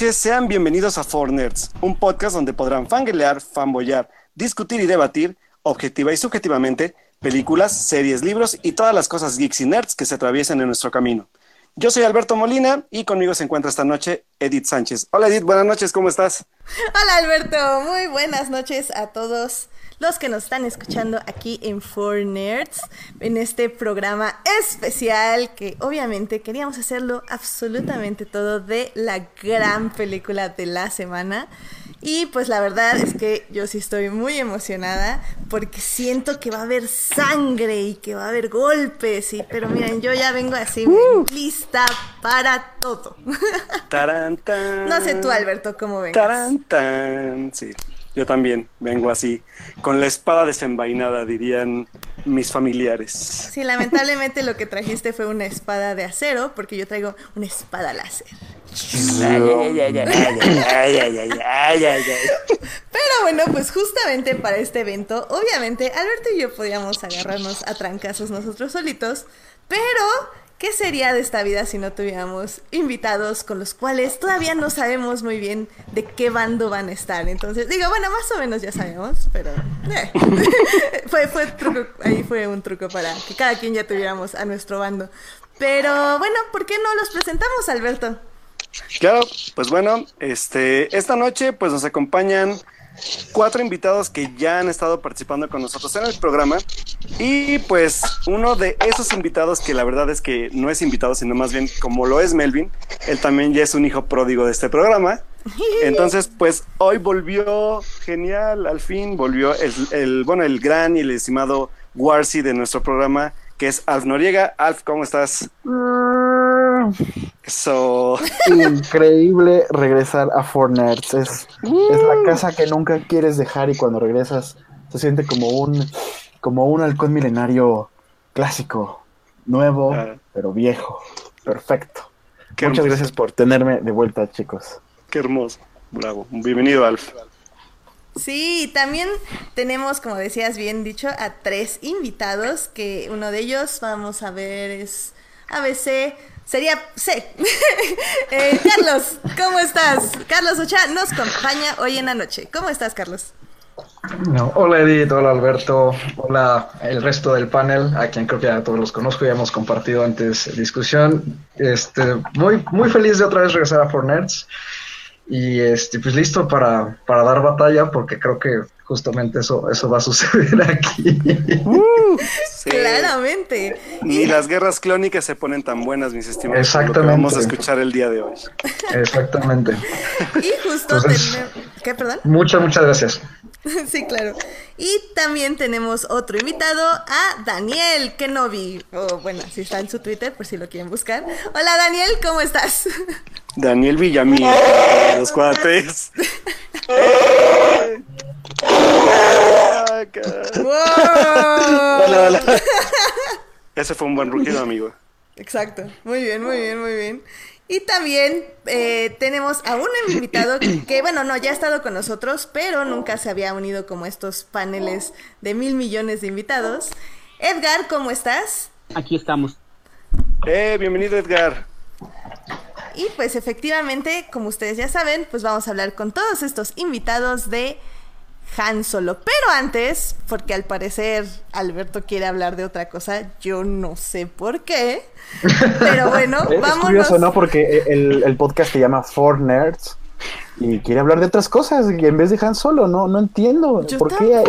Noches, sean bienvenidos a Four Nerds, un podcast donde podrán fangelear, fanboyar, discutir y debatir, objetiva y subjetivamente, películas, series, libros y todas las cosas geeks y nerds que se atraviesan en nuestro camino. Yo soy Alberto Molina y conmigo se encuentra esta noche Edith Sánchez. Hola Edith, buenas noches, ¿cómo estás? Hola Alberto, muy buenas noches a todos los que nos están escuchando aquí en Four Nerds, en este programa especial que obviamente queríamos hacerlo absolutamente todo de la gran película de la semana. Y pues la verdad es que yo sí estoy muy emocionada porque siento que va a haber sangre y que va a haber golpes. Y, pero miren, yo ya vengo así Uh. lista para todo. Tarantán. no sé tú, Alberto, cómo ven. Tarantán. Sí, yo también vengo así, con la espada desenvainada, dirían mis familiares. Sí, lamentablemente lo que trajiste fue una espada de acero porque yo traigo una espada láser. Pero bueno, pues justamente para este evento, obviamente Alberto y yo podíamos agarrarnos a trancazos nosotros solitos, pero ¿qué sería de esta vida si no tuviéramos invitados con los cuales todavía no sabemos muy bien de qué bando van a estar? Entonces, digo, bueno, más o menos ya sabemos, pero eh. fue, fue truco, ahí fue un truco para que cada quien ya tuviéramos a nuestro bando. Pero bueno, ¿por qué no los presentamos, Alberto? Claro, pues bueno, este, esta noche pues nos acompañan cuatro invitados que ya han estado participando con nosotros en el programa y pues uno de esos invitados que la verdad es que no es invitado sino más bien como lo es Melvin, él también ya es un hijo pródigo de este programa. Entonces pues hoy volvió genial, al fin volvió el, el bueno el gran y el estimado Warsi de nuestro programa que es Alf Noriega. Alf, ¿cómo estás? Eso. Increíble regresar a Four Nerds. Es, es la casa que nunca quieres dejar y cuando regresas se siente como un, como un halcón milenario clásico, nuevo, Ah. pero viejo. Perfecto. Qué Muchas hermoso. gracias por tenerme de vuelta, chicos. Qué hermoso. Bravo. Bienvenido, Alf. Sí, también tenemos, como decías bien dicho, a tres invitados, que uno de ellos, vamos a ver, es ABC, sería C. Eh, Carlos, ¿cómo estás? Carlos Ocha nos acompaña hoy en la noche. ¿Cómo estás, Carlos? No, hola Edith, hola Alberto, hola el resto del panel, a quien creo que ya todos los conozco, ya hemos compartido antes discusión. Este, muy, muy feliz de otra vez regresar a Four Nerds y este, pues listo para, para dar batalla porque creo que justamente eso, eso va a suceder aquí. Sí. Claramente. Ni las guerras clónicas se ponen tan buenas, mis estimados. como lo que Exactamente. vamos a escuchar el día de hoy. Exactamente. Y justo Entonces-. ¿Qué, perdón? Muchas, muchas gracias. Sí, claro. Y también tenemos otro invitado a Daniel Kenobi. O bueno, si está en su Twitter, por si lo quieren buscar. Hola Daniel, ¿cómo estás? Daniel Villamil, los cuates. Hola. Ese fue un buen rugido, amigo. Exacto. Muy bien, muy bien, muy bien. Y también eh, tenemos a un invitado que, bueno, no, ya ha estado con nosotros, pero nunca se había unido como estos paneles de mil millones de invitados. Edgar, ¿cómo estás? Aquí estamos. Eh, bienvenido, Edgar. Y pues efectivamente, como ustedes ya saben, pues vamos a hablar con todos estos invitados de Han Solo. Pero antes, porque al parecer Alberto quiere hablar de otra cosa, yo no sé por qué. Pero bueno, Es- Es curioso, ¿no? Porque el, el podcast se llama Four Nerds y quiere hablar de otras cosas y en vez de Han Solo. No, no entiendo. Yo ¿Por qué?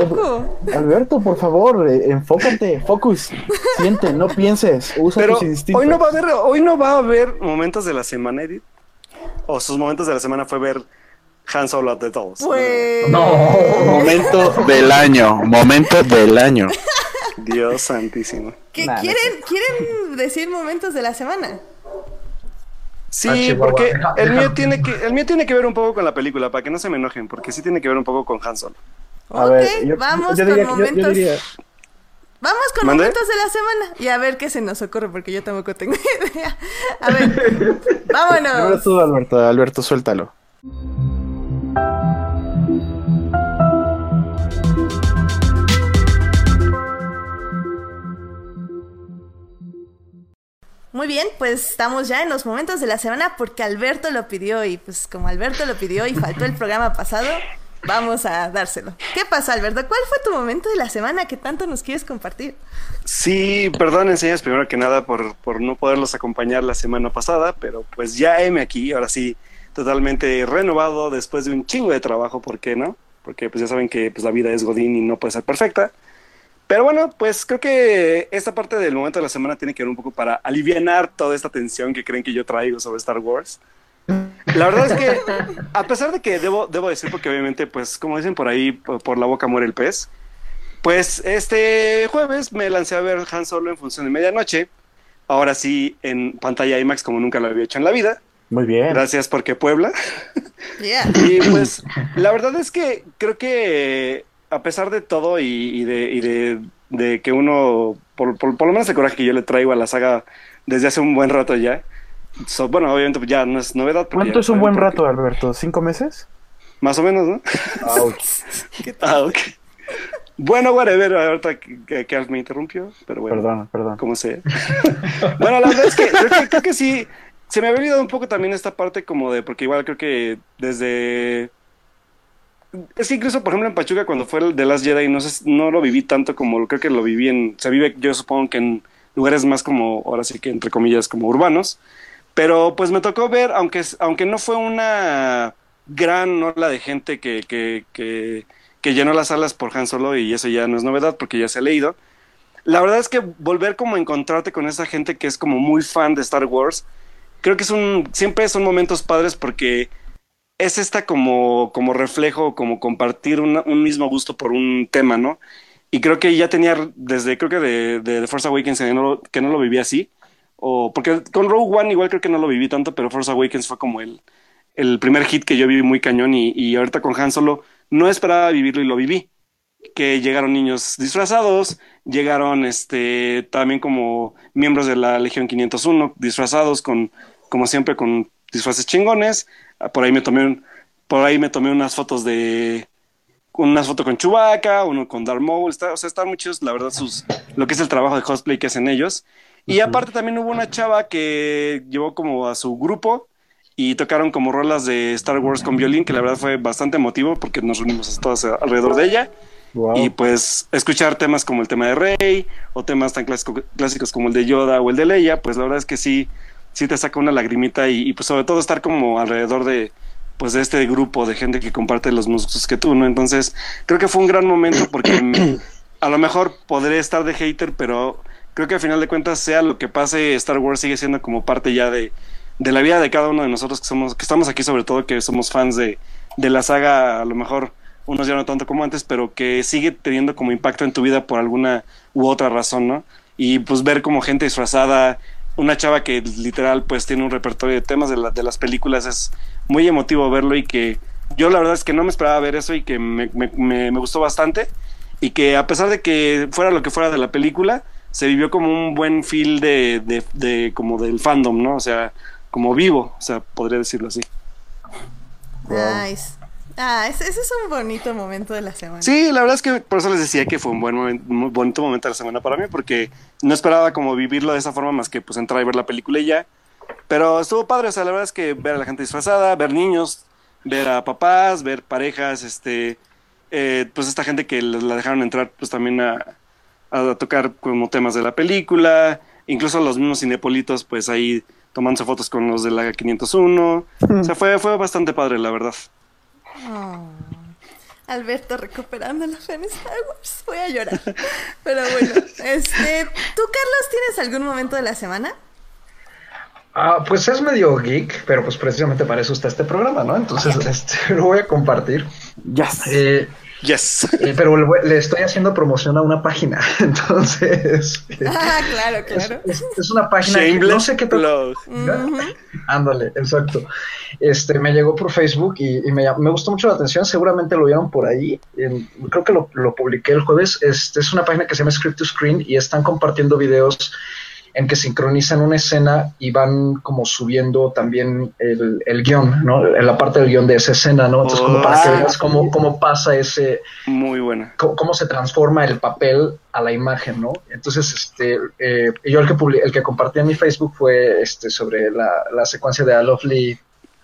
Alberto, por favor, eh, enfócate, focus, siente, no pienses, usa Pero tus instintos. hoy no va a haber, hoy no va a haber momentos de la semana, Edith. O sus momentos de la semana fue ver Han Solo de todos. Pues. Momento del año, momento del año. Dios santísimo. ¿qué Nah, no quieren, ¿Quieren decir momentos de la semana? Sí, Ah, porque el mío tiene que, el mío tiene que ver un poco con la película, para que no se me enojen, porque sí tiene que ver un poco con Han Solo. A ok, ver, yo- vamos yo con diría- yo- yo momentos. diría- Vamos con momentos de la semana y a ver qué se nos ocurre, porque yo tampoco tengo idea. A ver, vámonos. Tú, Alberto, Alberto, suéltalo. Muy bien, pues estamos ya en los momentos de la semana porque Alberto lo pidió y pues como Alberto lo pidió y faltó el programa pasado, vamos a dárselo. ¿Qué pasó, Alberto? ¿Cuál fue tu momento de la semana que tanto nos quieres compartir? Sí, perdón, enseñas primero que nada por, por no poderlos acompañar la semana pasada, pero pues ya heme aquí, ahora sí, totalmente renovado después de un chingo de trabajo, ¿por qué no? Porque pues ya saben que pues la vida es godín y no puede ser perfecta. Pero bueno, pues creo que esta parte del momento de la semana tiene que ver un poco para aliviar toda esta tensión que creen que yo traigo sobre Star Wars. La verdad es que, a pesar de que debo, debo decir, porque obviamente, pues como dicen por ahí, por, por la boca muere el pez, pues este jueves me lancé a ver Han Solo en función de medianoche. Ahora sí, en pantalla IMAX como nunca lo había hecho en la vida. Muy bien. Gracias porque Puebla. Yeah. Y pues la verdad es que creo que a pesar de todo y, y de, y de, de que uno, por, por, por lo menos el coraje que yo le traigo a la saga desde hace un buen rato ya, so- bueno, obviamente ya no es novedad. porque ¿Cuánto ya es un buen por qué. rato, Alberto? ¿Cinco meses? Más o menos, ¿no? ¿Qué tal? Ah, ok. Bueno, whatever, ahorita que, que, me interrumpió, pero bueno. Perdón, perdón. como sea. bueno, la verdad es que creo, que creo que sí, se me había olvidado un poco también esta parte como de, porque igual creo que desde... Es que incluso, por ejemplo, en Pachuca, cuando fue el de Last Jedi, no, sé, no lo viví tanto como creo que lo viví en... Se vive, yo supongo que en lugares más como, ahora sí que entre comillas, como urbanos. Pero pues me tocó ver, aunque, aunque no fue una gran ola de gente que, que, que, que llenó las salas por Han Solo, y eso ya no es novedad porque ya se ha leído. La verdad es que volver como a encontrarte con esa gente que es como muy fan de Star Wars, creo que es un, siempre son momentos padres porque es esta como, como reflejo, como compartir un mismo gusto por un tema, ¿no? Y creo que ya tenía desde, creo que de, de, Force Awakens que no, que no lo viví así, o porque con Rogue One igual creo que no lo viví tanto, pero Force Awakens fue como el, el primer hit que yo viví muy cañón y, y ahorita con Han Solo no esperaba vivirlo y lo viví que llegaron niños disfrazados, llegaron este también como miembros de la Legión 501 disfrazados con como siempre con disfraces chingones. Ah, Por ahí me tomé un- por ahí me tomé unas fotos de unas fotos con Chewbacca, uno con Darth Maul, está, o sea, están muy chidos, la verdad, sus, lo que es el trabajo de cosplay que hacen ellos. Y aparte también hubo una chava que llevó como a su grupo y tocaron como rolas de Star Wars con violín, que la verdad fue bastante emotivo porque nos reunimos todos alrededor de ella. Wow. Y pues escuchar temas como el tema de Rey o temas tan clásico- clásicos como el de Yoda o el de Leia, pues la verdad es que sí, sí te saca una lagrimita y, pues sobre todo estar como alrededor de pues de este grupo de gente que comparte los gustos que tú, ¿no? Entonces creo que fue un gran momento porque a lo mejor podré estar de hater, pero creo que al final de cuentas sea lo que pase, Star Wars sigue siendo como parte ya de, de la vida de cada uno de nosotros que somos, que estamos aquí sobre todo, que somos fans de, de la saga, a lo mejor unos ya no tanto como antes, pero que sigue teniendo como impacto en tu vida por alguna u otra razón, ¿no? Y pues ver como gente disfrazada, una chava que literal pues tiene un repertorio de temas de, la- de las películas, es muy emotivo verlo y que yo la verdad es que no me esperaba ver eso y que me, me- me- gustó bastante y que a pesar de que fuera lo que fuera de la película, se vivió como un buen feel de, de, de como del fandom, ¿no? O sea, como vivo, o sea, podría decirlo así. Nice. Ah, ese, es un bonito momento de la semana. Sí, la verdad es que por eso les decía que fue un buen momento, muy bonito momento de la semana para mí, porque no esperaba como vivirlo de esa forma más que pues entrar y ver la película y ya. Pero estuvo padre, o sea, la verdad es que ver a la gente disfrazada, ver niños, ver a papás, ver parejas, este, eh, pues esta gente que la dejaron entrar pues también a, a tocar como temas de la película, incluso los mismos cinepolitos pues ahí tomándose fotos con los de la 501. O sea, fue, fue bastante padre, la verdad. Oh. Alberto recuperando la fe en Star Wars. Voy a llorar. Pero bueno, este, ¿tú, Carlos, tienes algún momento de la semana? Ah, pues es medio geek, pero pues precisamente para eso está este programa, ¿no? Entonces, este, lo voy a compartir. Yes. Eh, Yes. eh, pero le, estoy haciendo promoción a una página, entonces... eh, Ah, claro, es, claro. es- es una página que no sé qué. Ujú. Ándale, exacto. Este, me llegó por Facebook y, y me, me gustó mucho la atención. Seguramente lo vieron por ahí. En- creo que lo, lo publiqué el jueves. Este es una página que se llama Script to Screen y están compartiendo videos en que sincronizan una escena y van como subiendo también el, el guion, ¿no? En la parte del guion de esa escena, ¿no? Entonces, como para que Oh. veas cómo, cómo pasa ese, Muy buena. cómo, cómo se transforma el papel a la imagen, ¿no? Entonces, este, eh, yo el que, el que compartí en mi Facebook fue este, sobre la, la secuencia de A Lovely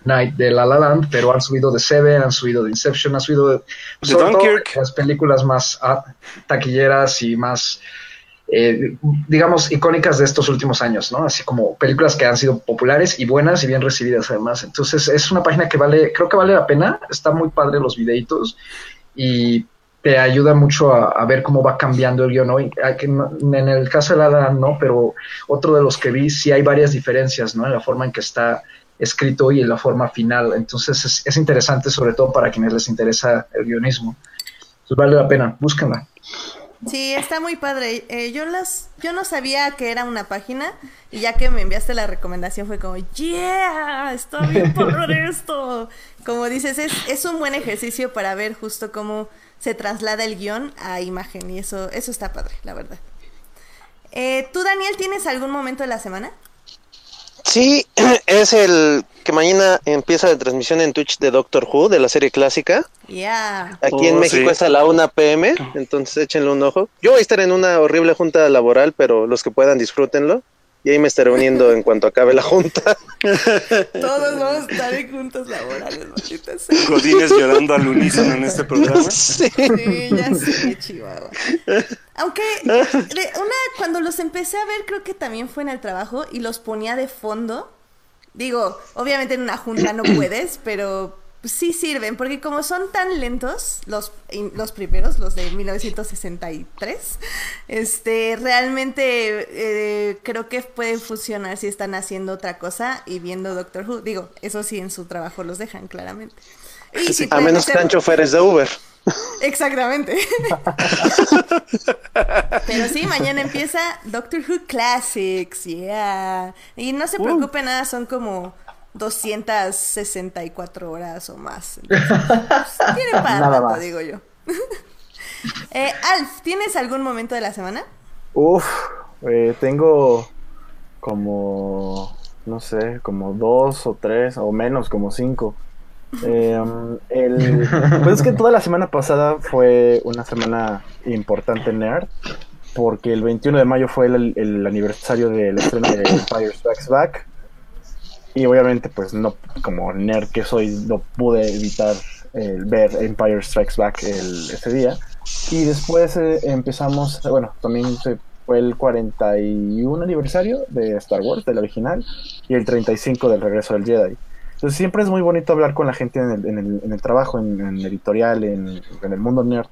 Night de La La Land, pero han subido de Seven, han subido de Inception, han subido de, sobre todo las películas más ah, taquilleras y más, eh, digamos, icónicas de estos últimos años, ¿no? Así como películas que han sido populares y buenas y bien recibidas además. Entonces, es una página que vale, creo que vale la pena, está muy padre los videitos y te ayuda mucho a, ver cómo va cambiando el guion. ¿no? En el caso de La La Land, no, pero otro de los que vi, sí hay varias diferencias ¿no? en la forma en que está escrito y en la forma final. Entonces es, es interesante, sobre todo para quienes les interesa el guionismo. Vale la pena, búsquenla. Sí, está muy padre. Eh, yo las, yo no sabía que era una página y ya que me enviaste la recomendación fue como, yeah, está bien padre esto. Como dices, es, es un buen ejercicio para ver justo cómo se traslada el guion a imagen y eso, eso está padre, la verdad. Eh, ¿Tú, Daniel, tienes algún momento de la semana? Sí, es el que mañana empieza la transmisión en Twitch de Doctor Who, de la serie clásica. Yeah. Aquí Oh, en México sí. es a la 1 pm, entonces échenle un ojo. Yo voy a estar en una horrible junta laboral, pero los que puedan disfrútenlo. Y ahí me estaré uniendo en cuanto acabe la junta. Todos vamos a estar en juntos laborales, maldita sea. Godines llorando al unísono en este programa. Sí. Sí, ya sé, Chihuahua. Aunque de una, cuando los empecé a ver, creo que también fue en el trabajo y los ponía de fondo. Digo, obviamente en una junta no puedes, pero sí sirven, porque como son tan lentos, los, los primeros, los de 1963, este, realmente eh, creo que pueden funcionar si están haciendo otra cosa y viendo Doctor Who. Digo, eso sí, en su trabajo los dejan, claramente. Y si A menos que sean choferes de Uber. Exactamente. Pero sí, mañana empieza Doctor Who Classics, yeah. Y no se preocupen nada, son como 264 horas o más. Entonces, pues, tiene para Nada rato, más. digo yo. Eh, Alf, ¿tienes algún momento de la semana? Uf, eh, tengo como, no sé, como dos o tres o menos, como cinco. Eh, el, pues es que toda la semana pasada fue una semana importante en Nerd, porque el 21 de mayo fue el, el aniversario del estreno de Empire Strikes Back. Y obviamente, pues no, como nerd que soy, no pude evitar ver Empire Strikes Back el- ese día. Y después eh, empezamos, bueno, también fue el 41 aniversario de Star Wars, del original, y el 35 del regreso del Jedi. Entonces siempre es muy bonito hablar con la gente en el, en el, en el trabajo, en, editorial, en, el mundo nerd.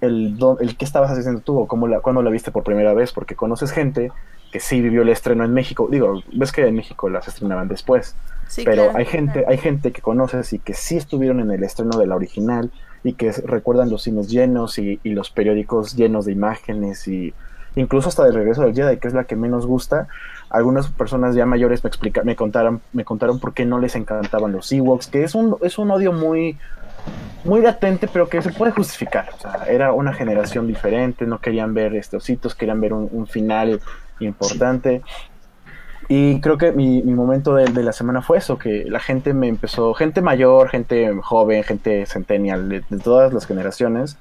El, el qué estabas haciendo tú o cómo la, cuándo la viste por primera vez, porque conoces gente que sí vivió el estreno en México. Digo, ves que en México las estrenaban después. Sí, Pero claro. hay gente, hay gente que conoces y que sí estuvieron en el estreno de la original y que recuerdan los cines llenos y, y los periódicos llenos de imágenes y incluso hasta del regreso del Jedi, que es la que menos gusta. Algunas personas ya mayores me explica, me contaron, me contaron por qué no les encantaban los Ewoks, que es un, es un odio muy, muy latente, pero que se puede justificar. O sea, era una generación diferente, no querían ver estos ositos, querían ver un, un final importante. Y creo que mi, mi momento de, de la semana fue eso, que la gente me empezó, gente mayor, gente joven, gente centennial, de, de todas las generaciones,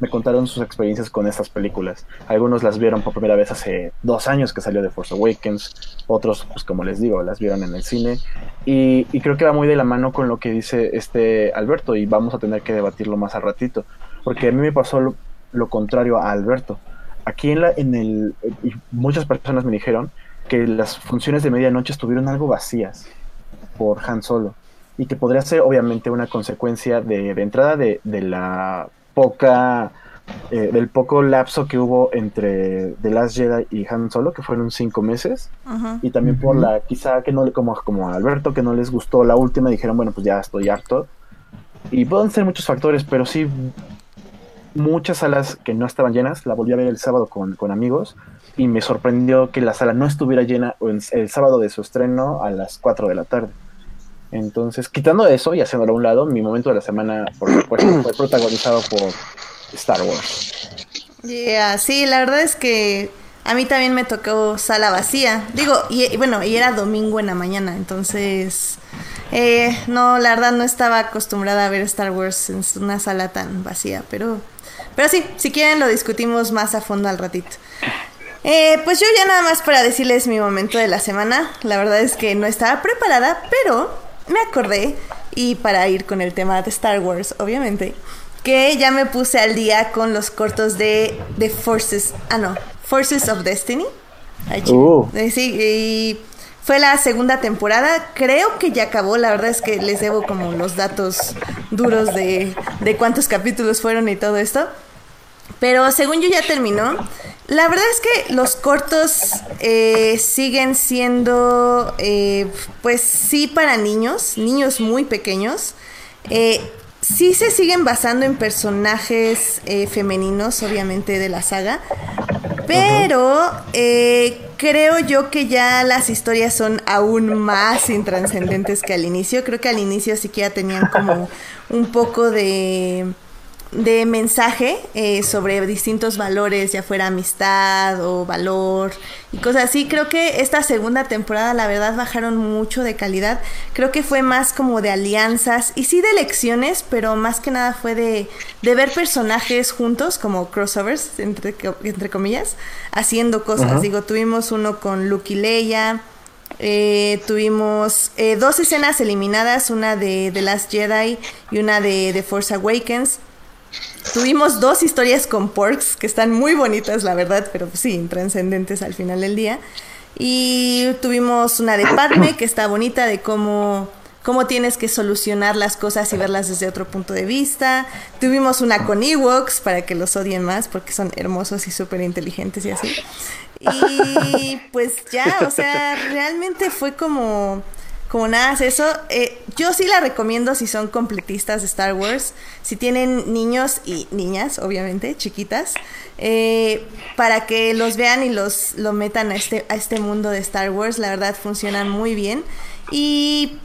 me contaron sus experiencias con estas películas. Algunos las vieron por primera vez hace dos años que salió de Force Awakens, otros, pues como les digo, las vieron en el cine. Y, y creo que va muy de la mano con lo que dice este Alberto y vamos a tener que debatirlo más al ratito, porque a mí me pasó lo, lo contrario a Alberto. Aquí en, la, en el, y muchas personas me dijeron que las funciones de medianoche estuvieron algo vacías por Han Solo y que podría ser obviamente una consecuencia de, de entrada de, de la poca eh, del poco lapso que hubo entre The Last Jedi y Han Solo que fueron cinco meses Ujú. y también por la quizá que no le como como a Alberto que no les gustó la última dijeron bueno pues ya estoy harto y pueden ser muchos factores pero sí muchas salas que no estaban llenas la volví a ver el sábado con, con amigos y me sorprendió que la sala no estuviera llena el, sábado de su estreno a las 4 de la tarde entonces quitando eso y haciéndolo a un lado mi momento de la semana fue protagonizado por Star Wars Yeah, sí, la verdad es que A mí también me tocó sala vacía. Digo, y bueno, y era domingo en la mañana, entonces... eh, no, la verdad no estaba acostumbrada a ver Star Wars en una sala tan vacía, pero... Pero sí, si quieren lo discutimos más a fondo al ratito. Eh, pues yo ya nada más para decirles mi momento de la semana. La verdad es que no estaba preparada, pero me acordé, y para ir con el tema de Star Wars, obviamente, que ya me puse al día con los cortos de The Forces, ah no, Forces of Destiny. Ay. Uh. Eh, sí, y fue la segunda temporada, creo que ya acabó, la verdad es que les debo como los datos duros de, de cuántos capítulos fueron y todo esto. Pero según yo ya terminó. La verdad es que los cortos eh, siguen siendo, eh, pues sí, para niños, niños muy pequeños. Eh, sí se siguen basando en personajes femeninos, obviamente, de la saga. Pero creo yo que ya las historias son aún más intranscendentes que al inicio. Creo que al inicio siquiera tenían como un poco de de mensaje eh, sobre distintos valores, ya fuera amistad o valor y cosas así. Creo que esta segunda temporada, la verdad, bajaron mucho de calidad. Creo que fue más como de alianzas y sí de elecciones, pero más que nada fue de, de ver personajes juntos, como crossovers, entre, entre comillas, haciendo cosas. Digo, tuvimos uno con Luke y Leia. Eh, tuvimos eh, dos escenas eliminadas, una de The Last Jedi y una de The Force Awakens. Tuvimos dos historias con Porks que están muy bonitas, la verdad, pero sí, intranscendentes al final del día. Y tuvimos una de Padme que está bonita, de cómo, cómo tienes que solucionar las cosas y verlas desde otro punto de vista. Tuvimos una con Ewoks para que los odien más porque son hermosos y súper inteligentes y así. Y pues ya, o sea, realmente fue como como nada es eso. Eh, yo sí la recomiendo si son completistas de Star Wars, si tienen niños y niñas, obviamente, chiquitas, eh, para que los vean y los lo metan a este, a este mundo de Star Wars. La verdad funcionan muy bien y,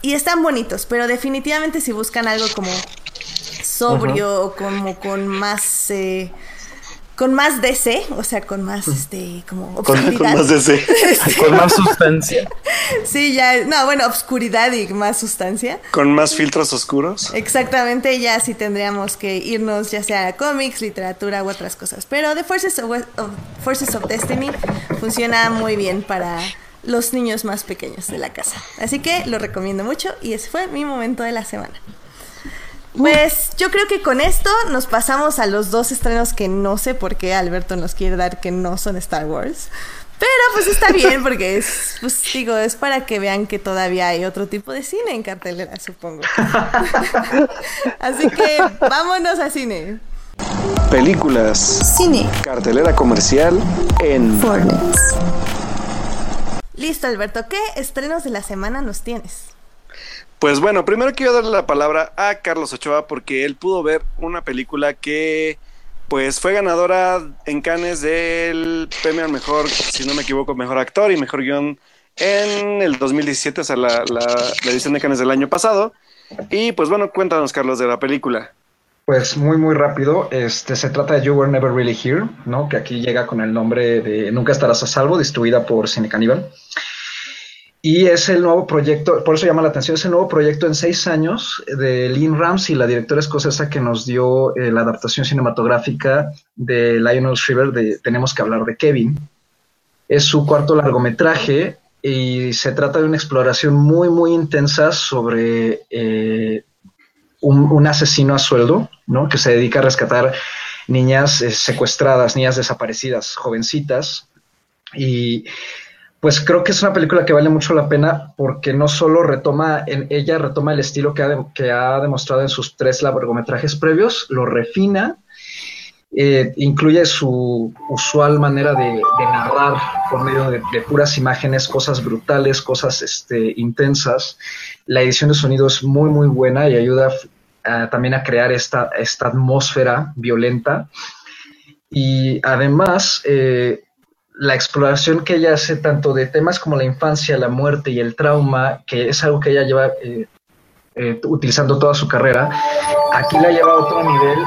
y están bonitos, pero definitivamente si buscan algo como sobrio o como con más... eh, con más DC, o sea, con más, este, como Con-. Más de ese. Con más sustancia. Sí, ya, no, bueno, obscuridad y más sustancia. Con más filtros oscuros. Exactamente, ya sí tendríamos que irnos ya sea a cómics, literatura u otras cosas. Pero The Forces of, of- Forces of Destiny funciona muy bien para los niños más pequeños de la casa. Así que lo recomiendo mucho y ese fue mi momento de la semana. Pues yo creo que con esto nos pasamos a los dos estrenos que no sé por qué Alberto nos quiere dar que no son Star Wars. Pero pues está bien porque es, pues digo, es para que vean que todavía hay otro tipo de cine en cartelera, supongo. Así que vámonos a cine. Películas. Cine. Cartelera comercial en Listo, Alberto, ¿qué estrenos de la semana nos tienes? Pues bueno, primero quiero darle la palabra a Carlos Ochoa porque él pudo ver una película que pues fue ganadora en Cannes del premio al mejor, si no me equivoco, mejor actor y mejor guion en el 2017, o sea, la, la- la edición de Cannes del año pasado. Y pues bueno, cuéntanos, Carlos, de la película. Pues muy muy rápido, este se trata de You Were Never Really Here, ¿no? Que aquí llega con el nombre de Nunca estarás a salvo, distribuida por Cine Caníbal. Y es el nuevo proyecto, por eso llama la atención, es el nuevo proyecto en seis años de Lynn Ramsey, la directora escocesa que nos dio eh, la adaptación cinematográfica de Lionel Shriver de Tenemos que hablar de Kevin. Es su cuarto largometraje y se trata de una exploración muy muy intensa sobre eh, un, asesino a sueldo, ¿no? Que se dedica a rescatar niñas eh, secuestradas, niñas desaparecidas, jovencitas. Y pues creo que es una película que vale mucho la pena porque no solo retoma, en ella retoma el estilo que ha, de- que ha demostrado en sus tres largometrajes previos, lo refina, eh, incluye su usual manera de, narrar por medio de, puras imágenes, cosas brutales, cosas este, intensas. La edición de sonido es muy, muy buena y ayuda a- también a crear esta, esta atmósfera violenta. Y además, eh, la exploración que ella hace tanto de temas como la infancia, la muerte y el trauma, que es algo que ella lleva eh, eh, utilizando toda su carrera, aquí la lleva a otro nivel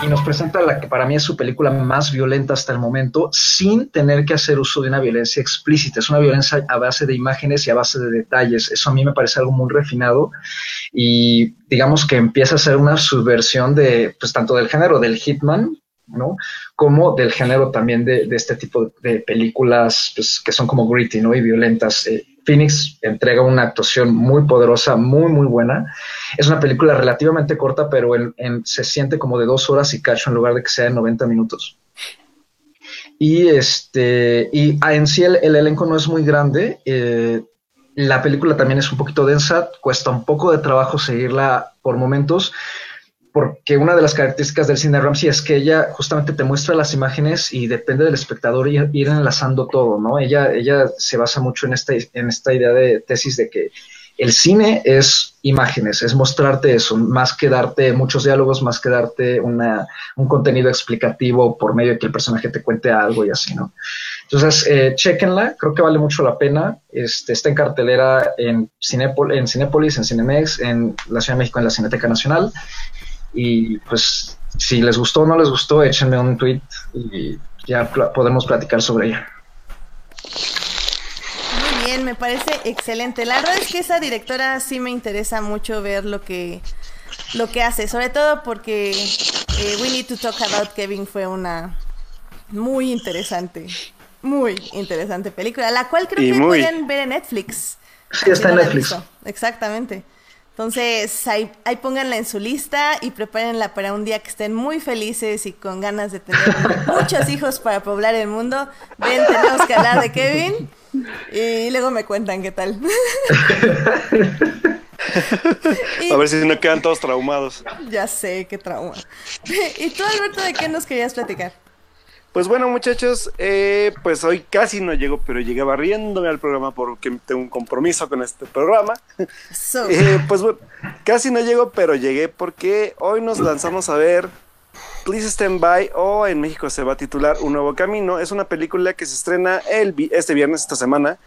y, y, nos presenta la que para mí es su película más violenta hasta el momento, sin tener que hacer uso de una violencia explícita. Es una violencia a base de imágenes y a base de detalles. Eso a mí me parece algo muy refinado y digamos que empieza a ser una subversión de, pues tanto del género del Hitman, ¿no? Como del género también de, este tipo de películas pues, que son como gritty, ¿no? Y violentas. Eh, Phoenix entrega una actuación muy poderosa, muy, muy buena. Es una película relativamente corta, pero se siente como de dos horas y cacho en lugar de que sea de 90 minutos. Y, este, y en sí el, el elenco no es muy grande. Eh, la película también es un poquito densa, cuesta un poco de trabajo seguirla por momentos, porque una de las características del cine Ramsey es que ella justamente te muestra las imágenes y depende del espectador ir, ir enlazando todo, ¿no? Ella, ella se basa mucho en esta, en esta idea de tesis de que el cine es imágenes, es mostrarte eso, más que darte muchos diálogos, más que darte una, un contenido explicativo por medio de que el personaje te cuente algo y así, ¿no? Entonces, eh, chequenla, creo que vale mucho la pena. Este, está en cartelera en, Cinepol en Cinépolis, en Cinemex, en la Ciudad de México, en la Cineteca Nacional. Y pues, si les gustó o no les gustó, échenme un tweet y ya pl podemos platicar sobre ella. Muy bien, me parece excelente. La verdad es que esa directora sí me interesa mucho ver lo que lo que hace, sobre todo porque eh, We Need to Talk About Kevin fue una muy interesante, muy interesante película, la cual creo Y que muy- pueden ver en Netflix. Sí, está en Netflix. visto. Exactamente. Entonces, ahí, ahí pónganla en su lista y prepárenla para un día que estén muy felices y con ganas de tener muchos hijos para poblar el mundo. Ven, tenemos que hablar de Kevin y luego me cuentan qué tal. Y- A ver si no quedan todos traumados. Ya sé, qué trauma. ¿Y tú, Alberto, de qué nos querías platicar? Pues bueno, muchachos, eh, pues hoy casi no llego, pero llegué barriéndome al programa porque tengo un compromiso con este programa. So, Eh, pues bueno, casi no llego, pero llegué porque hoy nos lanzamos a ver Please Stand By o en México se va a titular Un Nuevo Camino. Es una película que se estrena el, vi- este viernes, esta semana,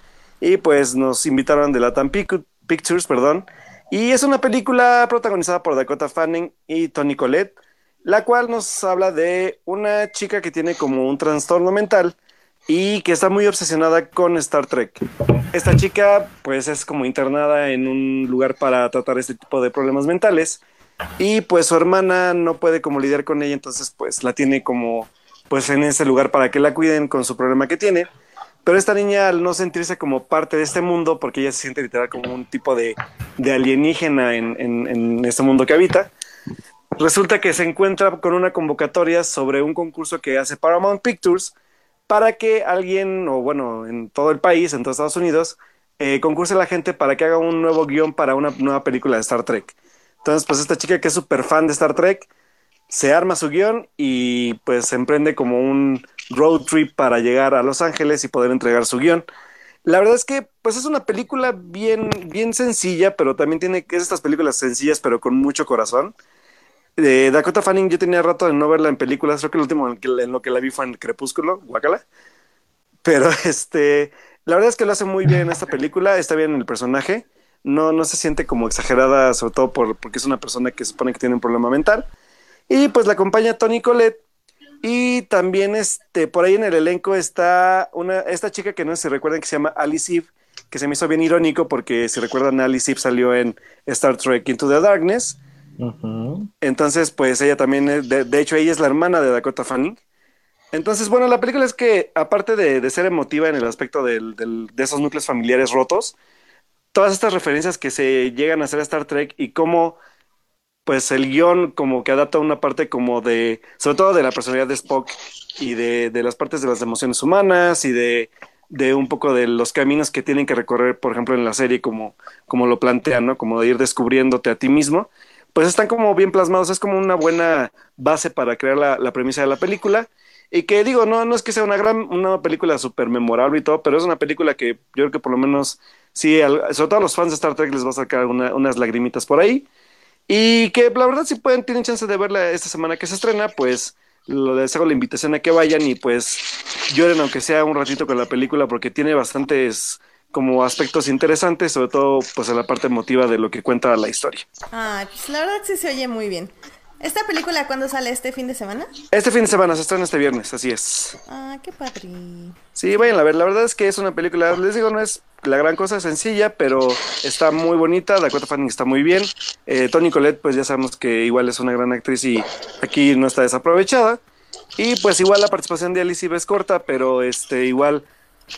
y pues nos invitaron de Latam Pic- Pictures, perdón. Y es una película protagonizada por Dakota Fanning y Tony Collette, la cual nos habla de una chica que tiene como un trastorno mental y que está muy obsesionada con Star Trek. Esta chica pues es como internada en un lugar para tratar este tipo de problemas mentales y pues su hermana no puede como lidiar con ella, entonces pues la tiene como pues en ese lugar para que la cuiden con su problema que tiene. Pero esta niña al no sentirse como parte de este mundo, porque ella se siente literal como un tipo de, de alienígena en, en- en este mundo que habita, resulta que se encuentra con una convocatoria sobre un concurso que hace Paramount Pictures para que alguien, o bueno, en todo el país, en todos Estados Unidos, eh, concurse la gente para que haga un nuevo guion para una nueva película de Star Trek. Entonces, pues esta chica que es súper fan de Star Trek, se arma su guion y pues emprende como un road trip para llegar a Los Ángeles y poder entregar su guion. La verdad es que pues es una película bien, bien sencilla, pero también tiene que es estas películas sencillas pero con mucho corazón. Dakota Fanning yo tenía rato de no verla en películas, creo que el último en, que- lo que la vi fue en Crepúsculo, Guacala. Pero este, la verdad es que lo hace muy bien en esta película, está bien en el personaje, no, no se siente como exagerada, sobre todo por, porque es una persona que supone que tiene un problema mental. Y pues la acompaña Tony Colette. Y también este, por ahí en el elenco está una, esta chica que no sé si recuerdan que se llama Alice Eve, que se me hizo bien irónico porque si recuerdan Alice Eve salió en Star Trek Into the Darkness. Entonces, pues ella también, es- de, de hecho, ella es la hermana de Dakota Fanning. Entonces, bueno, la película es que, aparte de, ser emotiva en el aspecto del- del- de esos núcleos familiares rotos, todas estas referencias que se llegan a hacer a Star Trek y cómo, pues, el guion como que adapta una parte como de, sobre todo de la personalidad de Spock y de, de las partes de las emociones humanas y de, de un poco de los caminos que tienen que recorrer, por ejemplo, en la serie, como, como lo plantean, ¿no? Como de ir descubriéndote a ti mismo pues están como bien plasmados, es como una buena base para crear la, la premisa de la película. Y que digo, no, no es que sea una gran, una película súper memorable y todo, pero es una película que yo creo que por lo menos, sí, al- sobre todo a los fans de Star Trek les va a sacar una- unas lagrimitas por ahí. Y que la verdad, si pueden, tienen chance de verla esta semana que se estrena, pues les hago la invitación a que vayan y pues lloren aunque sea un ratito con la película porque tiene bastantes como aspectos interesantes, sobre todo pues en la parte emotiva de lo que cuenta la historia. Ah, pues la verdad sí se oye muy bien. ¿Esta película cuándo sale este fin de semana? Este fin de semana se estrena este viernes, así es. Ah, qué padre. Sí, vayan a ver. La verdad es que es una película, les digo, no es la gran cosa, sencilla, pero está muy bonita. Dakota Fanning está muy bien. Eh, Tony Collette, pues ya sabemos que igual es una gran actriz y aquí no está desaprovechada. Y pues igual la participación de Alice es corta, pero este igual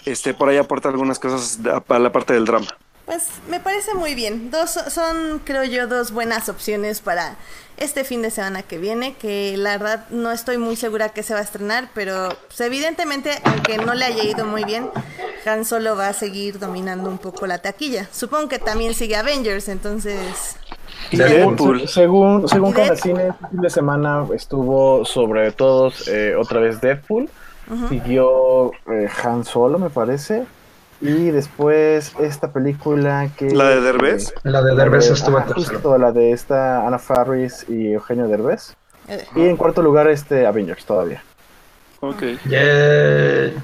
este por ahí aporta algunas cosas para la parte del drama. Pues me parece muy bien. Dos son, creo yo, dos buenas opciones para este fin de semana que viene, que la verdad no estoy muy segura que se va a estrenar, pero pues, evidentemente, aunque no le haya ido muy bien, Han Solo va a seguir dominando un poco la taquilla. Supongo que también sigue Avengers, entonces... Y Deadpool. según, según Y cada Deadpool. cine, este fin de semana estuvo sobre todos eh, otra vez Deadpool. Siguió eh, Han Solo, me parece. Y después esta película que... La de Derbez. La de Derbez de- estuvo tercero. justo la de esta Ana Faris y Eugenio Derbez. eh, Y en cuarto lugar este Avengers todavía. Ok. Yay.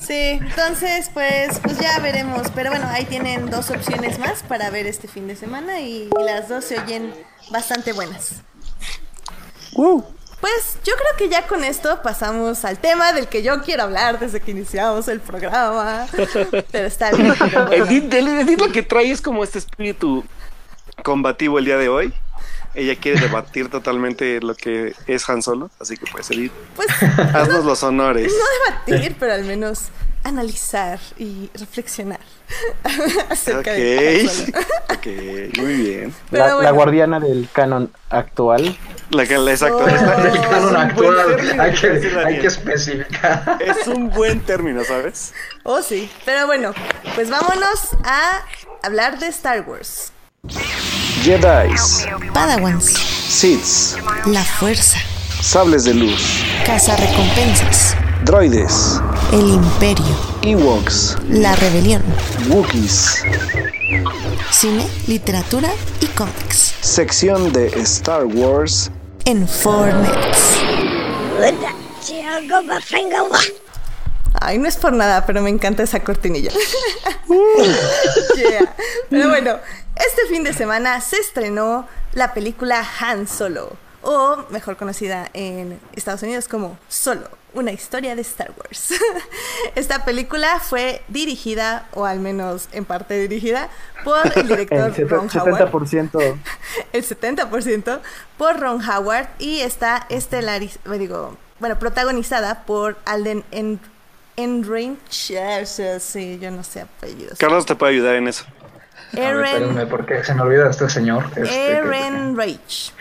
Sí, entonces pues, pues ya veremos. Pero bueno, ahí tienen dos opciones más para ver este fin de semana y, y las dos se oyen bastante buenas. Pues yo creo que ya con esto pasamos al tema del que yo quiero hablar desde que iniciamos el programa. Pero está bien. Edith, Edith lo que trae es como este espíritu combativo el día de hoy. Ella quiere debatir totalmente lo que es Han Solo, así que pues Edith, Pues haznos los honores. no debatir, pero al menos analizar y reflexionar acerca Ok, de Han Solo. ok, muy bien. La, guardiana del canon actual. La que, la- exacto. Oh. esta- El es canon actual. término, Hay que, hay que especificar. Es un buen término, ¿sabes? Oh, sí. Pero bueno, pues vámonos a hablar de Star Wars. Jedis, Padawans, Siths, la fuerza, sables de luz, recompensas, droides, el imperio, Ewoks, la rebelión, Wookiees, cine, literatura y cómics. sección de Star Wars, En Fortnite. Ay, no es por nada, pero me encanta esa cortinilla. Yeah. Pero bueno, este fin de semana se estrenó la película Han Solo, o mejor conocida en Estados Unidos como Solo, una historia de Star Wars. Esta película fue dirigida, o al menos en parte dirigida, por el director El Ron Howard. 70%. el 70% por Ron Howard y está estelarizada, digo, bueno, protagonizada por Alden en Enrich, sí, yo no sé apellidos. Carlos te puede ayudar en eso. A ver, espérenme, Eren, porque se me olvida este señor. Este, Eren Reich.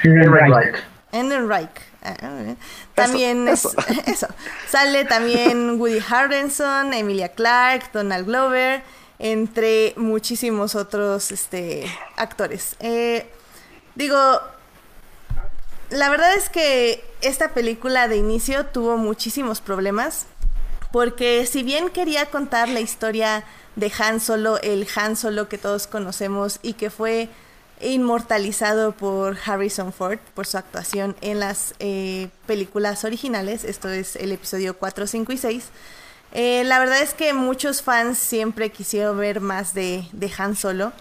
Ah, ah, También Eso, es eso. Sale también Woody Harrelson, Emilia Clarke, Donald Glover, entre muchísimos otros este, actores. Eh, digo, la verdad es que esta película de inicio tuvo muchísimos problemas. Porque si bien quería contar la historia de Han Solo, el Han Solo que todos conocemos y que fue inmortalizado por Harrison Ford por su actuación en las eh, películas originales, esto es el episodio 4, 5 y 6, eh, la verdad es que muchos fans siempre quisieron ver más de, de Han Solo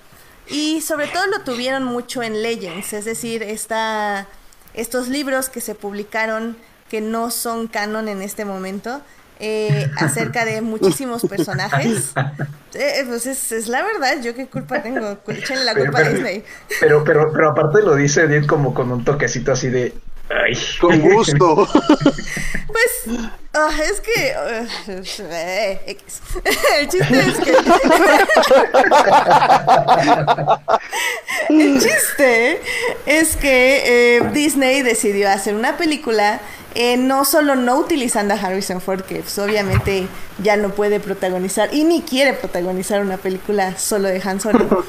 y sobre todo lo tuvieron mucho en Legends, es decir, esta, estos libros que se publicaron que no son canon en este momento. Eh, acerca de muchísimos personajes. Eh, pues es, es la verdad, yo qué culpa tengo. Échenle la Pero, culpa a pero- Disney. pero, pero, pero aparte lo dice Edith como con un toquecito así de. Ay. Con gusto. Pues, ah, es que. eh, X. El chiste es que. El chiste es que eh, Disney decidió hacer una película. eh, no solo no utilizando a Harrison Ford, que pues, obviamente ya no puede protagonizar y ni quiere protagonizar una película solo de Han Solo.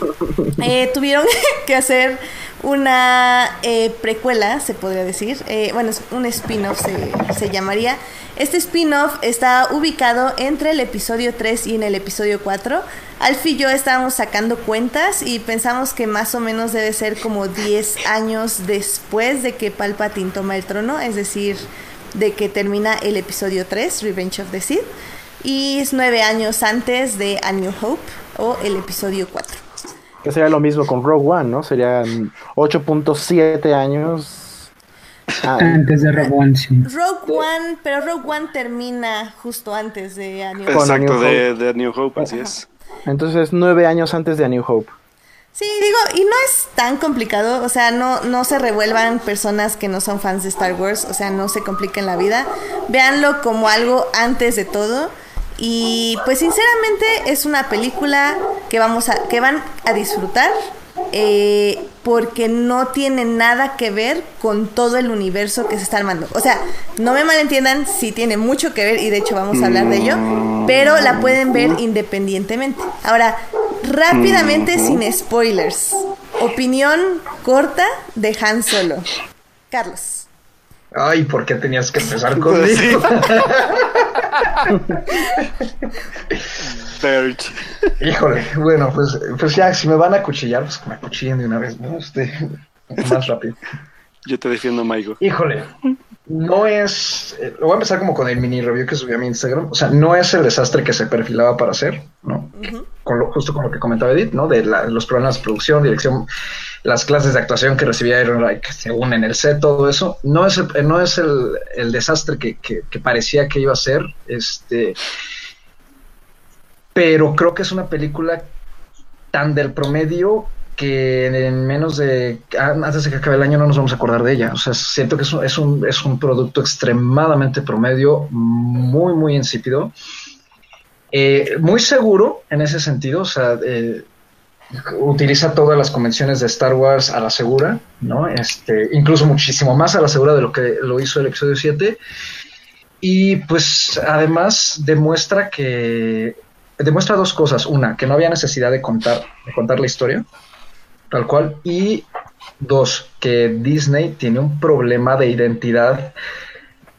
Eh, tuvieron que hacer una eh, precuela, se podría decir. Eh, bueno, un spin-off se, se llamaría. Este spin-off está ubicado entre el episodio 3 y en el episodio 4. Alfie y yo estábamos sacando cuentas y pensamos que más o menos debe ser como 10 años después de que Palpatine toma el trono, es decir, de que termina el episodio 3, Revenge of the Sith. y es nueve años antes de A New Hope o el episodio 4. Que sería lo mismo con Rogue One, ¿no? Serían 8.7 años. Ah, Antes de Rogue One, sí. Rogue One, pero Rogue One termina justo antes de A New Hope. A Exacto, New de, Hope. de New Hope, así es. entonces, 9 años antes de A New Hope. Sí, digo, y no es tan complicado, o sea, no, no se revuelvan personas que no son fans de Star Wars, o sea, no se compliquen la vida. Véanlo como algo antes de todo. Y pues sinceramente es una película que vamos a, que van a disfrutar. Eh, porque no tiene nada que ver con todo el universo que se está armando. O sea, no me malentiendan, sí tiene mucho que ver y de hecho vamos a hablar de ello, pero la pueden ver independientemente. Ahora, rápidamente sin spoilers. Opinión corta de Han Solo. Carlos. Ay, ¿por qué tenías que empezar Pues sí. Híjole, bueno, pues, pues ya, si me van a cuchillar, pues que me acuchillen de una vez, ¿no? Este, más rápido. Yo te defiendo, Maigo. Híjole, no es. eh, lo voy a empezar como con el mini review que subí a mi Instagram. O sea, no es el desastre que se perfilaba para hacer, ¿no? Con lo, justo con lo que comentaba Edith, ¿no? De la- los problemas de producción, dirección, las clases de actuación que recibía Ehrenreich según en el set, todo eso. No es el, no es el, desastre que, que- parecía que iba a ser. Este. Pero creo que es una película tan del promedio que en menos de antes de que acabe el año no nos vamos a acordar de ella. O sea, siento que es un, es un, es un producto extremadamente promedio, muy, muy insípido. Eh, muy seguro en ese sentido, o sea, eh, utiliza todas las convenciones de Star Wars a la segura, ¿no? Este, incluso muchísimo más a la segura de lo que lo hizo el episodio 7. Y pues además demuestra que demuestra dos cosas. Una, que no había necesidad de contar, de contar la historia, tal cual. Y dos, que Disney tiene un problema de identidad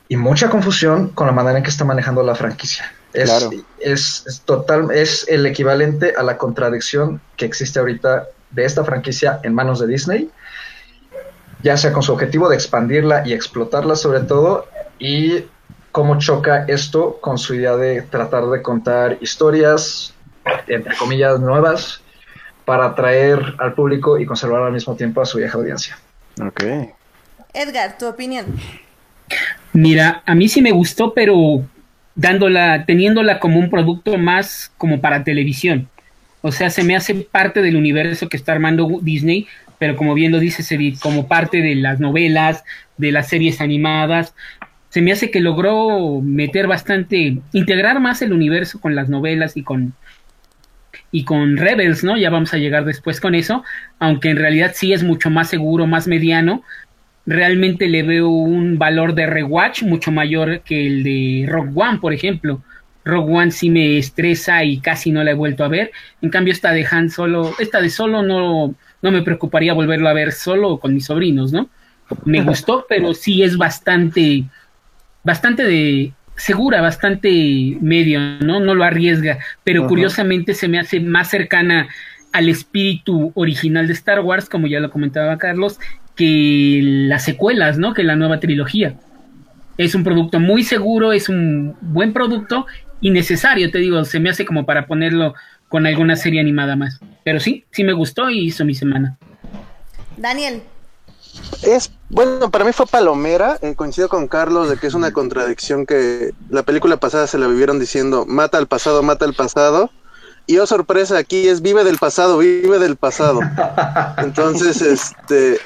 y mucha confusión con la manera en que está manejando la franquicia. Es, Claro. es, es total, es el equivalente a la contradicción que existe ahorita de esta franquicia en manos de Disney, ya sea con su objetivo de expandirla y explotarla sobre todo, y cómo choca esto con su idea de tratar de contar historias, entre comillas, nuevas, para atraer al público y conservar al mismo tiempo a su vieja audiencia. Ok. Edgar, tu opinión. Mira, a mí sí me gustó, pero dándola, teniéndola como un producto más como para televisión. O sea, se me hace parte del universo que está armando Disney, pero como bien lo dice como parte de las novelas, de las series animadas. Se me hace que logró meter bastante, integrar más el universo con las novelas y con y con Rebels, ¿no? Ya vamos a llegar después con eso, aunque en realidad sí es mucho más seguro, más mediano, realmente le veo un valor de rewatch mucho mayor que el de Rock One, por ejemplo. Rock One sí me estresa y casi no la he vuelto a ver. En cambio, esta de Han Solo, esta de Solo no, no me preocuparía volverlo a ver solo con mis sobrinos, ¿no? Me gustó, pero sí es bastante, bastante de segura, bastante medio, ¿no? No lo arriesga, pero Ajá. curiosamente se me hace más cercana al espíritu original de Star Wars, como ya lo comentaba Carlos, que las secuelas, ¿no? Que la nueva trilogía. Es un producto muy seguro, es un buen producto y necesario, te digo, se me hace como para ponerlo con alguna serie animada más. Pero sí, sí me gustó y hizo mi semana. Daniel. Es, bueno, para mí fue palomera, eh, coincido con Carlos de que es una contradicción que la película pasada se la vivieron diciendo, mata al pasado, mata al pasado, y oh sorpresa, aquí es vive del pasado, vive del pasado. Entonces, este,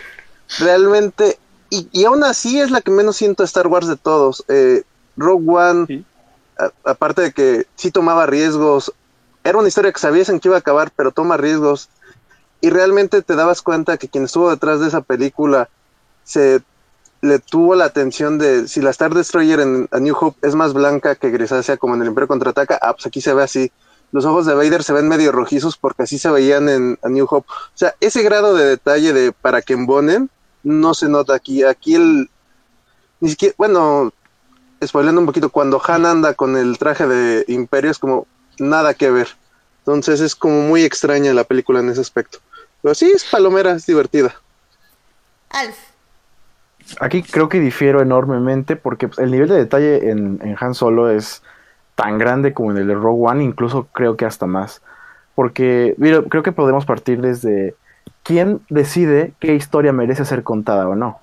realmente, y, y aún así es la que menos siento Star Wars de todos. Eh, Rogue One, Sí. a- aparte de que sí tomaba riesgos, era una historia que sabías en que iba a acabar, pero toma riesgos. Y realmente te dabas cuenta que quien estuvo detrás de esa película se le tuvo la atención de si la Star Destroyer en A New Hope es más blanca que grisácea como en el Imperio Contraataca, ah, pues aquí se ve así. Los ojos de Vader se ven medio rojizos porque así se veían en A New Hope. O sea, ese grado de detalle de para que embonen no se nota aquí. Aquí el ni siquiera, bueno, spoileando un poquito, cuando Han anda con el traje de Imperio es como nada que ver. Entonces es como muy extraña la película en ese aspecto. Pero sí, es palomera, es divertida. Alf. Aquí creo que difiero enormemente porque el nivel de detalle en, en Han Solo es tan grande como en el de Rogue One, incluso creo que hasta más. Porque mira, creo que podemos partir desde quién decide qué historia merece ser contada o no.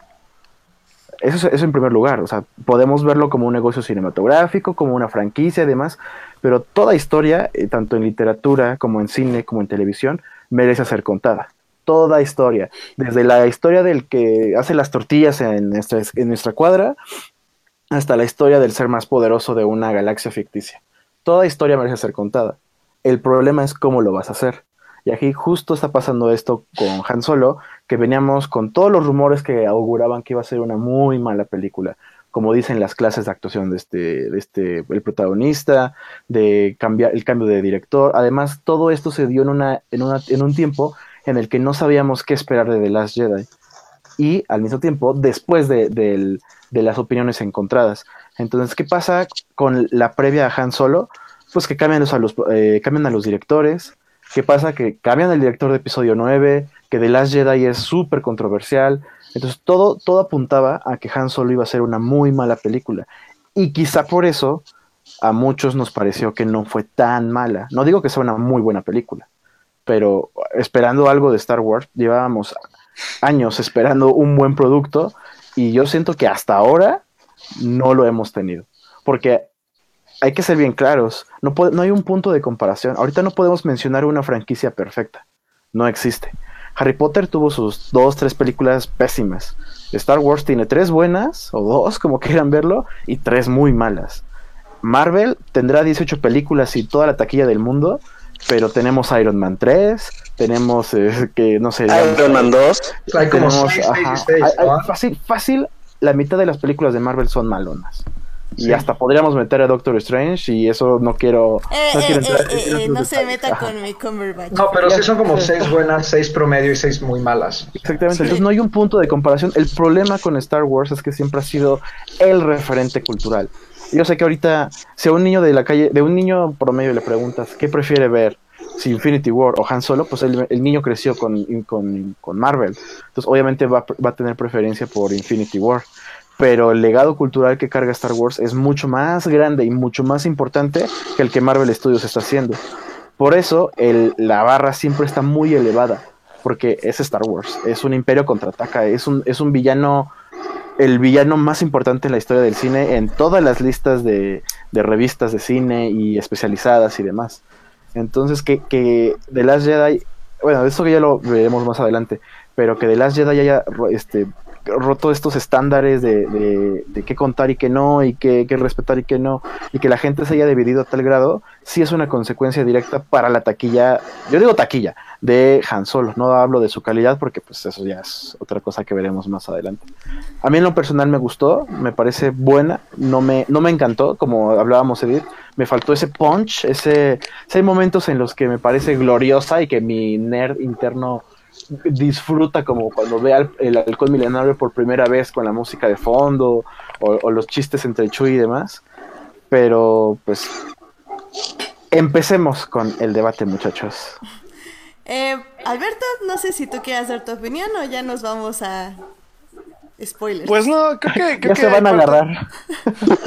Eso, es- eso en primer lugar, o sea, podemos verlo como un negocio cinematográfico, como una franquicia y demás, pero toda historia, eh, tanto en literatura como en cine, como en televisión, merece ser contada. Toda historia, desde la historia del que hace las tortillas en nuestra, en nuestra cuadra, hasta la historia del ser más poderoso de una galaxia ficticia. Toda historia merece ser contada. El problema es cómo lo vas a hacer. Y aquí justo está pasando esto con Han Solo, que veníamos con todos los rumores que auguraban que iba a ser una muy mala película. Como dicen las clases de actuación de este, de este el protagonista, de cambiar el cambio de director. Además, todo esto se dio en, una, en, una, en un tiempo en el que no sabíamos qué esperar de The Last Jedi. Y al mismo tiempo, después de, las opiniones encontradas. Entonces, ¿qué pasa con la previa a Han Solo? Pues que cambian, a los, eh, cambian a los directores. ¿Qué pasa? Que cambian el director de episodio 9, que The Last Jedi es súper controversial. Entonces todo, todo apuntaba a que Han Solo iba a ser una muy mala película. Y quizá por eso a muchos nos pareció que no fue tan mala. No digo que sea una muy buena película, pero esperando algo de Star Wars, llevábamos años esperando un buen producto y yo siento que hasta ahora no lo hemos tenido. Porque hay que ser bien claros, no, puede- no hay un punto de comparación. Ahorita no podemos mencionar una franquicia perfecta, no existe. Harry Potter tuvo sus dos, tres películas pésimas. Star Wars tiene tres buenas, o dos, como quieran verlo, y tres muy malas. Marvel tendrá 18 películas y toda la taquilla del mundo, pero tenemos Iron Man 3, tenemos eh, que no sé, Iron Man 2. Hay como tenemos, 6, ajá, 6, hay- hay- fácil, fácil, la mitad de las películas de Marvel son malonas. Y hasta podríamos meter a Doctor Strange y eso no quiero... Eh, no, eh, quiero eh, entrar- eh, eh, no se meta Ajá. con mi Cumberbatch. No, pero sí son como 6 buenas, 6 promedio y 6 muy malas. Exactamente, entonces no hay un punto de comparación. El problema con Star Wars es que siempre ha sido el referente cultural. Yo sé que ahorita, si a un niño de la calle, de un niño promedio le preguntas qué prefiere ver, si Infinity War o Han Solo, pues el, el niño creció con, con, con Marvel. Entonces obviamente va, va a tener preferencia por Infinity War. Pero el legado cultural que carga Star Wars es mucho más grande y mucho más importante que el que Marvel Studios está haciendo. Por eso la barra siempre está muy elevada, porque es Star Wars, es un imperio contraataca, es un, es un villano, el villano más importante en la historia del cine, en todas las listas de, de revistas de cine y especializadas y demás. Entonces que, que The Last Jedi, bueno, eso ya lo veremos más adelante, pero que The Last Jedi haya este, roto estos estándares de, qué contar y qué no, y qué, respetar y qué no, y que la gente se haya dividido a tal grado, sí es una consecuencia directa para la taquilla, yo digo taquilla, de Han Solo, no hablo de su calidad porque pues eso ya es otra cosa que veremos más adelante. A mí en lo personal me gustó, me parece buena, no me, no me encantó, como hablábamos Edith, me faltó ese punch, ese, hay momentos en los que me parece gloriosa y que mi nerd interno disfruta como cuando ve al- el alcohol milenario por primera vez con la música de fondo o, los chistes entre Chuy y demás. Pero pues empecemos con el debate muchachos. Eh, Alberto, no sé si tú quieras dar tu opinión o ya nos vamos a spoilers. Pues no, creo que. Creo Ya que se van a agarrar.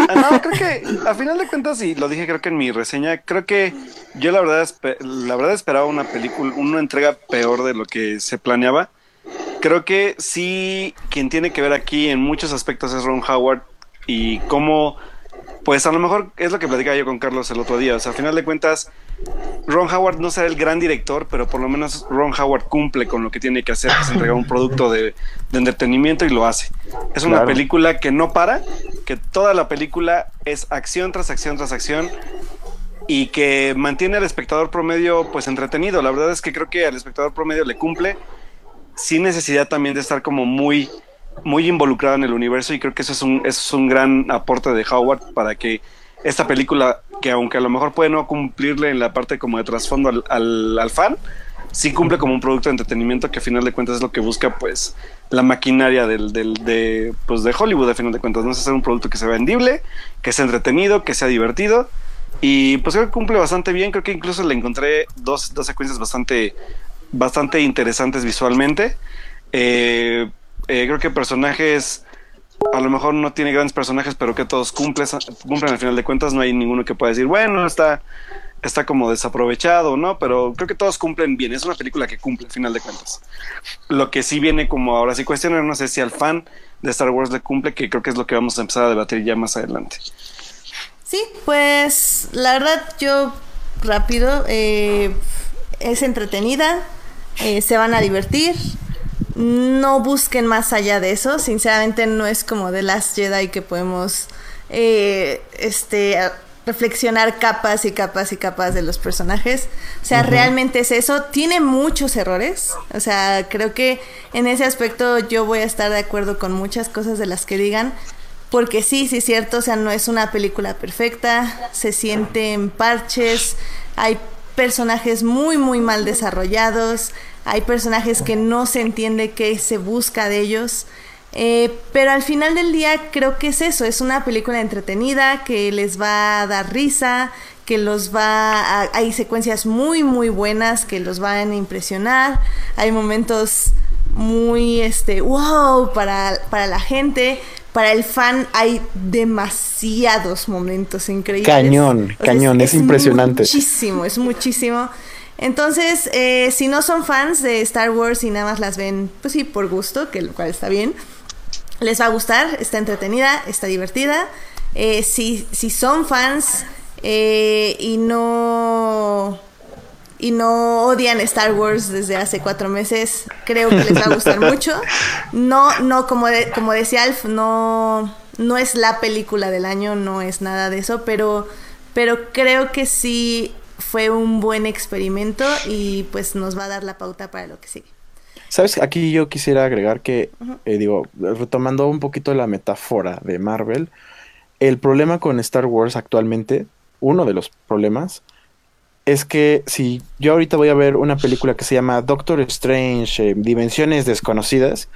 Ah, No, creo que a final de cuentas, y lo dije creo que en mi reseña, creo que yo la verdad, la verdad esperaba una película, una entrega peor de lo que se planeaba. Creo que sí, quien tiene que ver aquí en muchos aspectos es Ron Howard y cómo, pues a lo mejor es lo que platicaba yo con Carlos el otro día. O sea, a final de cuentas, Ron Howard no será el gran director, pero por lo menos Ron Howard cumple con lo que tiene que hacer, que es entregar un producto de, de entretenimiento y lo hace. Es una Claro. película que no para, que toda la película es acción tras acción tras acción y que mantiene al espectador promedio pues entretenido. La verdad es que creo que al espectador promedio le cumple sin necesidad también de estar como muy muy involucrado en el universo y creo que eso es un, eso es un gran aporte de Howard para que esta película, que aunque a lo mejor puede no cumplirle en la parte como de trasfondo al, al, al fan, sí cumple como un producto de entretenimiento que a final de cuentas es lo que busca pues la maquinaria del, del, de, pues, de Hollywood a final de cuentas, no es hacer un producto que sea vendible, que sea entretenido, que sea divertido y pues creo que cumple bastante bien, creo que incluso le encontré dos, dos secuencias bastante, bastante interesantes visualmente. Eh, eh, creo que personajes a lo mejor no tiene grandes personajes, pero que todos cumplen, cumplen al final de cuentas, no hay ninguno que pueda decir, bueno, está, está como desaprovechado, ¿no? Pero creo que todos cumplen bien, es una película que cumple al final de cuentas. Lo que sí viene como ahora sí cuestionar, no sé si al fan de Star Wars le cumple, que creo que es lo que vamos a empezar a debatir ya más adelante. Sí, pues la verdad yo rápido, eh, es entretenida, eh, se van a divertir, no busquen más allá de eso, sinceramente no es como de Last Jedi que podemos eh, este reflexionar capas y capas y capas de los personajes. O sea, realmente es eso. Tiene muchos errores. O sea, creo que en ese aspecto yo voy a estar de acuerdo con muchas cosas de las que digan. Porque sí, sí es cierto, o sea, no es una película perfecta, se sienten parches, hay personajes muy, muy mal desarrollados, hay personajes que no se entiende qué se busca de ellos. Eh, pero al final del día creo que es eso, es una película entretenida que les va a dar risa, que los va hay secuencias muy muy buenas que los van a impresionar, hay momentos muy este wow para, para la gente, para el fan hay demasiados momentos increíbles. Cañón, cañón, es, impresionante. Muchísimo, es muchísimo. Entonces, eh, si no son fans de Star Wars y nada más las ven, pues sí, por gusto, que lo cual está bien, les va a gustar, está entretenida, está divertida. Eh, si, si son fans eh, y no y no odian Star Wars desde hace cuatro meses, creo que les va a gustar mucho. No, no, como, como decía Alf, no, no es la película del año, no es nada de eso, pero, pero creo que sí fue un buen experimento y pues nos va a dar la pauta para lo que sigue. Sabes, aquí yo quisiera agregar que, eh, digo, retomando un poquito la metáfora de Marvel, el problema con Star Wars actualmente, uno de los problemas, es que si yo ahorita voy a ver una película que se llama Doctor Strange, eh, Dimensiones Desconocidas,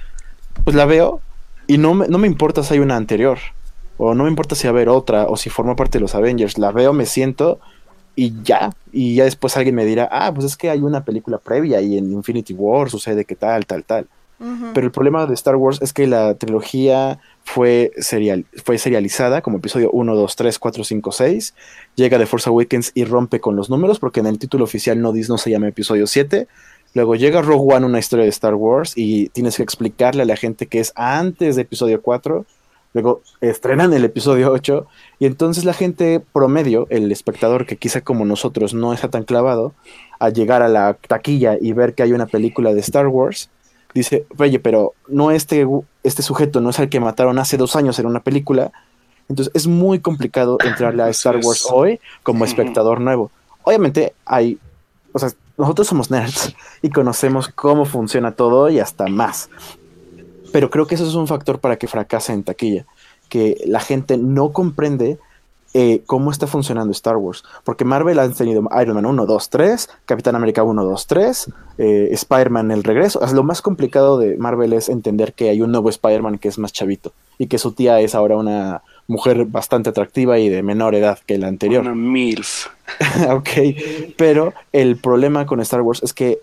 pues la veo y no me, no me importa si hay una anterior, o no me importa si va a haber otra, o si forma parte de los Avengers, la veo, me siento y ya, y ya después alguien me dirá, ah, pues es que hay una película previa y en Infinity War sucede que tal, tal, tal. Pero el problema de Star Wars es que la trilogía fue, serial, fue serializada como episodio 1, 2, 3, 4, 5, 6. Llega de Force Awakens y rompe con los números porque en el título oficial no, no se llama episodio 7. Luego llega Rogue One, una historia de Star Wars, y tienes que explicarle a la gente que es antes de episodio 4. Luego estrenan el episodio 8 y entonces la gente promedio, el espectador que quizá como nosotros no está tan clavado, a llegar a la taquilla y ver que hay una película de Star Wars, dice, oye, pero no este, este sujeto no es el que mataron hace dos años en una película. Entonces es muy complicado entrarle a Star Wars hoy como espectador nuevo. Obviamente hay, o sea, nosotros somos nerds y conocemos cómo funciona todo y hasta más. Pero creo que eso es un factor para que fracase en taquilla, que la gente no comprende eh, cómo está funcionando Star Wars. Porque Marvel ha tenido Iron Man 1, 2, 3, Capitán América 1, 2, 3, eh, Spider-Man el regreso. lo más complicado de Marvel es entender que hay un nuevo Spider-Man que es más chavito y que su tía es ahora una mujer bastante atractiva y de menor edad que la anterior. Una MILF. ok, pero el problema con Star Wars es que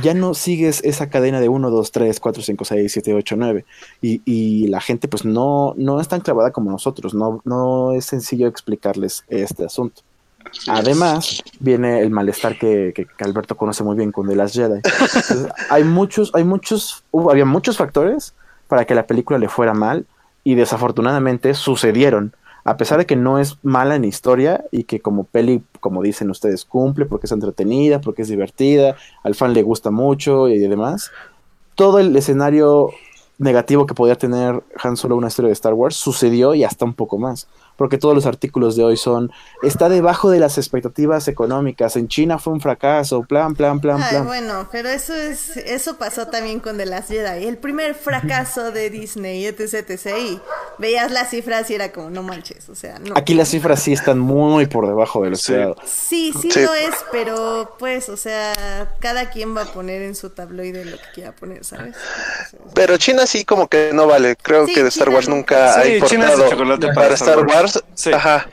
ya no sigues esa cadena de 1, 2, 3, 4, 5, 6, 7, 8, 9. Y, y la gente pues no, no es tan clavada como nosotros, no, no es sencillo explicarles este asunto. Además, viene el malestar que, que, Alberto conoce muy bien con The Last Jedi. hay muchos, hay muchos, había muchos factores para que la película le fuera mal y desafortunadamente sucedieron a pesar de que no es mala en historia y que como peli, como dicen ustedes, cumple porque es entretenida, porque es divertida, al fan le gusta mucho y demás, todo el escenario negativo que podía tener Han Solo una historia de Star Wars sucedió y hasta un poco más porque todos los artículos de hoy son, está debajo de las expectativas económicas, en China fue un fracaso, plan, plan, plan, Ay, plan. bueno, pero eso es, eso pasó también con The Last Jedi, el primer fracaso de Disney, etc, etc, y veías las cifras y era como, no manches, o sea, no. Aquí las cifras sí están muy por debajo de lo Sí. esperado. Sí, sí, Sí. lo es, pero pues, o sea, cada quien va a poner en su tabloide lo que quiera poner, ¿sabes? Pero China sí como que no vale. Creo Sí, que de Star Wars nunca ha Sí, China es de importado chocolate para, Star Wars. Wars. Sí. Ajá.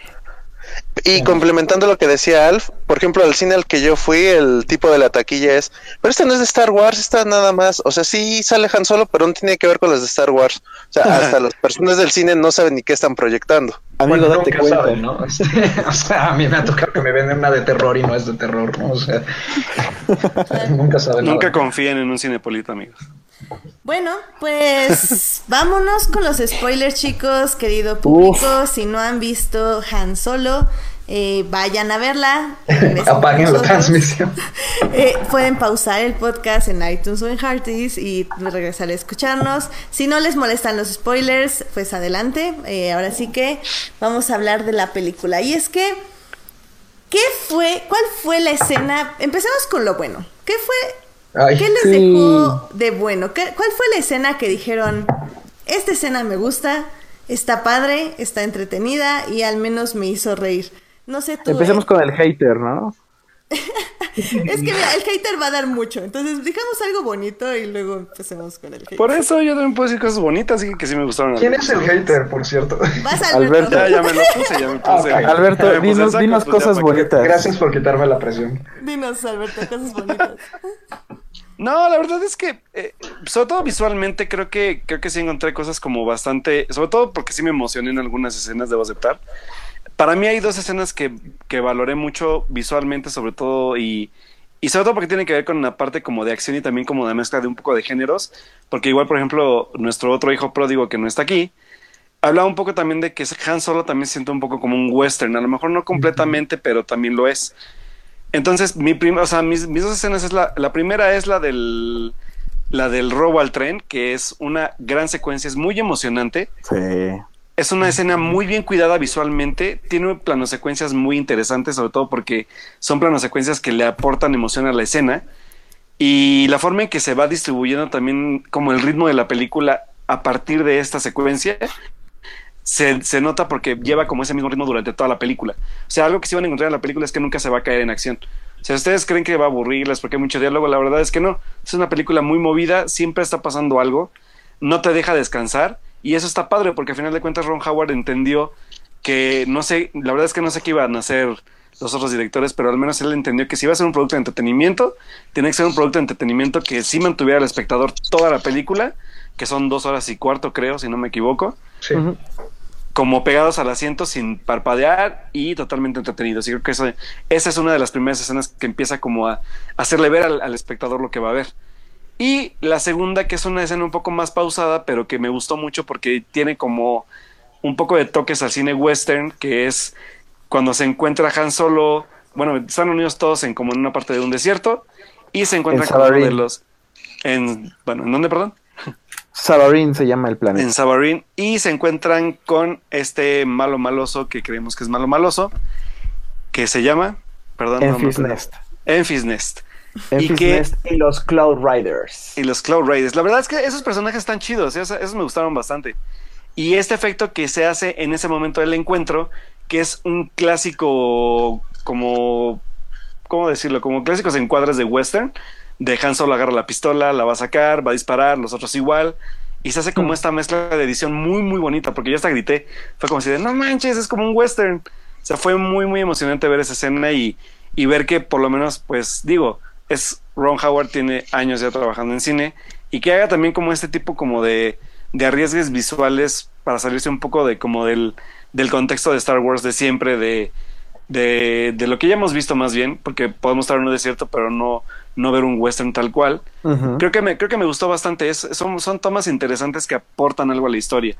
Y complementando lo que decía Alf, por ejemplo, al cine al que yo fui, el tipo de la taquilla es, pero esta no es de Star Wars, esta nada más, o sea, sí sale Han Solo, pero no tiene que ver con las de Star Wars. O sea, hasta las personas del cine no saben ni qué están proyectando. Amigo, Bueno, date nunca cuenta. saben, ¿no? o sea, a mí me ha tocado que me venden una de terror y no es de terror, ¿no? O sea, nunca saben Nunca nada. confíen en un cinepolito, amigos. Bueno, pues vámonos con los spoilers, chicos, querido público. Si no han visto Han Solo, eh, vayan a verla. Apaguen la transmisión. Eh, pueden pausar el podcast en iTunes o en Hearties y regresar a escucharnos. Si no les molestan los spoilers, pues adelante. Eh, ahora sí que vamos a hablar de la película. Y es que, ¿qué fue? ¿Cuál fue la escena? Empecemos con lo bueno. ¿Qué fue? Ay, ¿Qué les Sí. dejó de bueno? ¿Qué- ¿Cuál fue la escena que dijeron? Esta escena me gusta, está padre, está entretenida y al menos me hizo reír. No sé tú. Empecemos eh. con el hater, ¿no? Es que mira, el hater va a dar mucho. Entonces, digamos algo bonito y luego empecemos con el hater. Por eso yo también puedo decir cosas bonitas y que sí me gustaron. ¿Quién es el hater, por cierto? Vas Alberto. Ya, ya me lo puse, ya me puse. Ok. Alberto, Ya me puse dinos, saco, dinos pues cosas bonitas. Gracias por quitarme la presión. Dinos, Alberto, cosas bonitas. No, la verdad es que, eh, sobre todo visualmente, creo que, creo que sí encontré cosas como bastante, sobre todo porque sí me emocioné en algunas escenas, debo aceptar. Para mí hay dos escenas que, que valoré mucho visualmente, sobre todo, y, y sobre todo porque tiene que ver con una parte como de acción y también como de mezcla de un poco de géneros, porque igual, por ejemplo, nuestro otro hijo pródigo que no está aquí, hablaba un poco también de que Han Solo también siente un poco como un western, a lo mejor no completamente, pero también lo es. Entonces, mi prima, o sea, mis, mis dos escenas es la, la primera es la del la del robo al tren, que es una gran secuencia, es muy emocionante. Sí. Es una escena muy bien cuidada visualmente, tiene planos secuencias muy interesantes, sobre todo porque son planos secuencias que le aportan emoción a la escena. Y la forma en que se va distribuyendo también como el ritmo de la película a partir de esta secuencia se, se nota porque lleva como ese mismo ritmo durante toda la película. O sea, algo que sí van a encontrar en la película es que nunca se va a caer en acción. O sea, ustedes creen que va a aburrirles porque hay mucho diálogo, la verdad es que no. Es una película muy movida, siempre está pasando algo, no te deja descansar y eso está padre porque al final de cuentas Ron Howard entendió que no sé, la verdad es que no sé qué iban a hacer los otros directores, pero al menos él entendió que si iba a ser un producto de entretenimiento, tiene que ser un producto de entretenimiento que sí mantuviera al espectador toda la película, que son dos horas y cuarto creo, si no me equivoco Sí. Como pegados al asiento sin parpadear y totalmente entretenidos. Y creo que eso, esa es una de las primeras escenas que empieza como a hacerle ver al, al espectador lo que va a ver. Y la segunda, que es una escena un poco más pausada, pero que me gustó mucho porque tiene como un poco de toques al cine western, que es cuando se encuentra Han Solo, bueno, están unidos todos en como en una parte de un desierto y se encuentran En con uno de los... En, bueno, ¿en dónde, perdón? Sabarín se llama el en planeta. Sabarín y se encuentran con este malo maloso que creemos que es malo maloso, que se llama, perdón, no me Enfys acuerdo. Nest. Enfys que- Nest y los Cloud Riders. Y los Cloud Raiders. La verdad es que esos personajes están chidos, esos, esos me gustaron bastante. Y este efecto que se hace en ese momento del encuentro, que es un clásico como, ¿cómo decirlo? Como clásicos encuadres de western, de Han Solo agarra la pistola, la va a sacar, va a disparar, los otros igual. Y se hace como esta mezcla de edición muy, muy bonita, porque yo hasta grité. Fue como si de, no manches, es como un western. O sea, fue muy, muy emocionante ver esa escena y, y ver que por lo menos, pues digo, es Ron Howard tiene años ya trabajando en cine y que haga también como este tipo como de, de arriesgues visuales para salirse un poco de como del, del contexto de Star Wars de siempre, de, de, de lo que ya hemos visto más bien, porque podemos estar en un desierto, pero no, no ver un western tal cual. Creo que me, creo que me gustó bastante. Es, son, son tomas interesantes que aportan algo a la historia.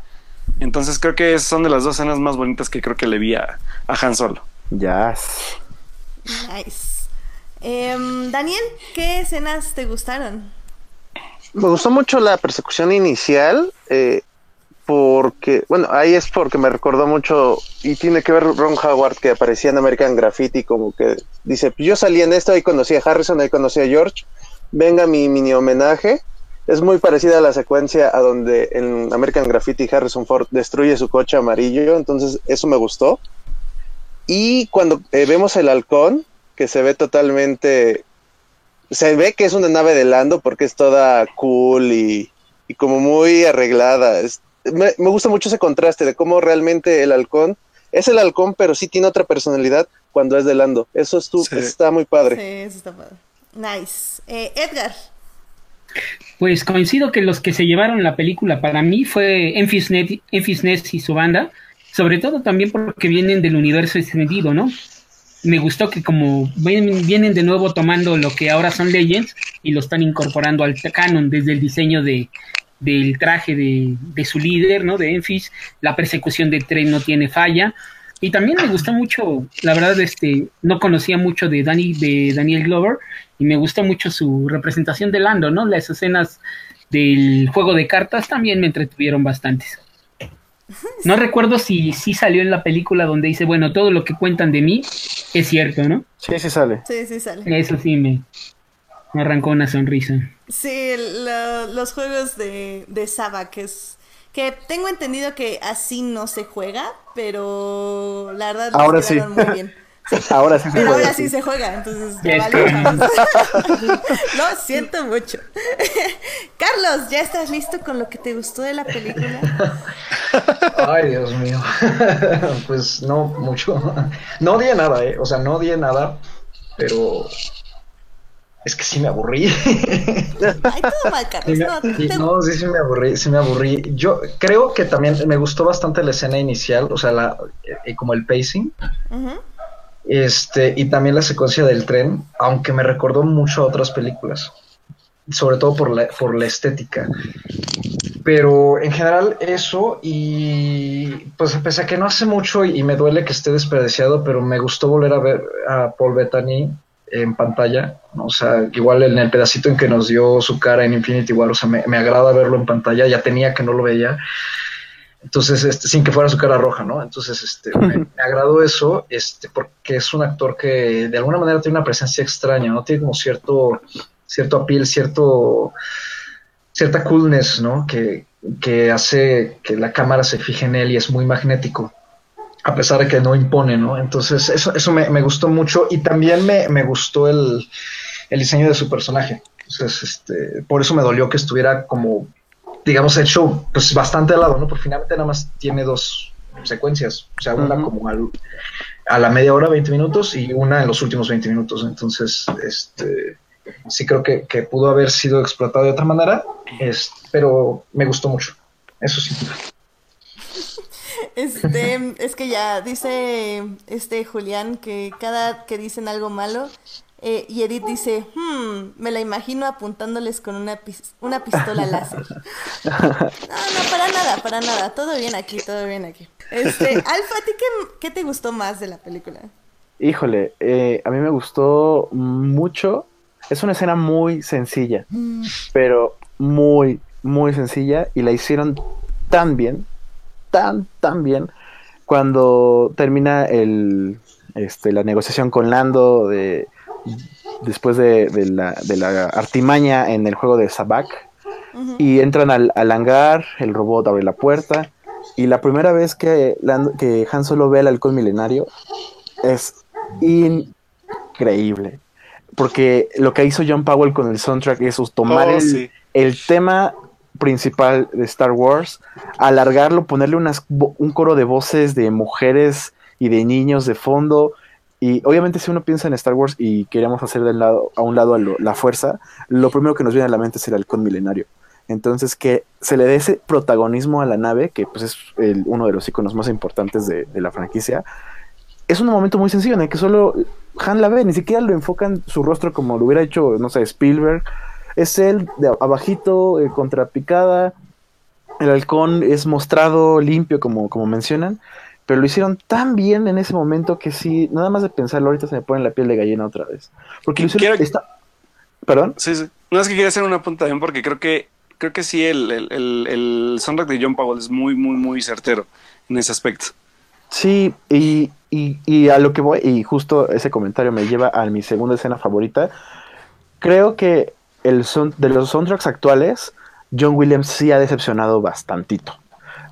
Entonces creo que son de las dos escenas más bonitas que creo que le vi a, a Han Solo. Yes. Nice. Em, Daniel, ¿qué escenas te gustaron? Me gustó mucho la persecución inicial, eh, porque, bueno, ahí es porque me recordó mucho, y tiene que ver Ron Howard, que aparecía en American Graffiti, como que dice, yo salí en esto, ahí conocí a Harrison, ahí conocí a George, venga mi mini homenaje. Es muy parecida a la secuencia a donde en American Graffiti Harrison Ford destruye su coche amarillo, entonces eso me gustó. Y cuando eh, vemos el halcón, que se ve totalmente se ve que es una nave de Lando porque es toda cool y, y como muy arreglada. Es- me, me gusta mucho ese contraste de cómo realmente el halcón es el halcón, pero sí tiene otra personalidad cuando es de Lando. Eso estu- Sí. está muy padre. Sí, eso está padre. Nice. Eh, Edgar. Pues coincido que los que se llevaron la película para mí fue Enfys Nest y su banda, sobre todo también porque vienen del universo extendido, ¿no? Me gustó que como ven- vienen de nuevo tomando lo que ahora son Legends y lo están incorporando al canon desde el diseño de, del traje de, de su líder, ¿no? De Enfys, la persecución del tren no tiene falla. Y también me gustó mucho, la verdad, este, no conocía mucho de Danny, de Daniel Glover, y me gustó mucho su representación de Lando, ¿no? Las escenas del juego de cartas también me entretuvieron bastantes. No recuerdo si sí salió en la película donde dice, bueno, todo lo que cuentan de mí es cierto, ¿no? Sí, sí sale. Sí, sí sale. Eso sí me, me arrancó una sonrisa. Sí, lo- los juegos de, de Saba, que es... Que tengo entendido que así no se juega, pero la verdad Ahora sí. quedaron muy bien. Ahora sí se puede. ahora sí se juega, entonces ya vale. está. Lo siento mucho. Carlos, ¿ya estás listo con lo que te gustó de la película? Ay, Dios mío. pues no mucho. No odié nada, ¿eh? O sea, no odié nada, pero es que sí me aburrí. Ay, todo mal, Carlos. No, sí, no, sí, sí me aburrí, sí me aburrí. Yo creo que también me gustó bastante la escena inicial, o sea, la, eh, como el pacing, Ujú. Este, y también la secuencia del tren, aunque me recordó mucho a otras películas, sobre todo por la, por la estética. Pero en general eso y pues pese a que no hace mucho y, me duele que esté desperdiciado, pero me gustó volver a ver a Paul Bettany en pantalla, o sea, igual en el pedacito en que nos dio su cara en Infinity War, o sea, me, me agrada verlo en pantalla, ya tenía que no lo veía, entonces, este, sin que fuera su cara roja, ¿no? Entonces, este, me, me agradó eso, este, porque es un actor que de alguna manera tiene una presencia extraña, ¿no? Tiene como cierto, cierto appeal, cierto, cierta coolness, ¿no? Que, que hace que la cámara se fije en él y es muy magnético, a pesar de que no impone, ¿no? Entonces, eso, eso me, me gustó mucho y también me, me gustó el, el diseño de su personaje. Entonces, este, por eso me dolió que estuviera como, digamos, hecho pues bastante al lado, ¿no? Porque finalmente nada más tiene dos secuencias, o sea, una como al- a la media hora, 20 minutos, y una en los últimos 20 minutos. Entonces, este, sí creo que, que pudo haber sido explotado de otra manera, es, pero me gustó mucho. Eso sí. Este, es que ya dice este Julián que cada que dicen algo malo, eh, y Edith dice, hmm, me la imagino apuntándoles con una, pis- una pistola láser. No, no, para nada, para nada. Todo bien aquí, todo bien aquí. Este, Alfa, ¿a ti qué, qué te gustó más de la película? Híjole, eh, a mí me gustó mucho. Es una escena muy sencilla, pero muy, muy sencilla y la hicieron tan bien, tan, tan bien. Cuando termina el, este, la negociación con Lando de, después de, de la, de la artimaña en el juego de Sabak y entran al, al hangar, el robot abre la puerta y la primera vez que, que Han Solo ve al halcón milenario es increíble. Porque lo que hizo John Powell con el soundtrack es tomar Oh, el, sí. el tema principal de Star Wars, alargarlo, ponerle unas, un coro de voces de mujeres y de niños de fondo. Y obviamente si uno piensa en Star Wars y queremos hacer del lado, a un lado a lo- la fuerza, lo primero que nos viene a la mente es el halcón milenario. Entonces que se le dé ese protagonismo a la nave, que pues es el- uno de los iconos más importantes de, de la franquicia, es un momento muy sencillo en el que solo Han la ve, ni siquiera lo enfocan su rostro como lo hubiera hecho, no sé, Spielberg. Es él de abajito, eh, contrapicada. El halcón es mostrado limpio, como, como mencionan. Pero lo hicieron tan bien en ese momento que sí, nada más de pensarlo ahorita se me pone la piel de gallina otra vez. Porque lo hicieron. Quiero- está- ¿Perdón? Sí, sí. No es que quería hacer una punta también porque creo que creo que sí el, el, el, el soundtrack de John Powell es muy, muy, muy certero en ese aspecto. Sí, y, y, y a lo que voy, y justo ese comentario me lleva a mi segunda escena favorita. Creo que el son, de los soundtracks actuales, John Williams sí ha decepcionado bastantito.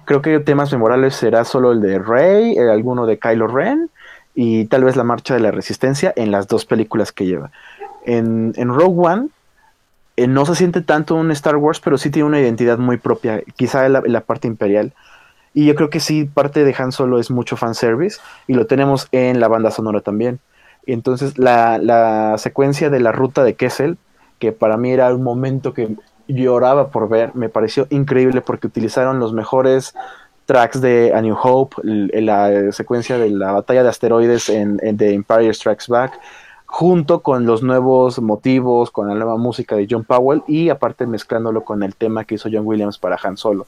Creo que temas memorables será solo el de Rey, eh, alguno de Kylo Ren y tal vez la marcha de la resistencia en las dos películas que lleva. En, en Rogue One eh, no se siente tanto un Star Wars, pero sí tiene una identidad muy propia, quizá la, la parte imperial. Y yo creo que sí, parte de Han Solo es mucho fanservice y lo tenemos en la banda sonora también. Entonces la, la secuencia de la ruta de Kessel, que para mí era un momento que lloraba por ver, me pareció increíble porque utilizaron los mejores tracks de A New Hope, l- la secuencia de la batalla de asteroides en, The Empire Strikes Back, junto con los nuevos motivos, con la nueva música de John Powell y aparte mezclándolo con el tema que hizo John Williams para Han Solo.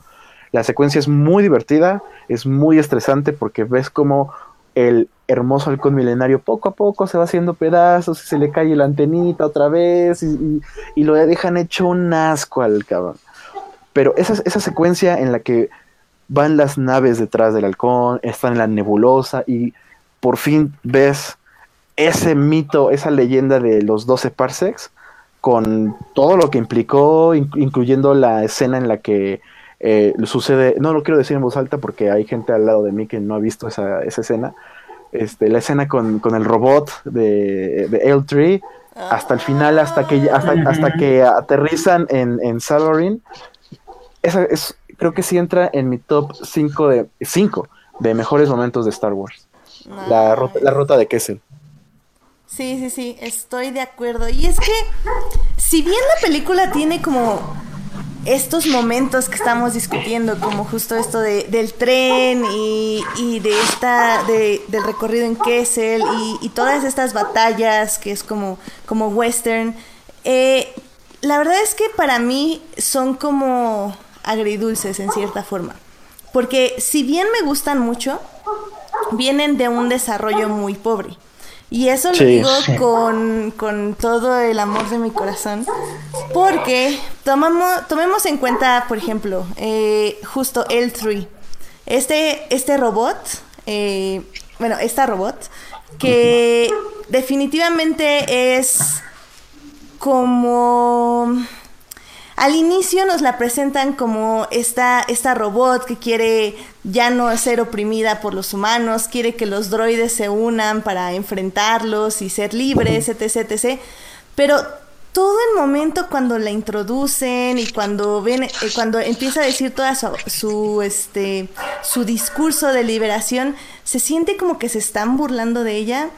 La secuencia es muy divertida, es muy estresante porque ves como el hermoso halcón milenario poco a poco se va haciendo pedazos y se le cae la antenita otra vez y, lo dejan hecho un asco al cabrón. Pero esa, esa secuencia en la que van las naves detrás del halcón, están en la nebulosa y por fin ves ese mito, esa leyenda de los 12 parsecs con todo lo que implicó, in- incluyendo la escena en la que eh, sucede, no lo quiero decir en voz alta porque hay gente al lado de mí que no ha visto esa, esa escena, este, la escena con, con el robot de, de L3 hasta el final, hasta que, hasta, hasta que aterrizan en, en Salorin, esa es, creo que sí entra en mi top 5 de, cinco de mejores momentos de Star Wars. La, ruta, la ruta de Kessel. Sí, sí, sí, estoy de acuerdo. Y es que, si bien la película tiene como estos momentos que estamos discutiendo, como justo esto de, del tren y, y de esta, de, del recorrido en Kessel y, todas estas batallas que es como, como western, eh, la verdad es que para mí son como agridulces en cierta forma. Porque si bien me gustan mucho, vienen de un desarrollo muy pobre. Y eso Sí, lo digo sí. con, con todo el amor de mi corazón. Porque tomamos, tomemos en cuenta, por ejemplo, eh, justo L3. Este, este robot, eh, bueno, esta robot, que definitivamente es como... Al inicio nos la presentan como esta, esta robot que quiere ya no ser oprimida por los humanos, quiere que los droides se unan para enfrentarlos y ser libres, etc, etc. Pero todo el momento cuando la introducen y cuando ven, eh, cuando empieza a decir toda su, su, este, su discurso de liberación, se siente como que se están burlando de ella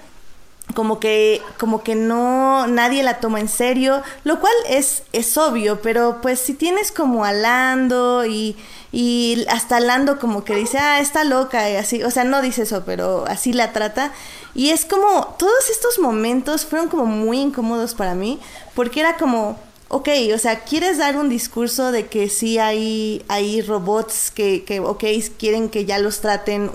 como que como que no nadie la toma en serio lo cual es es obvio pero pues si tienes como a Lando y y hasta Lando como que dice ah está loca y así o sea no dice eso pero así la trata. Y es como todos estos momentos fueron como muy incómodos para mí porque era como Ok, o sea, quieres dar un discurso de que sí hay, hay robots que, que, ok, quieren que ya los traten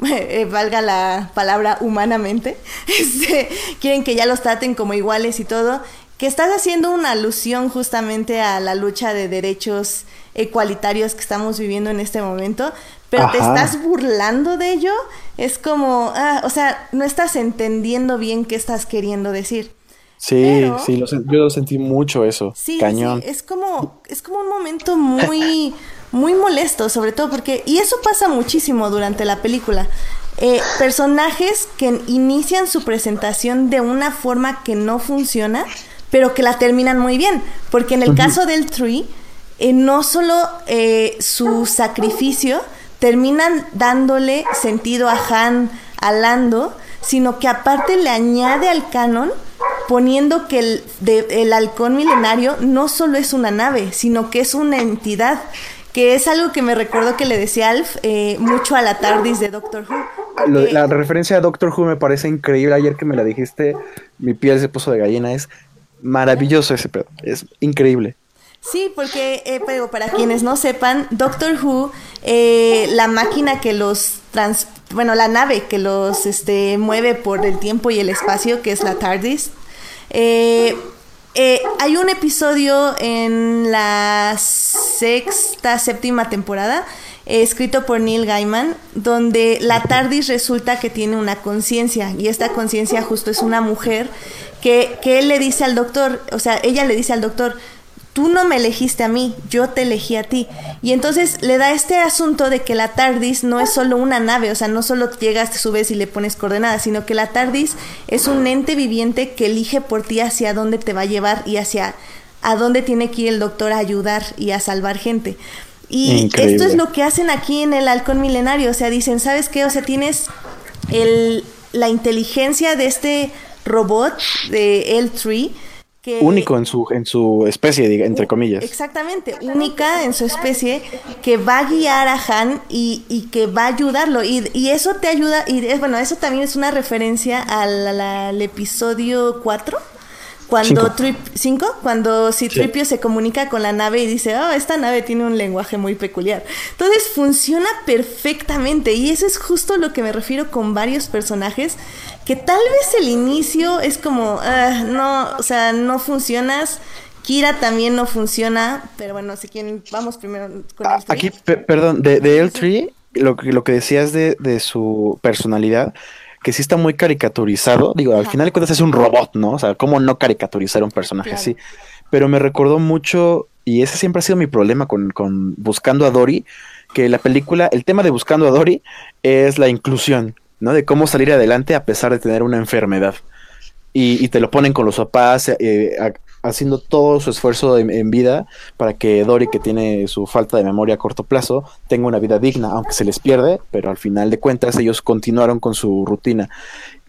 eh, valga la palabra humanamente, este, quieren que ya los traten como iguales y todo, que estás haciendo una alusión justamente a la lucha de derechos ecualitarios que estamos viviendo en este momento, pero te estás burlando de ello, es como, ah, o sea, no estás entendiendo bien qué estás queriendo decir. Sí, Pero- sí, lo yo lo sentí mucho eso. Sí, Cañón. sí, es como, es como un momento muy, muy molesto, sobre todo porque, y eso pasa muchísimo durante la película. Eh, personajes que inician su presentación de una forma que no funciona, pero que la terminan muy bien. Porque en el caso del Tree, eh, no solo eh, su sacrificio terminan dándole sentido a Han, a Lando, sino que aparte le añade al canon poniendo que el, de- el halcón milenario no solo es una nave, sino que es una entidad, que es algo que me recordó que le decía Alf eh, mucho a la TARDIS de Doctor Who. Porque- la referencia a Doctor Who me parece increíble. Ayer que me la dijiste, mi piel se puso de gallina. Es maravilloso ese pedo. Es increíble. Sí, porque, eh, pero para quienes no sepan, Doctor Who, eh, la máquina que los trans, bueno, la nave que los este, mueve por el tiempo y el espacio, que es la TARDIS, eh, eh, hay un episodio en la sexta, séptima temporada, eh, escrito por Neil Gaiman, donde la TARDIS resulta que tiene una conciencia, y esta conciencia justo es una mujer que, que él le dice al doctor, o sea, ella le dice al doctor, tú no me elegiste a mí, yo te elegí a ti. Y entonces le da este asunto de que la TARDIS no es solo una nave, o sea, no solo llegas, te subes y le pones coordenadas, sino que la TARDIS es un ente viviente que elige por ti hacia dónde te va a llevar y hacia a dónde tiene que ir el doctor a ayudar y a salvar gente. Y Increíble. esto es lo que hacen aquí en el halcón milenario. O sea, dicen, ¿sabes qué? O sea, tienes el, la inteligencia de este robot de L3 que... Único en su, en su especie, diga, entre comillas. Exactamente, única en su especie, que va a guiar a Han y, y que va a ayudarlo. Y, y eso te ayuda, y es, bueno, eso también es una referencia al, al- al episodio 4. Cuando. Trip, ¿cinco? Cuando Citripio se comunica con la nave y dice, oh, esta nave tiene un lenguaje muy peculiar. Entonces funciona perfectamente y eso es justo lo que me refiero con varios personajes que tal vez el inicio es como, ah, no, o sea, no funcionas. Kira también no funciona, pero bueno, si quieren, vamos primero con Ah, el. Aquí, pe- perdón, de, de L3, lo, que- lo que decías de, de su personalidad, que sí está muy caricaturizado. Digo, al final de cuentas es un robot, ¿no? O sea, ¿cómo no caricaturizar un personaje Claro. así? Pero me recordó mucho, y ese siempre ha sido mi problema con, con Buscando a Dory, que la película, el tema de Buscando a Dory es la inclusión, ¿no? De cómo salir adelante a pesar de tener una enfermedad. Y, y te lo ponen con los papás, eh, ha- haciendo todo su esfuerzo en, en vida para que Dory, que tiene su falta de memoria a corto plazo, tenga una vida digna, aunque se les pierde, pero al final de cuentas ellos continuaron con su rutina.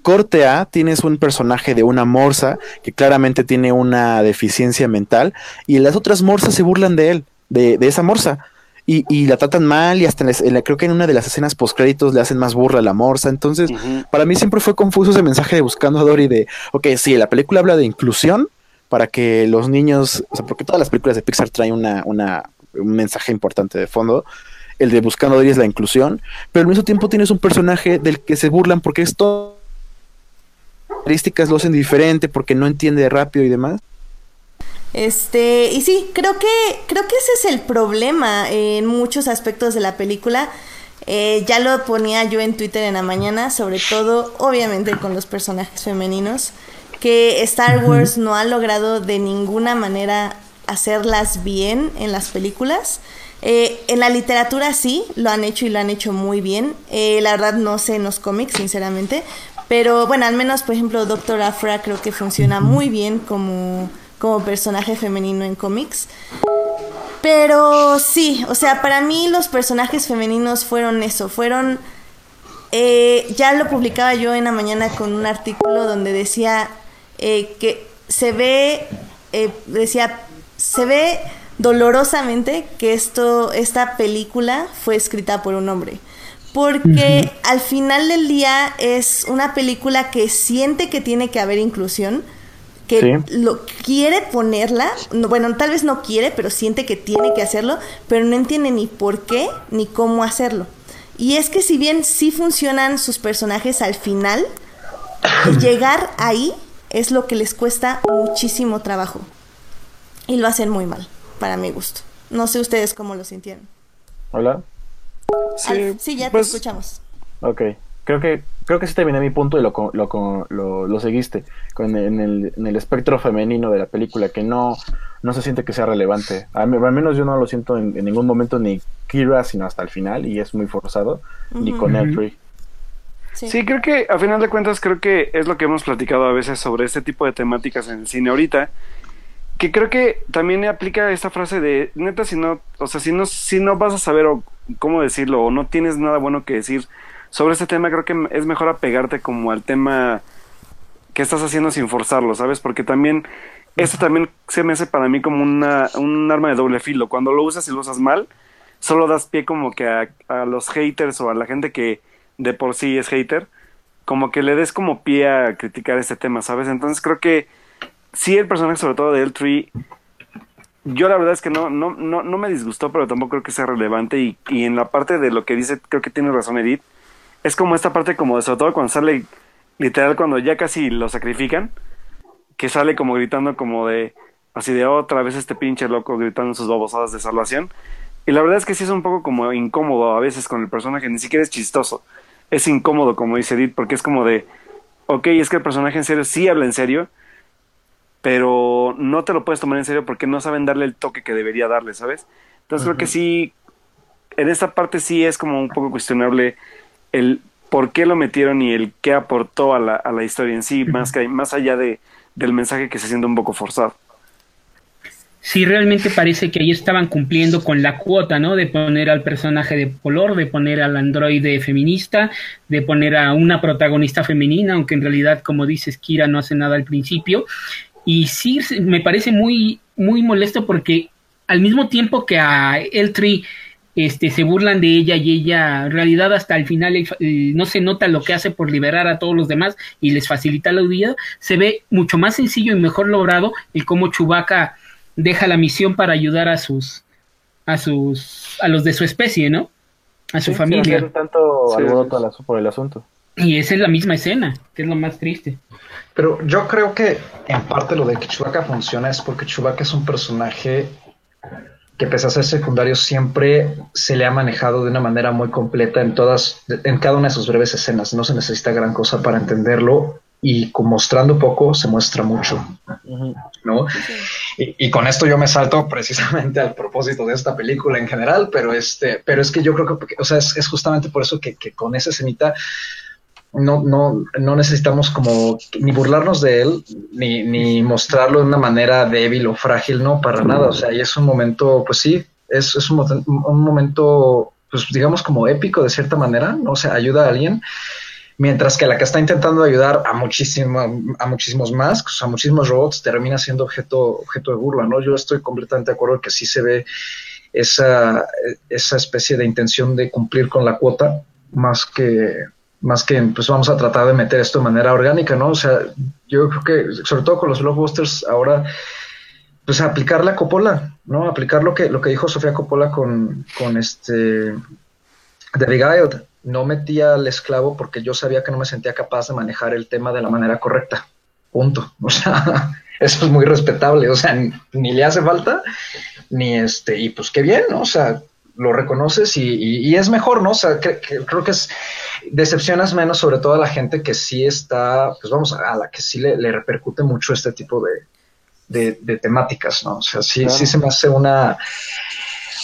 Corte A, tienes un personaje de una morsa que claramente tiene una deficiencia mental y las otras morsas se burlan de él, de, de esa morsa. Y, y la tratan mal y hasta en la- creo que en una de las escenas postcréditos le hacen más burla a la morsa. Entonces, para mí siempre fue confuso ese mensaje de Buscando a Dory de, ok, sí, la película habla de inclusión para que los niños, o sea, porque todas las películas de Pixar traen una, una, un mensaje importante de fondo. El de Buscando a es la inclusión, pero al mismo tiempo tienes un personaje del que se burlan porque esto características lo hacen diferente porque no entiende rápido y demás. Este, y sí, creo que, creo que ese es el problema en muchos aspectos de la película. Eh, ya lo ponía yo en Twitter en la mañana, sobre todo, obviamente, con los personajes femeninos, que Star Wars no ha logrado de ninguna manera hacerlas bien en las películas. Eh, en la literatura sí, lo han hecho y lo han hecho muy bien. Eh, la verdad no sé en los cómics, sinceramente. Pero bueno, al menos, por ejemplo, Doctor Afra creo que funciona muy bien como, como personaje femenino en cómics. Pero sí, o sea, para mí los personajes femeninos fueron eso, fueron... eh, ya lo publicaba yo en la mañana con un artículo donde decía eh, que se ve, eh, decía, se ve dolorosamente que esto, esta película fue escrita por un hombre. Porque al final del día es una película que siente que tiene que haber inclusión, que Sí. lo quiere ponerla, no, bueno, tal vez no quiere, pero siente que tiene que hacerlo, pero no entiende ni por qué ni cómo hacerlo. Y es que si bien sí funcionan sus personajes al final, llegar ahí es lo que les cuesta muchísimo trabajo. Y lo hacen muy mal, para mi gusto. No sé ustedes cómo lo sintieron. Hola. Sí, sí, ya pues, te escuchamos. Ok, creo que creo que sí terminé mi punto y lo, co- lo, lo, lo seguiste con en, el, en el espectro femenino de la película, que no, no se siente que sea relevante. A mí- al menos yo no lo siento en, en ningún momento ni Kira, sino hasta el final, y es muy forzado, ni con Ujú. Sí. Sí, creo que a final de cuentas creo que es lo que hemos platicado a veces sobre este tipo de temáticas en el cine ahorita, que creo que también aplica esta frase de neta si no, o sea, si no si no vas a saber o cómo decirlo o no tienes nada bueno que decir sobre este tema, creo que es mejor apegarte como al tema que estás haciendo sin forzarlo, ¿sabes? Porque también esto también se me hace para mí como una un arma de doble filo, cuando lo usas y lo usas mal, solo das pie como que a, a los haters o a la gente que de por sí es hater, como que le des como pie a criticar este tema, ¿sabes? Entonces creo que sí el personaje sobre todo de L3, yo la verdad es que no, no, no, no me disgustó, pero tampoco creo que sea relevante y, y en la parte de lo que dice, creo que tiene razón Edith, es como esta parte como de sobre todo cuando sale literal cuando ya casi lo sacrifican, que sale como gritando como de así de otra vez este pinche loco gritando sus babosadas de salvación. Y la verdad es que sí es un poco como incómodo a veces con el personaje, ni siquiera es chistoso. Es incómodo, como dice Edith, porque es como de, ok, es que el personaje en serio sí habla en serio, pero no te lo puedes tomar en serio porque no saben darle el toque que debería darle, ¿sabes? Entonces creo que sí, en esta parte sí es como un poco cuestionable el por qué lo metieron y el qué aportó a la, a la historia en sí, más, que, más allá de, del mensaje que se siente un poco forzado. Sí realmente parece que ahí estaban cumpliendo con la cuota, ¿no? De poner al personaje de color, de poner al androide feminista, de poner a una protagonista femenina, aunque en realidad, como dices, Kira no hace nada al principio. Y sí, me parece muy, muy molesto porque al mismo tiempo que a Eltree este, se burlan de ella y ella en realidad hasta el final no se nota lo que hace por liberar a todos los demás y les facilita la huida, se ve mucho más sencillo y mejor logrado el cómo Chewbacca deja la misión para ayudar a sus a sus a los de su especie, ¿no? A su familia. tanto por el asunto. Y esa es la misma escena, que es lo más triste. Pero yo creo que en parte lo de que Chewbacca funciona es porque Chewbacca es un personaje que pese a ser secundario siempre se le ha manejado de una manera muy completa en todas, en cada una de sus breves escenas. No se necesita gran cosa para entenderlo y mostrando poco se muestra mucho, ¿no? Y, con esto yo me salto precisamente al propósito de esta película en general, pero este, pero es que yo creo que, o sea, es, justamente por eso que, que con esa escenita no, no, no necesitamos como ni burlarnos de él, ni, ni mostrarlo de una manera débil o frágil, no, para nada. O sea, y es un momento, pues sí, es, es un, un, momento, pues digamos como épico de cierta manera, ¿no? O sea, ayuda a alguien, mientras que la que está intentando ayudar a, muchísimo, a muchísimos más, a muchísimos robots, termina siendo objeto, objeto de burla, ¿no? Yo estoy completamente de acuerdo que sí se ve esa, esa especie de intención de cumplir con la cuota, más que más que pues vamos a tratar de meter esto de manera orgánica, ¿no? O sea, yo creo que sobre todo con los blockbusters ahora pues aplicar la Coppola, ¿no? Aplicar lo que lo que dijo Sofía Coppola con, con este The Beguiled. No metía al esclavo porque yo sabía que no me sentía capaz de manejar el tema de la manera correcta. Punto. O sea, eso es muy respetable. O sea, ni le hace falta, ni este, y pues qué bien, ¿no? O sea, lo reconoces y, es mejor, ¿no? O sea, creo que es, decepcionas menos sobre todo a la gente que sí está, pues vamos, a la que sí le, repercute mucho este tipo de, de, temáticas, ¿no? O sea, sí, sí se me hace una,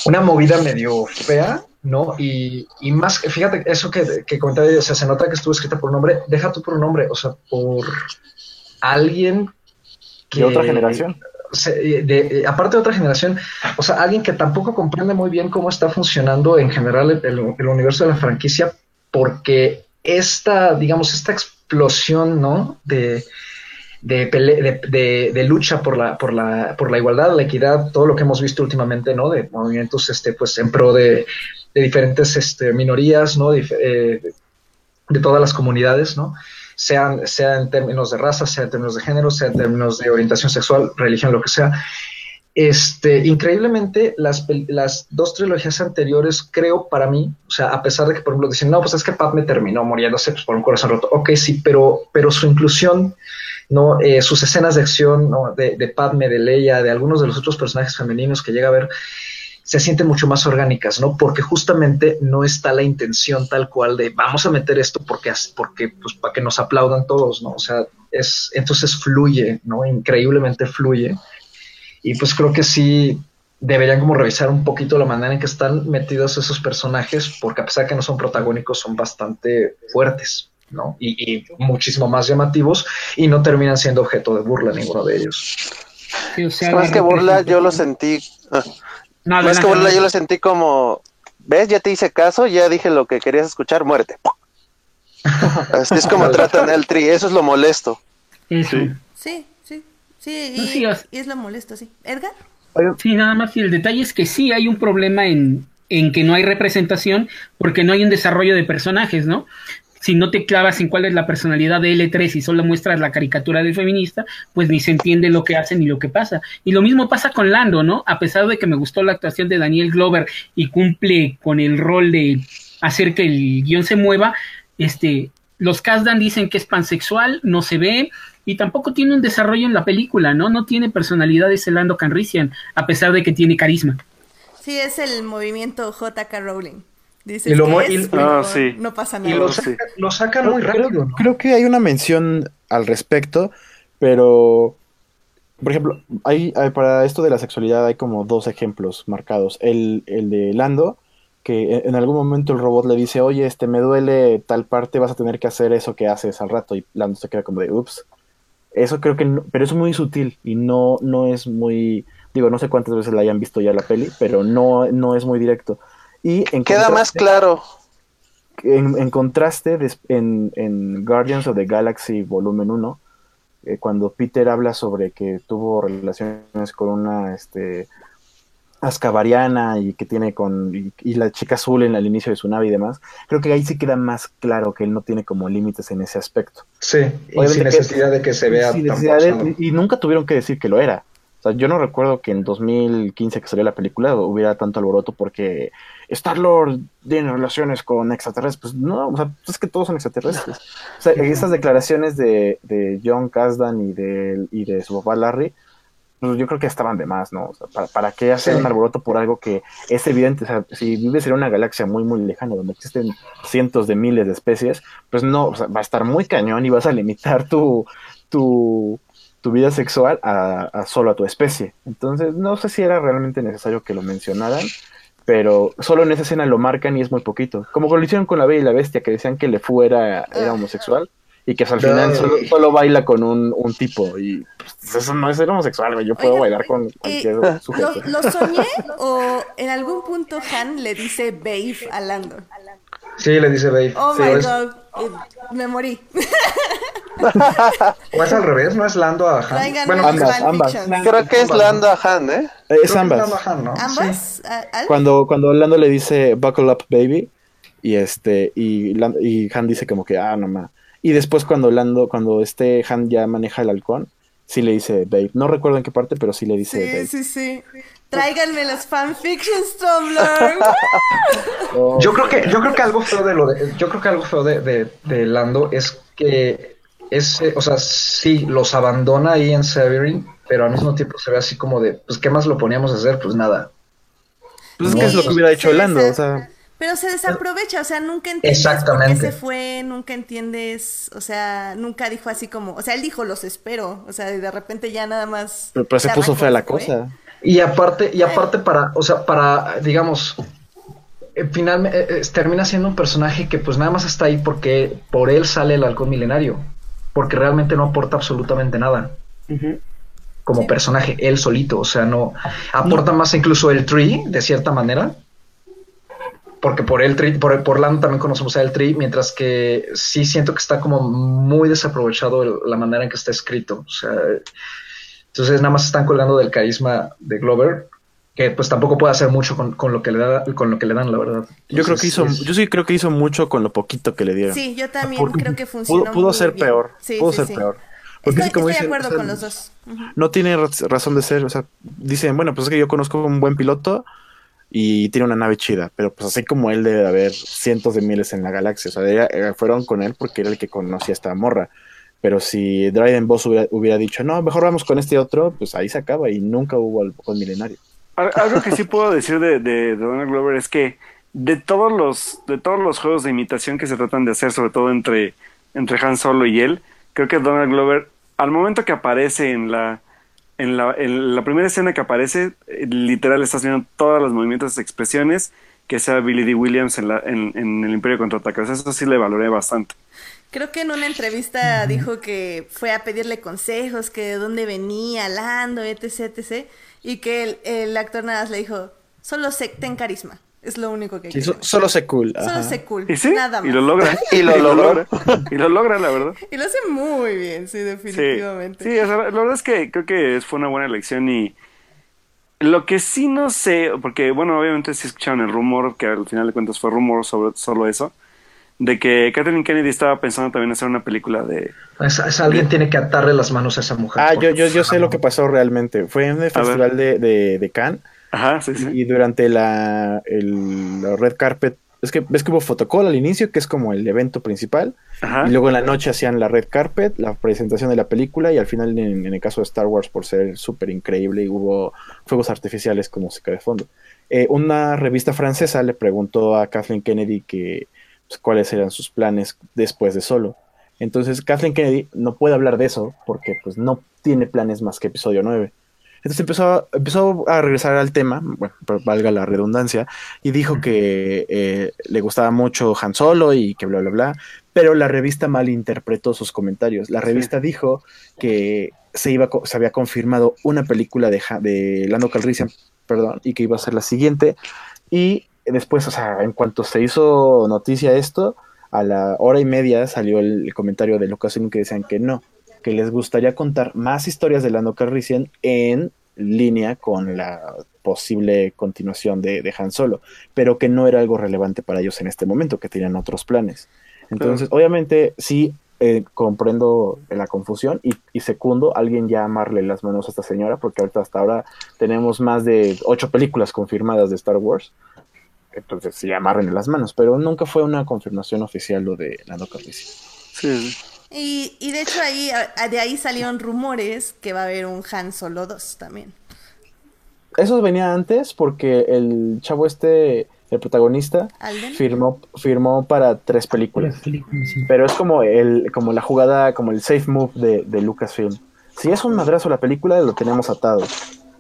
una movida medio fea, ¿no? Y, y más, fíjate, eso que, que comentaba, o sea, se nota que estuvo escrita por un nombre, deja tú por un nombre, o sea, por alguien que... De otra generación de, aparte de otra generación, o sea, alguien que tampoco comprende muy bien cómo está funcionando en general el, universo de la franquicia, porque esta, digamos, esta explosión, ¿no? De, de, de, lucha por la, por, la, por la igualdad, la equidad, todo lo que hemos visto últimamente, ¿no? De movimientos, este, pues, en pro de, diferentes este, minorías, ¿no? Eh, de todas las comunidades, ¿no? sean, sea en términos de raza, sea en términos de género, sea en términos de orientación sexual, religión, lo que sea. Este, increíblemente, las, las dos trilogías anteriores, creo para mí, o sea, a pesar de que, por ejemplo, dicen, no, pues es que Padme terminó muriéndose pues, por un corazón roto. Ok, sí, pero, pero su inclusión, ¿no? Eh, sus escenas de acción, ¿no? De, de Padme, de Leia, de algunos de los otros personajes femeninos que llega a ver, se sienten mucho más orgánicas, ¿no? Porque justamente no está la intención tal cual de vamos a meter esto porque, porque pues, para que nos aplaudan todos, ¿no? O sea, es, entonces fluye, ¿no? Increíblemente fluye. Y pues creo que sí deberían como revisar un poquito la manera en que están metidos esos personajes, porque a pesar de que no son protagónicos, son bastante fuertes, ¿no? Y, muchísimo más llamativos y no terminan siendo objeto de burla ninguno de ellos. más que burla, yo lo sentí. Ah, no, es que yo lo sentí como, ¿ves? Ya te hice caso, ya dije lo que querías escuchar, muerte. Así es como tratan el tri, eso es lo molesto. Sí, sí, sí, sí, y, es lo molesto, sí. ¿Edgar? Sí, nada más, y el detalle es que sí hay un problema en, en que no hay representación porque no hay un desarrollo de personajes, ¿no? Si no te clavas en cuál es la personalidad de L3 y solo muestras la caricatura del feminista, pues ni se entiende lo que hacen ni lo que pasa. Y lo mismo pasa con Lando, ¿no? A pesar de que me gustó la actuación de Daniel Glover y cumple con el rol de hacer que el guion se mueva, este, los Kasdan dicen que es pansexual, no se ve, y tampoco tiene un desarrollo en la película, ¿no? No tiene personalidad ese Lando Canrisian, a pesar de que tiene carisma. Sí, es el movimiento JK Rowling. Dice lo ah, no pasa nada. Y lo, sacan muy rápido. Creo, que hay una mención al respecto, pero, por ejemplo, hay, para esto de la sexualidad hay como dos ejemplos marcados. El, el de Lando, que en algún momento el robot le dice, oye, este, me duele tal parte, vas a tener que hacer eso que haces al rato. Y Lando se queda como de, ups. Eso creo que, no, pero es muy sutil y no, no es muy Digo, no sé cuántas veces la hayan visto ya la peli, pero no, no es muy directo. Y en Queda más claro. en, en contraste, des- en, en Guardians of the Galaxy Volumen 1, eh, cuando Peter habla sobre que tuvo relaciones con una este, ascabariana y que tiene con. Y, y la chica azul en el inicio de su nave y demás, creo que ahí sí queda más claro que él no tiene como límites en ese aspecto. Sí, y sin que- necesidad de que se vea Sin tan necesidad de- forzado. y nunca tuvieron que decir que lo era. O sea, yo no recuerdo que en 2015 que salió la película hubiera tanto alboroto porque Star-Lord tiene relaciones con extraterrestres. Pues no, o sea, es que todos son extraterrestres. O sea, esas declaraciones de, de John Kasdan y de, y de su papá Larry, pues yo creo que estaban de más, ¿no? O sea, ¿para, para qué hacer Sí. un alboroto por algo que es evidente? O sea, si vives en una galaxia muy, muy lejana donde existen cientos de miles de especies, pues no, o sea, va a estar muy cañón y vas a limitar tu, tu, tu vida sexual a, a solo a tu especie. Entonces, no sé si era realmente necesario que lo mencionaran, pero solo en esa escena lo marcan y es muy poquito. Como lo hicieron con la Bella y la Bestia, que decían que LeFou era, era homosexual y que al final solo, solo baila con un, un tipo y pues, eso no es ser homosexual, güey. yo puedo bailar con cualquier ¿Lo, sujeto. lo soñé o en algún punto Han le dice babe a Lando? Sí, le dice Babe. Oh Sí, my es- god, eh, me morí. O es al revés, no es Lando a Han. Bueno, ambas. Creo que es Lando a Han, ¿eh? Eh, Es ambas. Lando a Han, ¿no? Sí. ¿Ambas? Cuando, cuando Orlando le dice buckle up baby y este y, Lan- y Han dice como que ah no ma y después cuando Orlando cuando este Han ya maneja el halcón sí le dice babe no recuerdo en qué parte pero sí le dice Sí, babe sí, sí. Tráiganme los fanfictions, Tumblr. Yo creo que, yo creo que algo feo de lo de, yo creo que algo feo de, de, de Lando es que es, eh, o sea, sí, los abandona ahí en Severin, pero al mismo tiempo se ve así como de, pues, ¿qué más lo poníamos a hacer? Pues nada. pues es que es lo que hubiera hecho desa- o sea Pero se desaprovecha, o sea, nunca entiendes Exactamente. por qué se fue, nunca entiendes, o sea, nunca dijo así como, o sea, él dijo los espero, o sea, y de repente ya nada más. pero, pero se puso fea la cosa Y aparte, y aparte para, o sea, para, digamos, finalmente termina siendo un personaje que pues nada más está ahí porque por él sale el halcón milenario, porque realmente no aporta absolutamente nada. Como Sí. personaje, él solito, o sea, no aporta más incluso el tree, de cierta manera. Porque por el tree, por, por Lando también conocemos a el tree, mientras que sí siento que está como muy desaprovechado el- la manera en que está escrito. O sea, entonces nada más están colgando del carisma de Glover, que pues tampoco puede hacer mucho con, con lo que le da, con lo que le dan, la verdad. yo creo que hizo es- yo sí creo que hizo mucho con lo poquito que le dieron Sí, yo también Porque creo que funcionó. pudo, pudo ser bien. peor Sí, pudo sí, ser sí. peor porque Estoy, sí, como estoy de dicen, acuerdo o sea, con los dos. No tiene raz- razón de ser. O sea, dicen, bueno, pues es que yo conozco un buen piloto y tiene una nave chida, pero pues así como él debe de haber cientos de miles en la galaxia. O sea, era- fueron con él porque era el que conocía a esta morra. Pero si Dryden Boss hubiera, dicho, no, mejor vamos con este otro, pues ahí se acaba y nunca hubo al con milenario. Al- Algo que sí puedo decir de, de, de Donald Glover es que de todos los de todos los juegos de imitación que se tratan de hacer, sobre todo entre, entre Han Solo y él, creo que Donald Glover, al momento que aparece en la en la, en la primera escena que aparece, eh, literal estás viendo todos los movimientos expresiones que sea Billy D. Williams en, la, en, en el Imperio Contraataca. O sea, eso sí le valoré bastante. Creo que en una entrevista dijo que fue a pedirle consejos, que de dónde venía, Lando, etc, etc. Y que el, el actor nada más le dijo, solo sé, ten carisma. Es lo único que Sí, so- solo sé cool. Solo ajá. sé cool. Y sí, Nada más. y lo logra. Y lo logró. y lo logra, la verdad. Y lo hace muy bien, sí, Sí, definitivamente. sí, o sea, la verdad es que creo que fue una buena elección y lo que sí no sé, porque bueno, obviamente sí escucharon el rumor, que al final de cuentas fue rumor sobre solo eso, de que Kathleen Kennedy estaba pensando también hacer una película de... es- es alguien tiene que atarle las manos a esa mujer. Ah, yo, yo, yo sé lo que pasó realmente. Fue en el festival de, de, de Cannes Ajá, sí, sí. y durante la, el, la red carpet, es que ves que hubo fotocall al inicio, que es como el evento principal, Ajá. y luego en la noche hacían la red carpet, la presentación de la película, y al final, en, en el caso de Star Wars, por ser súper increíble, hubo fuegos artificiales con música de fondo. Eh, una revista francesa le preguntó a Kathleen Kennedy que pues, cuáles eran sus planes después de Solo. Entonces Kathleen Kennedy no puede hablar de eso porque pues no tiene planes más que episodio 9. Entonces empezó, empezó a regresar al tema, bueno, valga la redundancia, y dijo que eh, le gustaba mucho Han Solo y que bla, bla, bla, pero la revista malinterpretó sus comentarios. La revista dijo que se, iba, se había confirmado una película de, de Lando Calrissian, perdón, y que iba a ser la siguiente, y después, o sea, en cuanto se hizo noticia esto, a la hora y media salió el, el comentario de Lucasfilm que decían que no, que les gustaría contar más historias de Lando Calrissian en línea con la posible continuación de, de Han Solo, pero que no era algo relevante para ellos en este momento, que tenían otros planes. Entonces, obviamente, sí eh, comprendo la confusión y, y secundo, alguien ya amarle las manos a esta señora, porque ahorita hasta ahora tenemos más de ocho películas confirmadas de Star Wars. Entonces, sí, amarren las manos, pero nunca fue una confirmación oficial lo de Lando Calrissian. Sí. Y, y de hecho ahí, a- de ahí salieron rumores que va a haber un Han Solo 2 también. Eso venía antes porque el chavo este, el protagonista, ¿Alden? firmó, firmó para tres películas. Las películas, sí. Pero es como el, como la jugada, como el safe move de, de Lucasfilm. Si es un madrazo la película, lo tenemos atado.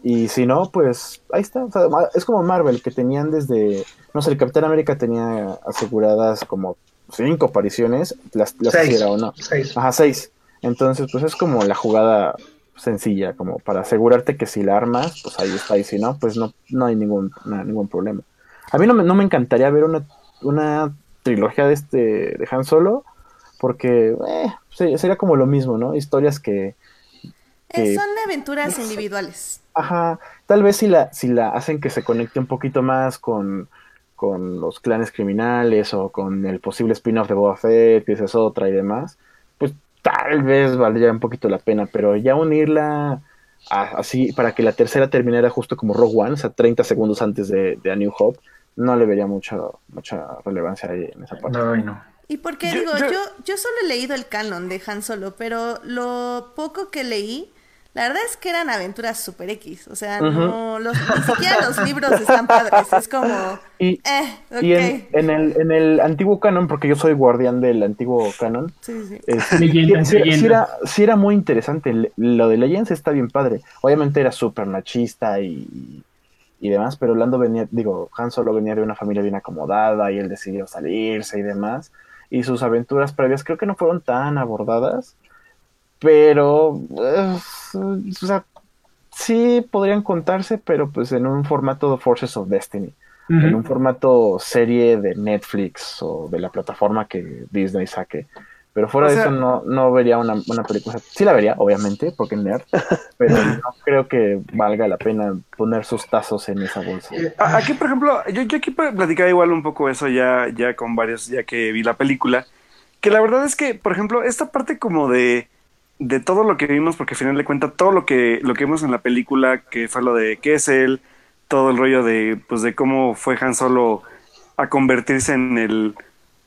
Y si no, pues ahí está. O sea, es como Marvel, que tenían desde, no sé, el Capitán América tenía aseguradas como cinco apariciones, las, las Seis. hiciera o no. Seis. Ajá, seis. Entonces, pues es como la jugada sencilla, como para asegurarte que si la armas, pues ahí está. Y si no, pues no, no hay ningún, na- ningún problema. A mí no me, no me encantaría ver una, una trilogía de este de Han Solo, porque eh, se- sería como lo mismo, ¿no? Historias que, Eh, que- son aventuras individuales. Ajá, tal vez si la, si la hacen que se conecte un poquito más con, con los clanes criminales o con el posible spin-off de Boba Fett, que esa es otra y demás, pues tal vez valdría un poquito la pena, pero ya unirla a- así para que la tercera terminara justo como Rogue One, o sea, 30 segundos antes de, de A New Hope, no le vería mucha, mucha relevancia ahí en esa parte. No, y no. Y porque Yo- digo, yo- yo, yo solo he leído el canon de Han Solo, pero lo poco que leí, la verdad es que eran aventuras super X. O sea, no, los, ni siquiera los libros están padres. Es como, Y, eh, y en, en el, en el antiguo canon, porque yo soy guardián del antiguo canon, Sí, sí. Sí, sí leyendas. era, sí era muy interesante. Lo de Legends está bien padre. Obviamente era súper machista y, y demás, pero Lando venía, digo, Han Solo venía de una familia bien acomodada y él decidió salirse y demás. Y sus aventuras previas creo que no fueron tan abordadas, pero, eh, o sea, sí podrían contarse, pero pues en un formato de Forces of Destiny en un formato serie de Netflix o de la plataforma que Disney saque. Pero fuera O de sea- eso no, no vería una, una película. Sí la vería, obviamente, porque es nerd, pero no creo que valga la pena poner sus tazos en esa bolsa. A- Aquí, por ejemplo, yo, yo aquí platicaba igual un poco eso ya, ya con varios, ya que vi la película, que la verdad es que, por ejemplo, esta parte como de, de todo lo que vimos, porque al final de cuentas todo lo que, lo que vimos en la película, que fue lo de Kessel, todo el rollo de, pues, de cómo fue Han Solo a convertirse en el,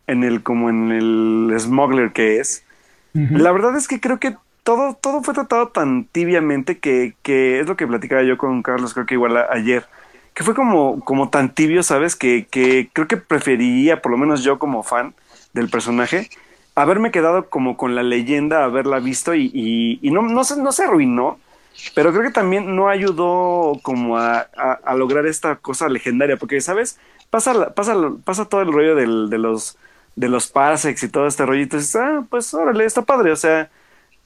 en el, como en el smuggler que es, la verdad es que creo que todo, todo fue tratado tan tibiamente que, que es lo que platicaba yo con Carlos, creo que igual a- ayer, que fue como, como tan tibio, ¿sabes? Que, que creo que preferiría, por lo menos yo como fan del personaje, haberme quedado como con la leyenda, haberla visto y, y, y no, no, se, no se arruinó, pero creo que también no ayudó como a, a, a lograr esta cosa legendaria, porque, ¿sabes? Pasa, pasa, pasa todo el rollo del, de los de los parsecs y todo este rollito, y dices, ah, pues órale, está padre, o sea,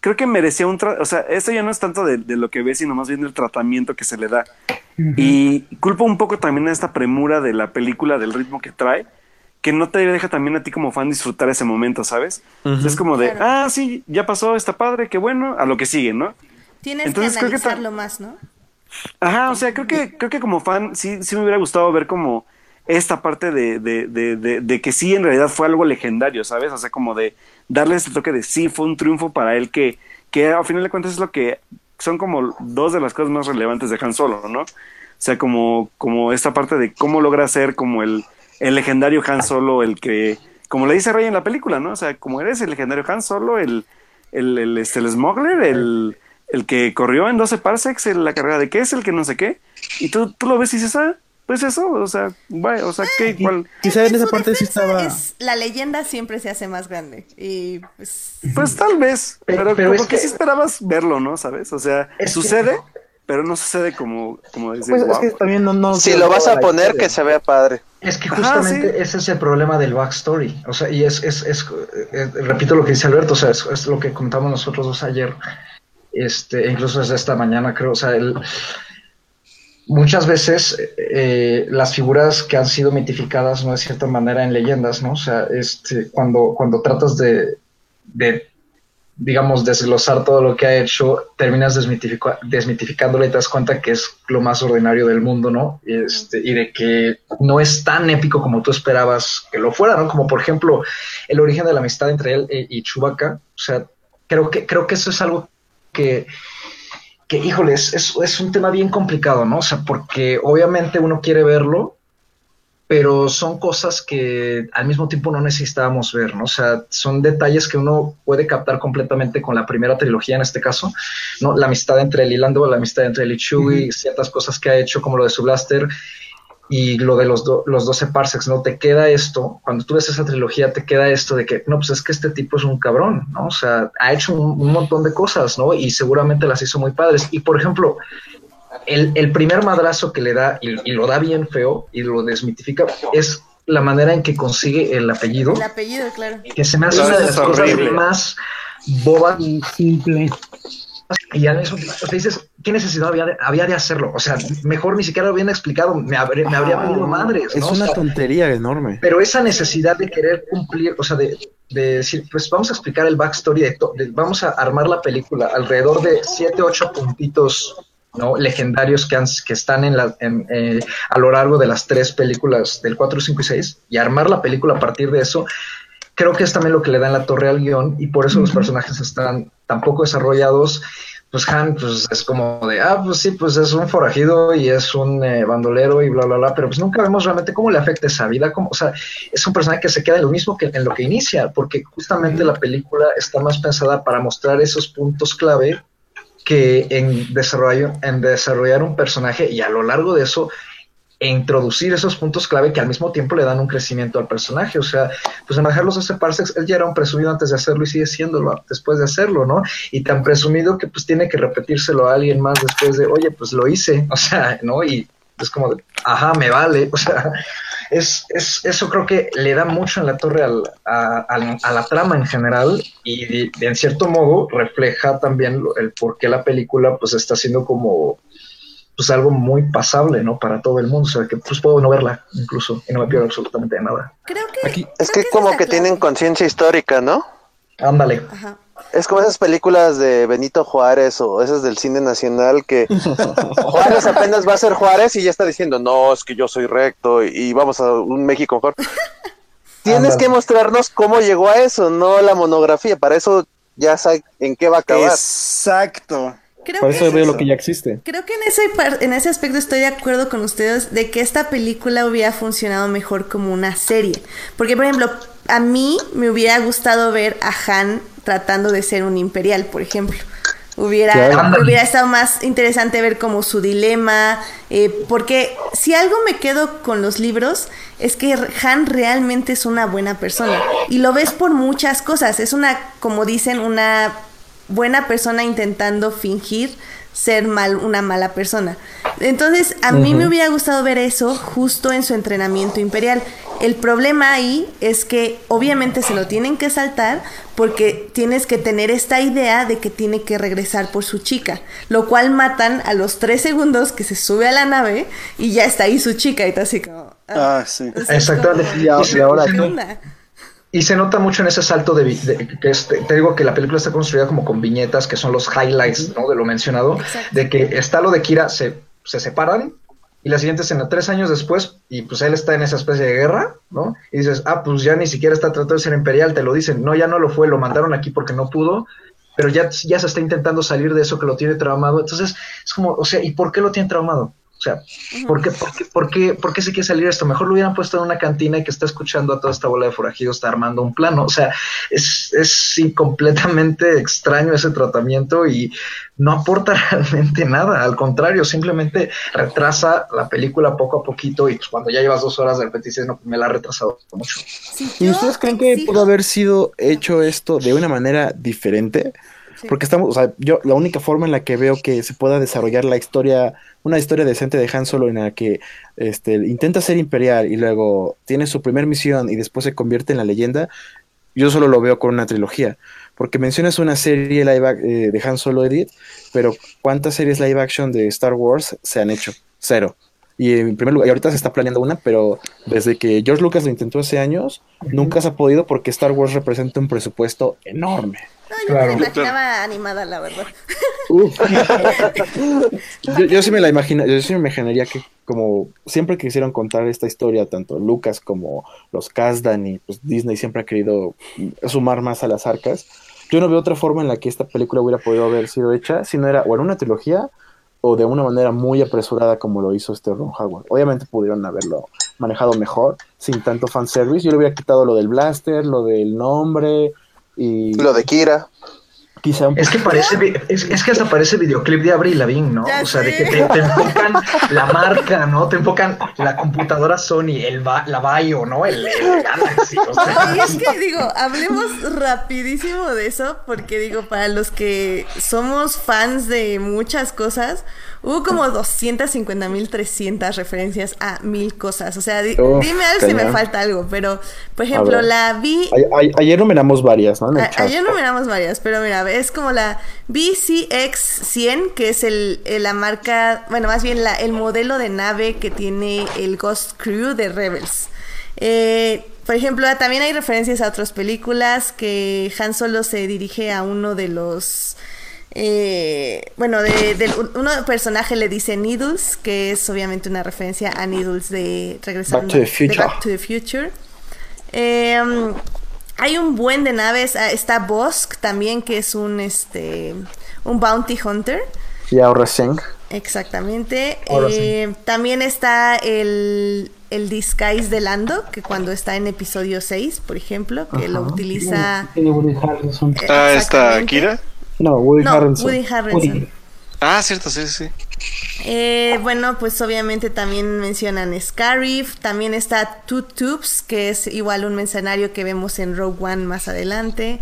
creo que merecía un, tra- o sea, esto ya no es tanto de, de lo que ves, sino más bien del tratamiento que se le da. Y culpo un poco también a esta premura de la película, del ritmo que trae, que no te deja también a ti como fan disfrutar ese momento, ¿sabes? Es como de, Claro. ah, sí, ya pasó, está padre, qué bueno, a lo que sigue, ¿no? Tienes Entonces, que creo que analizarlo más, ¿no? Ajá, o sea, creo que, creo que como fan sí, sí me hubiera gustado ver como esta parte de, de, de, de, de que sí en realidad fue algo legendario, ¿sabes? O sea, como de darle ese toque de sí, fue un triunfo para él que, que al final de cuentas es lo que son como dos de las cosas más relevantes de Han Solo, ¿no? O sea, como, como esta parte de cómo logra ser como el, el legendario Han Solo, el que, como le dice Rey en la película, ¿no? O sea, como eres el legendario Han Solo, el, el, el, este, el smuggler, el, el que corrió en 12 parsecs en la carrera de qué es el que no sé qué, y tú, tú lo ves y dices, ah, pues eso, o sea, vaya, o sea, ¿qué, cuál? Quizá en En esa parte sí estaba. es- la leyenda siempre se hace más grande. Y pues. Pues tal vez, Pe- pero, pero como es que que- sí esperabas verlo, ¿no? ¿Sabes? O sea, Es que- sucede, pero no sucede como, como decir, Pues es "Wow". que también no, no Si lo vas a poner, historia. que se vea padre. Es que Ajá, justamente sí. ese es el problema del backstory. O sea, y es, es, es, repito lo que dice Alberto, o sea, es, es lo que contamos nosotros dos ayer, este, e incluso desde esta mañana, creo. O sea, el, muchas veces eh, las figuras que han sido mitificadas, ¿no? De cierta manera en leyendas, ¿no? O sea, este, cuando, cuando tratas de, de digamos, desglosar todo lo que ha hecho, terminas desmitificándolo y te das cuenta que es lo más ordinario del mundo, ¿no? Este, y de que no es tan épico como tú esperabas que lo fuera, ¿no? Como por ejemplo, el origen de la amistad entre él e- y Chewbacca. O sea, creo que, creo que eso es algo que, que híjole, es, es, es un tema bien complicado, ¿no? O sea, porque obviamente uno quiere verlo, pero son cosas que al mismo tiempo no necesitábamos ver, ¿no? O sea, son detalles que uno puede captar completamente con la primera trilogía en este caso, ¿no? La amistad entre el Lando, la amistad entre el Chewie, ciertas cosas que ha hecho como lo de su blaster y lo de los, do- los 12 parsecs, ¿no? Te queda esto, cuando tú ves esa trilogía, te queda esto de que, no, pues es que este tipo es un cabrón, ¿no? O sea, ha hecho un, un montón de cosas, ¿no? Y seguramente las hizo muy padres. Y por ejemplo, el, el primer madrazo que le da, y, y lo da bien feo, y lo desmitifica, es la manera en que consigue el apellido, El apellido, claro. que se me hace Claro, una de es las cosas más bobas Y simple. y al mismo tiempo te dices, ¿qué necesidad había de, había de hacerlo? O sea, mejor ni siquiera lo habían explicado, me, habría- me habría venido madres, Es ¿no? O una sea, tontería enorme. pero esa necesidad de querer cumplir, o sea, de, de decir, pues vamos a explicar el backstory, de, de- vamos a armar la película alrededor de siete, ocho puntitos ¿no? legendarios que, han- que están en la, en, eh, a lo largo de las tres películas del 4, 5 y 6 y armar la película a partir de eso, creo que es también lo que le da en la torre al guion y por eso los personajes están tan poco desarrollados. Pues Han pues, es como de, ah, pues sí, pues es un forajido y es un eh, bandolero y bla, bla, bla, pero pues nunca vemos realmente cómo le afecta esa vida, como, o sea, es un personaje que se queda en lo mismo que en lo que inicia, porque justamente la película está más pensada para mostrar esos puntos clave que en desarrollo, en desarrollar un personaje y a lo largo de eso e introducir esos puntos clave que al mismo tiempo le dan un crecimiento al personaje. O sea, pues en bajarlos a ese parsecs, él ya era un presumido antes de hacerlo y sigue siéndolo después de hacerlo, ¿no? Y tan presumido que pues tiene que repetírselo a alguien más después de, oye, pues lo hice, o sea, ¿no? Y es como de, ajá, me vale, o sea, es, es, eso creo que le da mucho en la torre al, a, a- a la trama en general y de- de- en cierto modo refleja también lo- el por qué la película pues está siendo como pues algo muy pasable, ¿no? Para todo el mundo, o sea, que pues puedo no verla incluso y no me pierdo absolutamente de nada. Creo que. Aquí, Es creo que como que tienen conciencia histórica, ¿no? Ándale. Ajá. Es como esas películas de Benito Juárez o esas del cine nacional que Juárez apenas va a ser Juárez y ya está diciendo, no, es que yo soy recto y, y vamos a un México mejor. Tienes que mostrarnos cómo llegó a eso, no la monografía. Para eso ya sabes en qué va a acabar. Exacto. Creo por que, eso veo lo que ya existe. creo que en ese, par- en ese aspecto estoy de acuerdo con ustedes de que esta película hubiera funcionado mejor como una serie. Porque, por ejemplo, a mí me hubiera gustado ver a Han tratando de ser un imperial, por ejemplo. Hubiera, Claro. hubiera estado más interesante ver como su dilema, eh, porque si algo me quedo con los libros es que Han realmente es una buena persona y lo ves por muchas cosas, es una, como dicen, una buena persona intentando fingir ser mal, una mala persona. Entonces, a mí me hubiera gustado ver eso justo en su entrenamiento imperial. El problema ahí es que obviamente se lo tienen que saltar porque tienes que tener esta idea de que tiene que regresar por su chica, lo cual matan a los tres segundos que se sube a la nave y ya está ahí su chica y está así como... Ah, sí. Entonces, Exactamente. como, Y ahora ¿qué? Y se nota mucho en ese salto de, de- que es- te digo que la película está construida como con viñetas que son los highlights ¿no? de lo mencionado, Exacto. de que está lo de Kira, se, se separan y la siguiente escena, tres años después, y pues él está en esa especie de guerra, ¿no? Y dices, ah, pues ya ni siquiera está tratando de ser imperial, te lo dicen, no, ya no lo fue, lo mandaron aquí porque no pudo, pero ya, ya se está intentando salir de eso que lo tiene traumado, entonces es como, o sea, ¿y por qué lo tiene traumado? O sea, ¿por qué, por, qué, por, qué, ¿por qué se quiere salir esto? Mejor lo hubieran puesto en una cantina y que está escuchando a toda esta bola de forajidos, está armando un plano. O sea, es, es sí, completamente extraño ese tratamiento y no aporta realmente nada. Al contrario, simplemente retrasa la película poco a poquito y pues cuando ya llevas dos horas de repente dices, no, me la ha retrasado mucho. Sí, ¿Y ustedes creen que pudo haber sido hecho esto de una manera diferente? Porque estamos, o sea, yo la única forma en la que veo que se pueda desarrollar la historia, una historia decente de Han Solo en la que este, intenta ser imperial y luego tiene su primer misión y después se convierte en la leyenda, yo solo lo veo con una trilogía. Porque mencionas una serie live eh, de Han Solo Edit, pero ¿cuántas series live action de Star Wars se han hecho? Cero. Y en primer lugar, y ahorita se está planeando una, pero desde que George Lucas lo intentó hace años, nunca se ha podido porque Star Wars representa un presupuesto enorme. No, yo Claro. me la imaginaba animada, la verdad. Yo, yo sí me la imagino, yo sí me imaginaría que como siempre quisieron contar esta historia, tanto Lucas como los Kasdan y pues Disney siempre ha querido sumar más a las arcas. Yo no veo otra forma en la que esta película hubiera podido haber sido hecha si no era o en una trilogía o de una manera muy apresurada como lo hizo este Ron Howard. Obviamente pudieron haberlo manejado mejor, sin tanto fanservice. Yo le hubiera quitado lo del blaster, lo del nombre y Lo de Kira. Quizá un Es que parece, es, es que hasta parece videoclip de Avril Lavigne, ¿no? Ya o sea, de que te, te enfocan la marca, ¿no? Te enfocan la computadora Sony, el ba- la Bio, ¿no? El, el Galaxy, o sea. Y es que digo, hablemos rapidísimo de eso, porque digo, para los que somos fans de muchas cosas, hubo como 250 mil 300 referencias a mil cosas. O sea, Uf, dime algo si me falta algo, pero por ejemplo, ver. la vi A- a- ayer numeramos varias, ¿no? A-. Ayer no miramos varias, pero mira, es como la BCX-100, que es el, el- la marca, bueno, más bien la, el modelo de nave que tiene el Ghost Crew de Rebels. Eh, por ejemplo, también hay referencias a otras películas que Han Solo se dirige a uno de los... eh, bueno, de, un- uno personaje le dice Needles, que es obviamente una referencia a Needles de regresando Back to the de Future. Back to the Future. Eh, um, hay un buen de naves. ah, Está Bosk también, que es un este un bounty hunter. Y ahora. Exactamente. Ahora Eh, También está el, el disguise de Lando, que cuando está en episodio 6, por ejemplo, que lo utiliza. Ah, está. Kira. No, Woody No, Harrelson. Woody Harrelson. Woody. Ah, cierto, sí, sí. Eh, bueno, pues obviamente también mencionan Scarif, también está Two Tubes, que es igual un mercenario que vemos en Rogue One más adelante.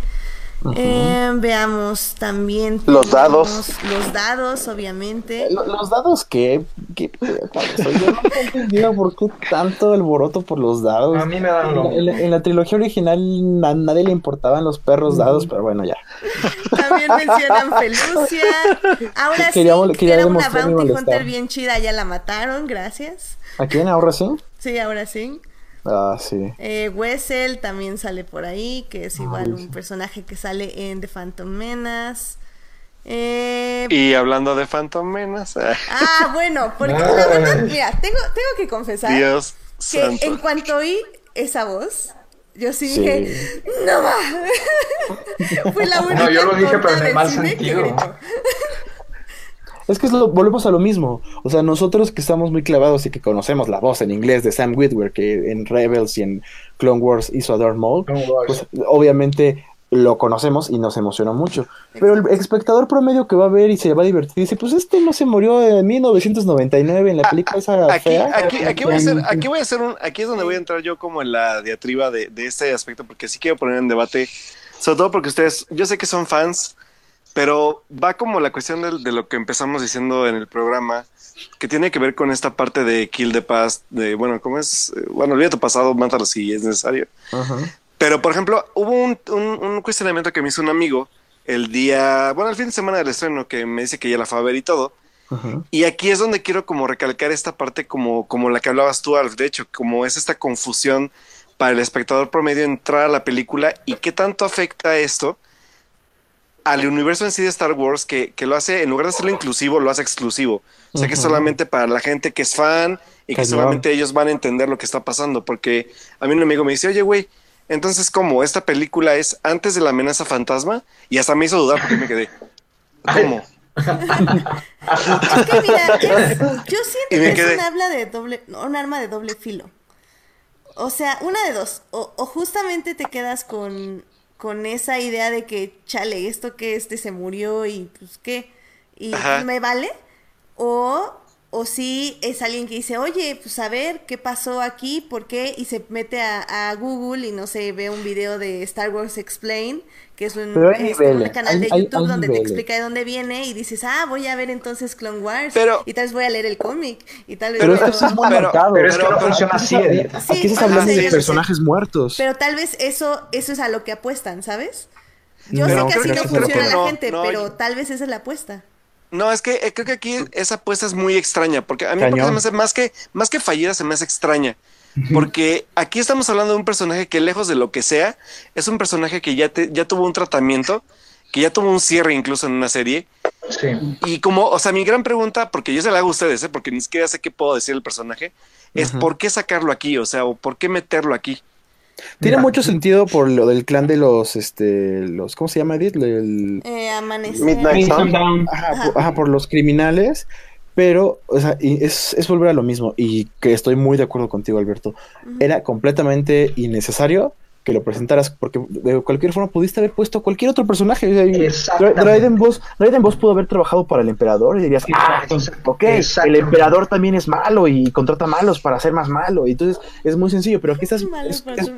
Eh, veamos también Los dados. Los dados, obviamente. Lo- Los dados que, que yo no he entendido por qué tanto alboroto por los dados. A mí me dan En lo la, en la- en la trilogía original a nadie le importaban los perros dados, pero bueno, ya. También mencionan Felucia. Ahora sí, Quería- que quería era una Bounty. Hunter bien chida, ya la mataron, gracias. ¿A quién ahora sí? Sí, ahora sí. Ah, sí. Eh, Wessel también sale por ahí, que es igual un personaje que sale en The Phantom Menace. Eh, Y hablando de Phantom Menace, ah, ah, bueno, porque la verdad, mira, tengo, tengo que confesar Dios que santo. en cuanto oí esa voz, yo sí, Sí. dije, no va. Fue la única No, yo lo dije, pero en el mal sentido. Es que es lo- volvemos a lo mismo. O sea, nosotros que estamos muy clavados y que conocemos la voz en inglés de Sam Witwer, que en Rebels y en Clone Wars hizo a Darth Maul, pues obviamente lo conocemos y nos emocionó mucho. Pero el espectador promedio que va a ver y se va a divertir dice, pues este no se murió en 1999 en la película esa Aquí, fea. aquí, aquí voy a hacer, aquí voy a hacer un, aquí es donde voy a entrar yo como en la diatriba de, de este aspecto, porque sí quiero poner en debate, sobre todo porque ustedes, yo sé que son fans, pero va como la cuestión de, lo que empezamos diciendo en el programa, que tiene que ver con esta parte de Kill the Past, de, bueno, ¿cómo es? Bueno, olvida tu pasado, mátalo si es necesario. Ajá. Pero, por ejemplo, hubo un, un- un cuestionamiento que me hizo un amigo el día, bueno, el fin de semana del estreno, que me dice que ya la fue a ver y todo. Ajá. Y aquí es donde quiero como recalcar esta parte como, como la que hablabas tú, Alf, de hecho, como es esta confusión para el espectador promedio entrar a la película y qué tanto afecta esto al universo en sí de Star Wars que, que lo hace, en lugar de hacerlo inclusivo, lo hace exclusivo. O sea que es Ujú. solamente para la gente que es fan y que Cañón. solamente ellos van a entender lo que está pasando. Porque a mí un amigo me dice, oye, güey, entonces, ¿cómo? ¿Esta película es antes de la amenaza fantasma? Y hasta me hizo dudar porque me quedé, ¿cómo? Es que mira, es- yo siento que quedé- es un, habla de doble, no, un arma de doble filo. O sea, una de dos. O, o justamente te quedas con, con esa idea de que, chale, esto que este se murió y pues qué, y Ajá. me vale. O o si es alguien que dice, oye, pues a ver qué pasó aquí, por qué, y se mete a, a Google y no sé, ve un video de Star Wars Explain, que es un, es canal de hay- YouTube hay donde te explica de dónde viene y dices, ah, voy a ver entonces Clone Wars, Pero- y tal vez voy a leer el cómic, y tal vez Pero es muy Pero-. Pero es que no funciona así, Edith. Sí, Aquí estás ajá, hablando sí, de personajes muertos. Pero tal vez eso, eso es a lo que apuestan, ¿sabes? Yo No, sé creo que así no sí, funciona la no, gente, no, pero tal vez esa es la apuesta. No, es que eh, creo que aquí esa apuesta es muy extraña, porque a mí porque se me hace más que, más que fallida, se me hace extraña. Porque aquí estamos hablando de un personaje que lejos de lo que sea, es un personaje que ya, te- ya tuvo un tratamiento, que ya tuvo un cierre incluso en una serie. Sí. Y como, o sea, mi gran pregunta, porque yo se la hago a ustedes, ¿eh? porque ni siquiera sé qué puedo decir del personaje, es por qué sacarlo aquí, o sea, o por qué meterlo aquí. Tiene Mira. mucho sentido por lo del clan de los, este, los, ¿cómo se llama, Edith? El- Eh, amanecer. Midnight Sun. Sundown. Ajá, por, ajá, por los criminales, pero o sea, y es, es volver a lo mismo y que estoy muy de acuerdo contigo, Alberto. Era completamente innecesario que lo presentaras porque de cualquier forma pudiste haber puesto cualquier otro personaje. Dryden Voss, Dryden Voss pudo haber trabajado para el emperador y dirías, ah, entonces, ok, el emperador también es malo y contrata malos para ser más malo. Y entonces es muy sencillo, pero aquí estás, es- es-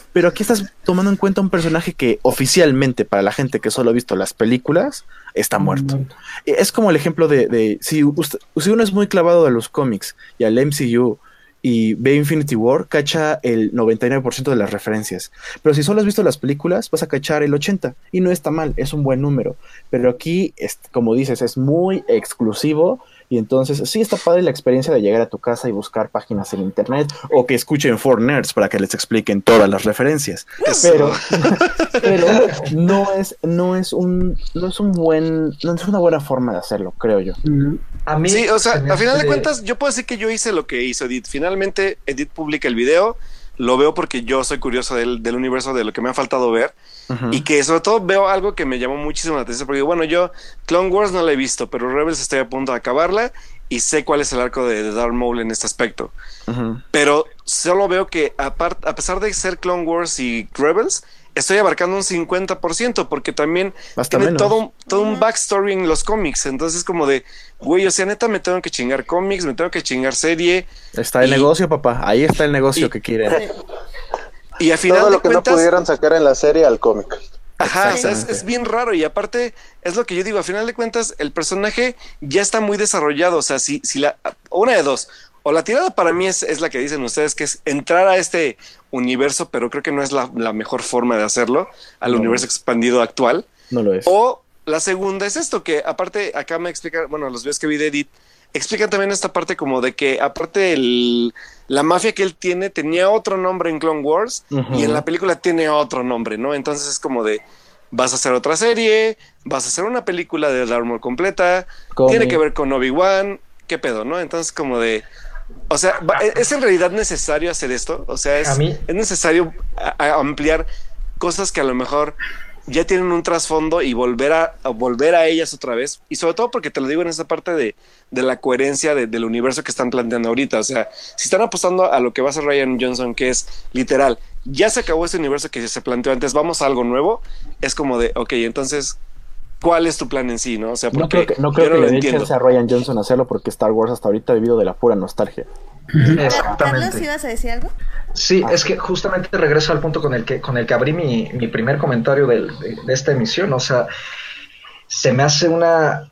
pero aquí estás tomando en cuenta un personaje que oficialmente, para la gente que solo ha visto las películas, está muerto. Es como el ejemplo de, de- si, usted- si uno es muy clavado a los cómics y al MCU y ve Infinity War, cacha el 99% de las referencias. Pero si solo has visto las películas, vas a cachar el 80% y no está mal, es un buen número. Pero aquí, es, como dices, es muy exclusivo y entonces sí está padre la experiencia de llegar a tu casa y buscar páginas en internet o que escuchen Four Nerds para que les expliquen todas las referencias. Pero, pero no es, no es un, no es un buen, no es una buena forma de hacerlo, creo yo. A mí Sí, o sea, a final de cuentas, yo puedo decir que yo hice lo que hizo Edith. Finalmente, Edith publica el video, lo veo porque yo soy curioso del, del universo, de lo que me ha faltado ver, y que sobre todo veo algo que me llamó muchísimo la atención, porque bueno, yo Clone Wars no la he visto, pero Rebels estoy a punto de acabarla, y sé cuál es el arco de, de Darth Maul en este aspecto. Pero solo veo que a pesar de ser Clone Wars y Rebels, estoy abarcando un 50%, porque también Hasta tiene menos. todo, un- todo un backstory en los cómics. Entonces, como de, güey, o sea, neta, me tengo que chingar cómics, me tengo que chingar serie. Está el Y- negocio, papá. Ahí está el negocio y- que quieren. Y a final Todo de lo que cuentas, no pudieran sacar en la serie al cómic. Ajá, o sea, es, es bien raro y aparte es lo que yo digo, a final de cuentas el personaje ya está muy desarrollado, o sea, si, si la, una de dos, o la tirada para mí es, es la que dicen ustedes, que es entrar a este universo, pero creo que no es la, la mejor forma de hacerlo, al No. universo expandido actual, No lo es. o la segunda es esto, que aparte acá me explica, bueno, los videos que vi de Edith, explican también esta parte como de que aparte el, la mafia que él tiene tenía otro nombre en Clone Wars y en la película tiene otro nombre, ¿no? Entonces es como de, vas a hacer otra serie, vas a hacer una película de Darth completa, tiene que ver con Obi-Wan, qué pedo, ¿no? Entonces como de... O sea, va- ¿es en realidad necesario hacer esto? O sea, es, A mí- es necesario a- a ampliar cosas que a lo mejor ya tienen un trasfondo y volver a, a volver a ellas otra vez. Y sobre todo porque te lo digo en esa parte de, de la coherencia de- del universo que están planteando ahorita. O sea, si están apostando a lo que va a ser Ryan Johnson, que es literal, ya se acabó ese universo que se planteó antes, vamos a algo nuevo, es como de, ok, entonces, ¿cuál es tu plan en sí? No, o sea, No creo que, no yo creo que lo le dé a Ryan Johnson hacerlo porque Star Wars hasta ahorita ha vivido de la pura nostalgia. Carlos, Exactamente. ¿ibas a decir algo? Sí, es que justamente regreso al punto con el que, con el que abrí mi, mi primer comentario del- de, de esta emisión. O sea, se me hace una.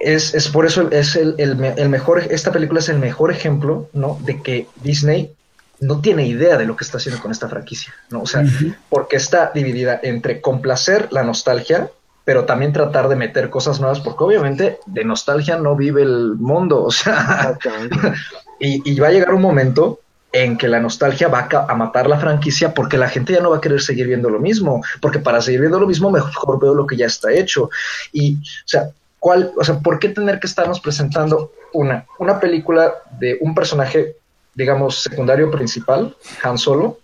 Es, es por eso es el, el mejor. Esta película es el mejor ejemplo, ¿no? De que Disney no tiene idea de lo que está haciendo con esta franquicia, ¿no? O sea, porque está dividida entre complacer la nostalgia, pero también tratar de meter cosas nuevas, porque obviamente de nostalgia no vive el mundo, o sea, y, y va a llegar un momento en que la nostalgia va a, a matar la franquicia porque la gente ya no va a querer seguir viendo lo mismo, porque para seguir viendo lo mismo mejor veo lo que ya está hecho. Y, o sea, ¿cuál, o sea, ¿por qué tener que estarnos presentando una, una película de un personaje, digamos, secundario principal, Han Solo,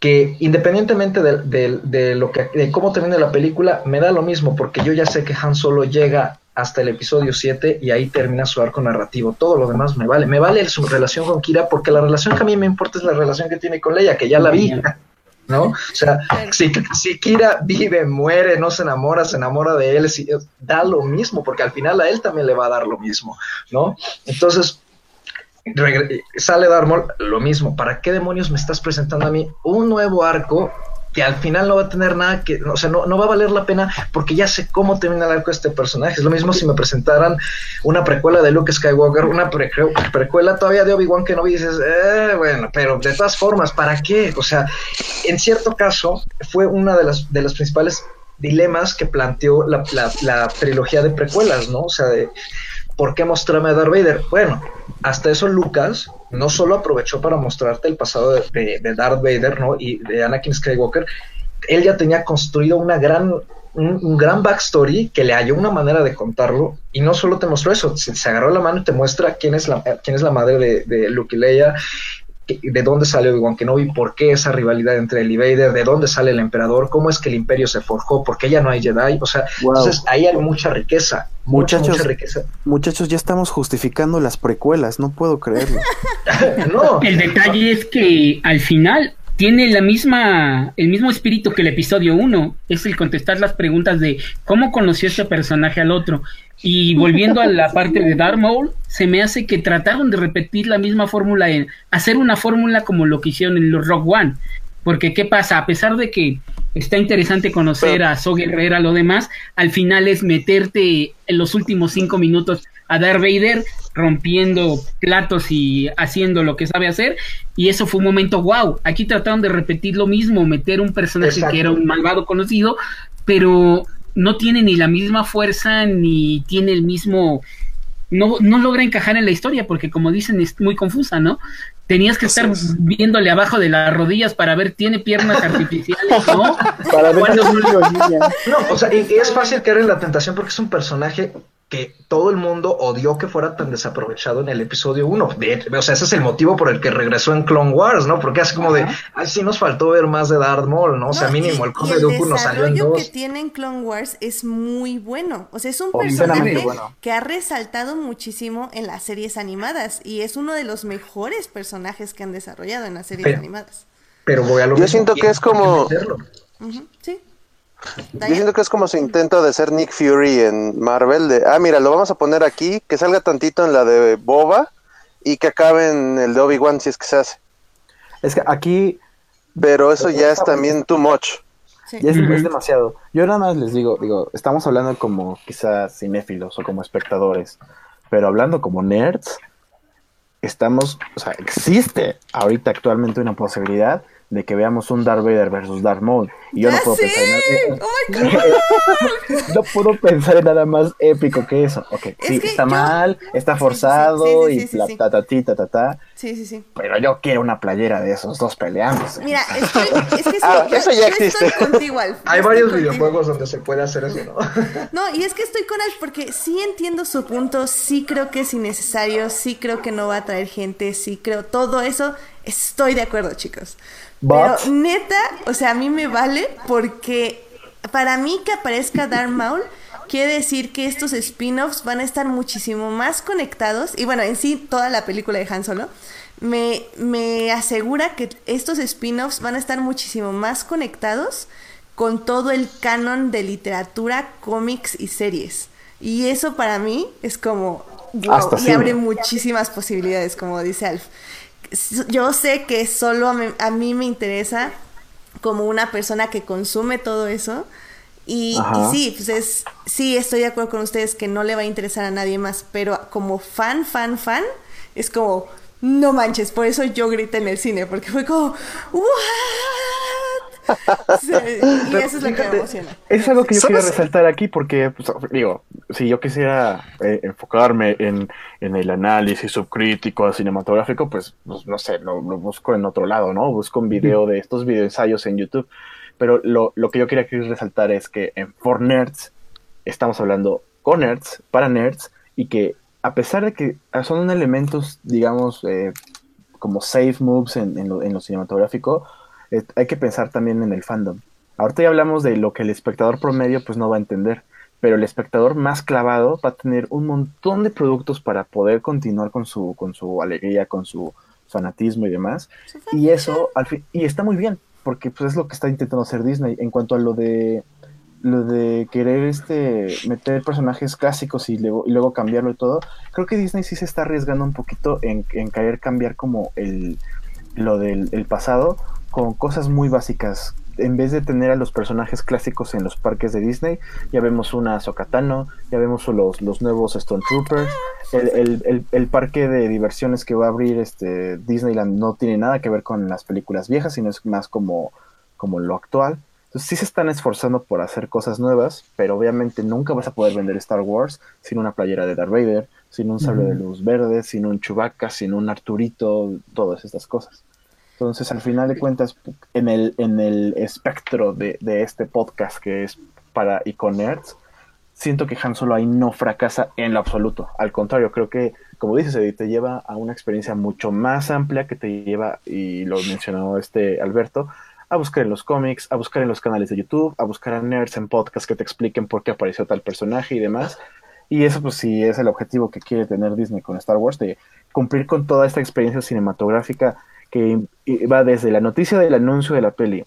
que independientemente de, de- de lo que, de cómo termine la película, me da lo mismo, porque yo ya sé que Han Solo llega hasta el episodio 7 y ahí termina su arco narrativo. Todo lo demás me vale. Me vale su relación con Kira porque la relación que a mí me importa es la relación que tiene con Leia, que ya la vi. ¿no? O sea, si, si Kira vive, muere, no se enamora, se enamora de él, si, da lo mismo, porque al final a él también le va a dar lo mismo, ¿no? Entonces, sale Darmol, lo mismo, ¿para qué demonios me estás presentando a mí un nuevo arco que al final no va a tener nada que, o sea, no, no va a valer la pena porque ya sé cómo termina el arco de este personaje. Es lo mismo si me presentaran una precuela de Luke Skywalker, una pre- precuela todavía de Obi-Wan que no dices, eh, bueno, pero de todas formas, ¿para qué? O sea, en cierto caso, fue una de las, de las principales dilemas que planteó la, la- la trilogía de precuelas, ¿no? O sea, de ¿por qué mostrarme a Darth Vader? Bueno, hasta eso Lucas no solo aprovechó para mostrarte el pasado de, Darth Vader, ¿no? Y de Anakin Skywalker, él ya tenía construido una gran, un, gran backstory que le halló una manera de contarlo y no solo te mostró eso, se, se agarró la mano y te muestra quién es la, quién es la madre de, de Luke Leia, de dónde sale Obi-Wan Kenobi, por qué esa rivalidad entre él y Vader, de dónde sale el emperador, cómo es que el imperio se forjó, por qué ya no hay Jedi, o sea, Wow. entonces ahí hay mucha riqueza, mucha, Muchachos. mucha riqueza. Muchachos, ya estamos justificando las precuelas, no puedo creerlo. no, El detalle es que al final tiene la misma, el mismo espíritu que el episodio 1, es el contestar las preguntas de cómo conoció este personaje al otro. Y volviendo a la parte de Darth Maul, se me hace que trataron de repetir la misma fórmula en hacer una fórmula como lo que hicieron en los Rock One. Porque, ¿qué pasa? A pesar de que está interesante conocer a So Guerrera, lo demás, al final es meterte en los últimos cinco minutos a Darth Vader rompiendo platos y haciendo lo que sabe hacer. Y eso fue un momento wow. Aquí trataron de repetir lo mismo, meter un personaje Exacto. que era un malvado conocido, pero no tiene ni la misma fuerza ni tiene el mismo no, no logra encajar en la historia porque como dicen es muy confusa, ¿no? Tenías que estar viéndole abajo de las rodillas para ver, tiene piernas artificiales, ¿no? Para ver. No, o sea, es fácil caer en la tentación porque es un personaje que todo el mundo odió que fuera tan desaprovechado en el episodio 1. O sea, ese es el motivo por el que regresó en Clone Wars, ¿no? Porque así como de, ay, sí nos faltó ver más de Darth Maul, ¿no? O sea, No, mínimo y- el Conde Dooku nos salió en desarrollo que dos. tiene en Clone Wars es muy bueno. O sea, es un personaje bueno. que ha resaltado muchísimo en las series animadas y es uno de los mejores personajes que han desarrollado en las series Pero- animadas. Pero voy a lo Yo mismo, siento que es como-. Ujú, sí. Yo siento que es como su intento de ser Nick Fury en Marvel, de, ah, mira, lo vamos a poner aquí, que salga tantito en la de Boba y que acabe en el de Obi-Wan si es que se hace. Es que aquí Pero eso ya es también too much. Sí. ya es, es demasiado. Yo nada más les digo, digo, estamos hablando como quizás cinéfilos o como espectadores, pero hablando como nerds, estamos, o sea, existe ahorita actualmente una posibilidad de que veamos un Darth Vader versus Darth Maul. Y yo no ¡Ya puedo sé! pensar en nada- ¡Oh, my God! no puedo pensar en nada más épico que eso. Ok, sí, está yo- mal, está Sí, sí, sí, forzado sí, sí, y ta ta ti, ta ta ta, Sí, sí, sí. pero yo quiero una playera de esos dos peleándose. Mira, estoy, es que sí, Ah, yo, eso ya yo existe. estoy contigo, Alf. Yo Hay estoy varios contigo. videojuegos donde se puede hacer eso, ¿no? No, y es que estoy con Alf porque sí entiendo su punto, sí creo que es innecesario, sí creo que no va a traer gente, sí creo todo eso, estoy de acuerdo, chicos. But- Pero neta, o sea, a mí me vale porque para mí que aparezca Darth Maul quiere decir que estos spin-offs van a estar muchísimo más conectados y bueno, en sí toda la película de Han Solo me, me asegura que estos spin-offs van a estar muchísimo más conectados con todo el canon de literatura, cómics y series. Y eso para mí es como wow, y abre muchísimas posibilidades, como dice Alf. Yo sé que solo a mí, a mí me interesa como una persona que consume todo eso. Y, sí, pues es, sí, estoy de acuerdo con ustedes que no le va a interesar a nadie más, pero como fan, fan, fan, es como, no manches, por eso yo grité en el cine, porque fue como. Sí, y eso es lo que me emociona. Es algo que yo quiero resaltar aquí porque, pues, digo, si yo quisiera eh, enfocarme en, en el análisis subcrítico cinematográfico, pues, pues, no sé, lo, lo busco en otro lado, ¿no? Busco un video de estos videoensayos en YouTube. Pero lo, lo que yo quería aquí resaltar es que en For Nerds estamos hablando con nerds, para nerds, y que a pesar de que son elementos, digamos, eh, como safe moves en, en lo, en lo cinematográfico, eh, hay que pensar también en el fandom. Ahorita ya hablamos de lo que el espectador promedio pues no va a entender, pero el espectador más clavado va a tener un montón de productos para poder continuar con su, con su alegría, con su fanatismo y demás. Y eso, al fin, y está muy bien, porque pues es lo que está intentando hacer Disney en cuanto a lo de lo de querer este meter personajes clásicos y luego, y luego cambiarlo y todo, creo que Disney sí se está arriesgando un poquito en, en querer cambiar como el lo del el pasado con cosas muy básicas. En vez de tener a los personajes clásicos en los parques de Disney, ya vemos una Sokatano, ya vemos los, los nuevos Stone Troopers. El, el, el, el parque de diversiones que va a abrir este Disneyland no tiene nada que ver con las películas viejas, sino es más como, como lo actual. Entonces sí se están esforzando por hacer cosas nuevas, pero obviamente nunca vas a poder vender Star Wars sin una playera de Darth Vader, sin un sable de luz verde, sin un Chewbacca, sin un Arturito, todas estas cosas. Entonces, al final de cuentas, en el, en el espectro de, de este podcast que es para Iconerds, siento que Han Solo ahí no fracasa en lo absoluto. Al contrario, creo que, como dices, Eddie, te lleva a una experiencia mucho más amplia que te lleva, y lo mencionó este Alberto, a buscar en los cómics, a buscar en los canales de YouTube, a buscar a nerds en podcast que te expliquen por qué apareció tal personaje y demás. Y eso pues sí es el objetivo que quiere tener Disney con Star Wars, de cumplir con toda esta experiencia cinematográfica que va desde la noticia del anuncio de la peli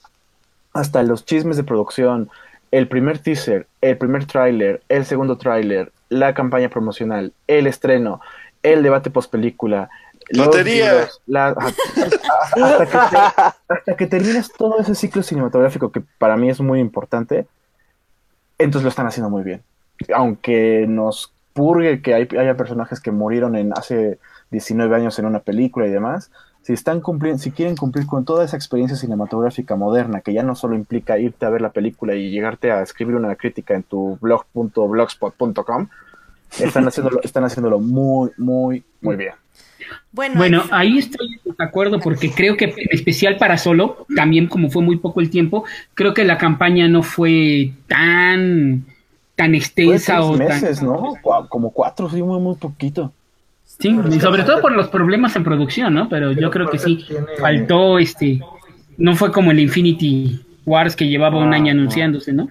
hasta los chismes de producción, el primer teaser, el primer tráiler, el segundo tráiler, la campaña promocional, el estreno, el debate post película, Lotería. hasta, que te, hasta que terminas todo ese ciclo cinematográfico que para mí es muy importante, entonces lo están haciendo muy bien. Aunque nos purgue que hay, haya personajes que murieron en hace 19 años en una película y demás, si están cumpliendo, si quieren cumplir con toda esa experiencia cinematográfica moderna, que ya no solo implica irte a ver la película y llegarte a escribir una crítica en tu blog.blogspot.com, están haciéndolo, están haciéndolo muy, muy, muy bien. Bueno, Bueno, ahí estoy de acuerdo porque creo que en especial para solo, también como fue muy poco el tiempo, creo que la campaña no fue tan tan Fue extensa o meses, tan ¿no? Como cuatro, sí, muy, muy poquito. Sí, y sobre todo por los problemas en producción, ¿no? Pero yo creo que sí Tiene- faltó este no fue como el Infinity Wars que llevaba un Ah, año anunciándose, ¿no?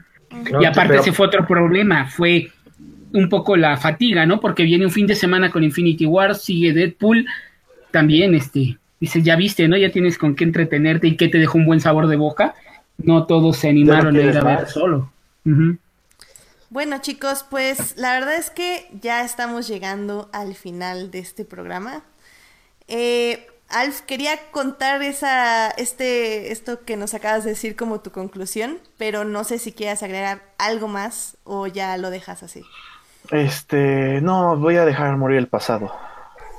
Y aparte ese fue otro problema, fue un poco la fatiga, ¿no? Porque viene un fin de semana con Infinity Wars, sigue Deadpool, también este, dices, ya viste, ¿no? Ya tienes con qué entretenerte y que te dejó un buen sabor de boca. No todos se animaron a ir a ver solo. Ujú. Bueno, chicos, pues la verdad es que ya estamos llegando al final de este programa. Eh, Alf, quería contar esa, este, esto que nos acabas de decir como tu conclusión, pero no sé si quieras agregar algo más o ya lo dejas así. Este, no, voy a dejar morir el pasado.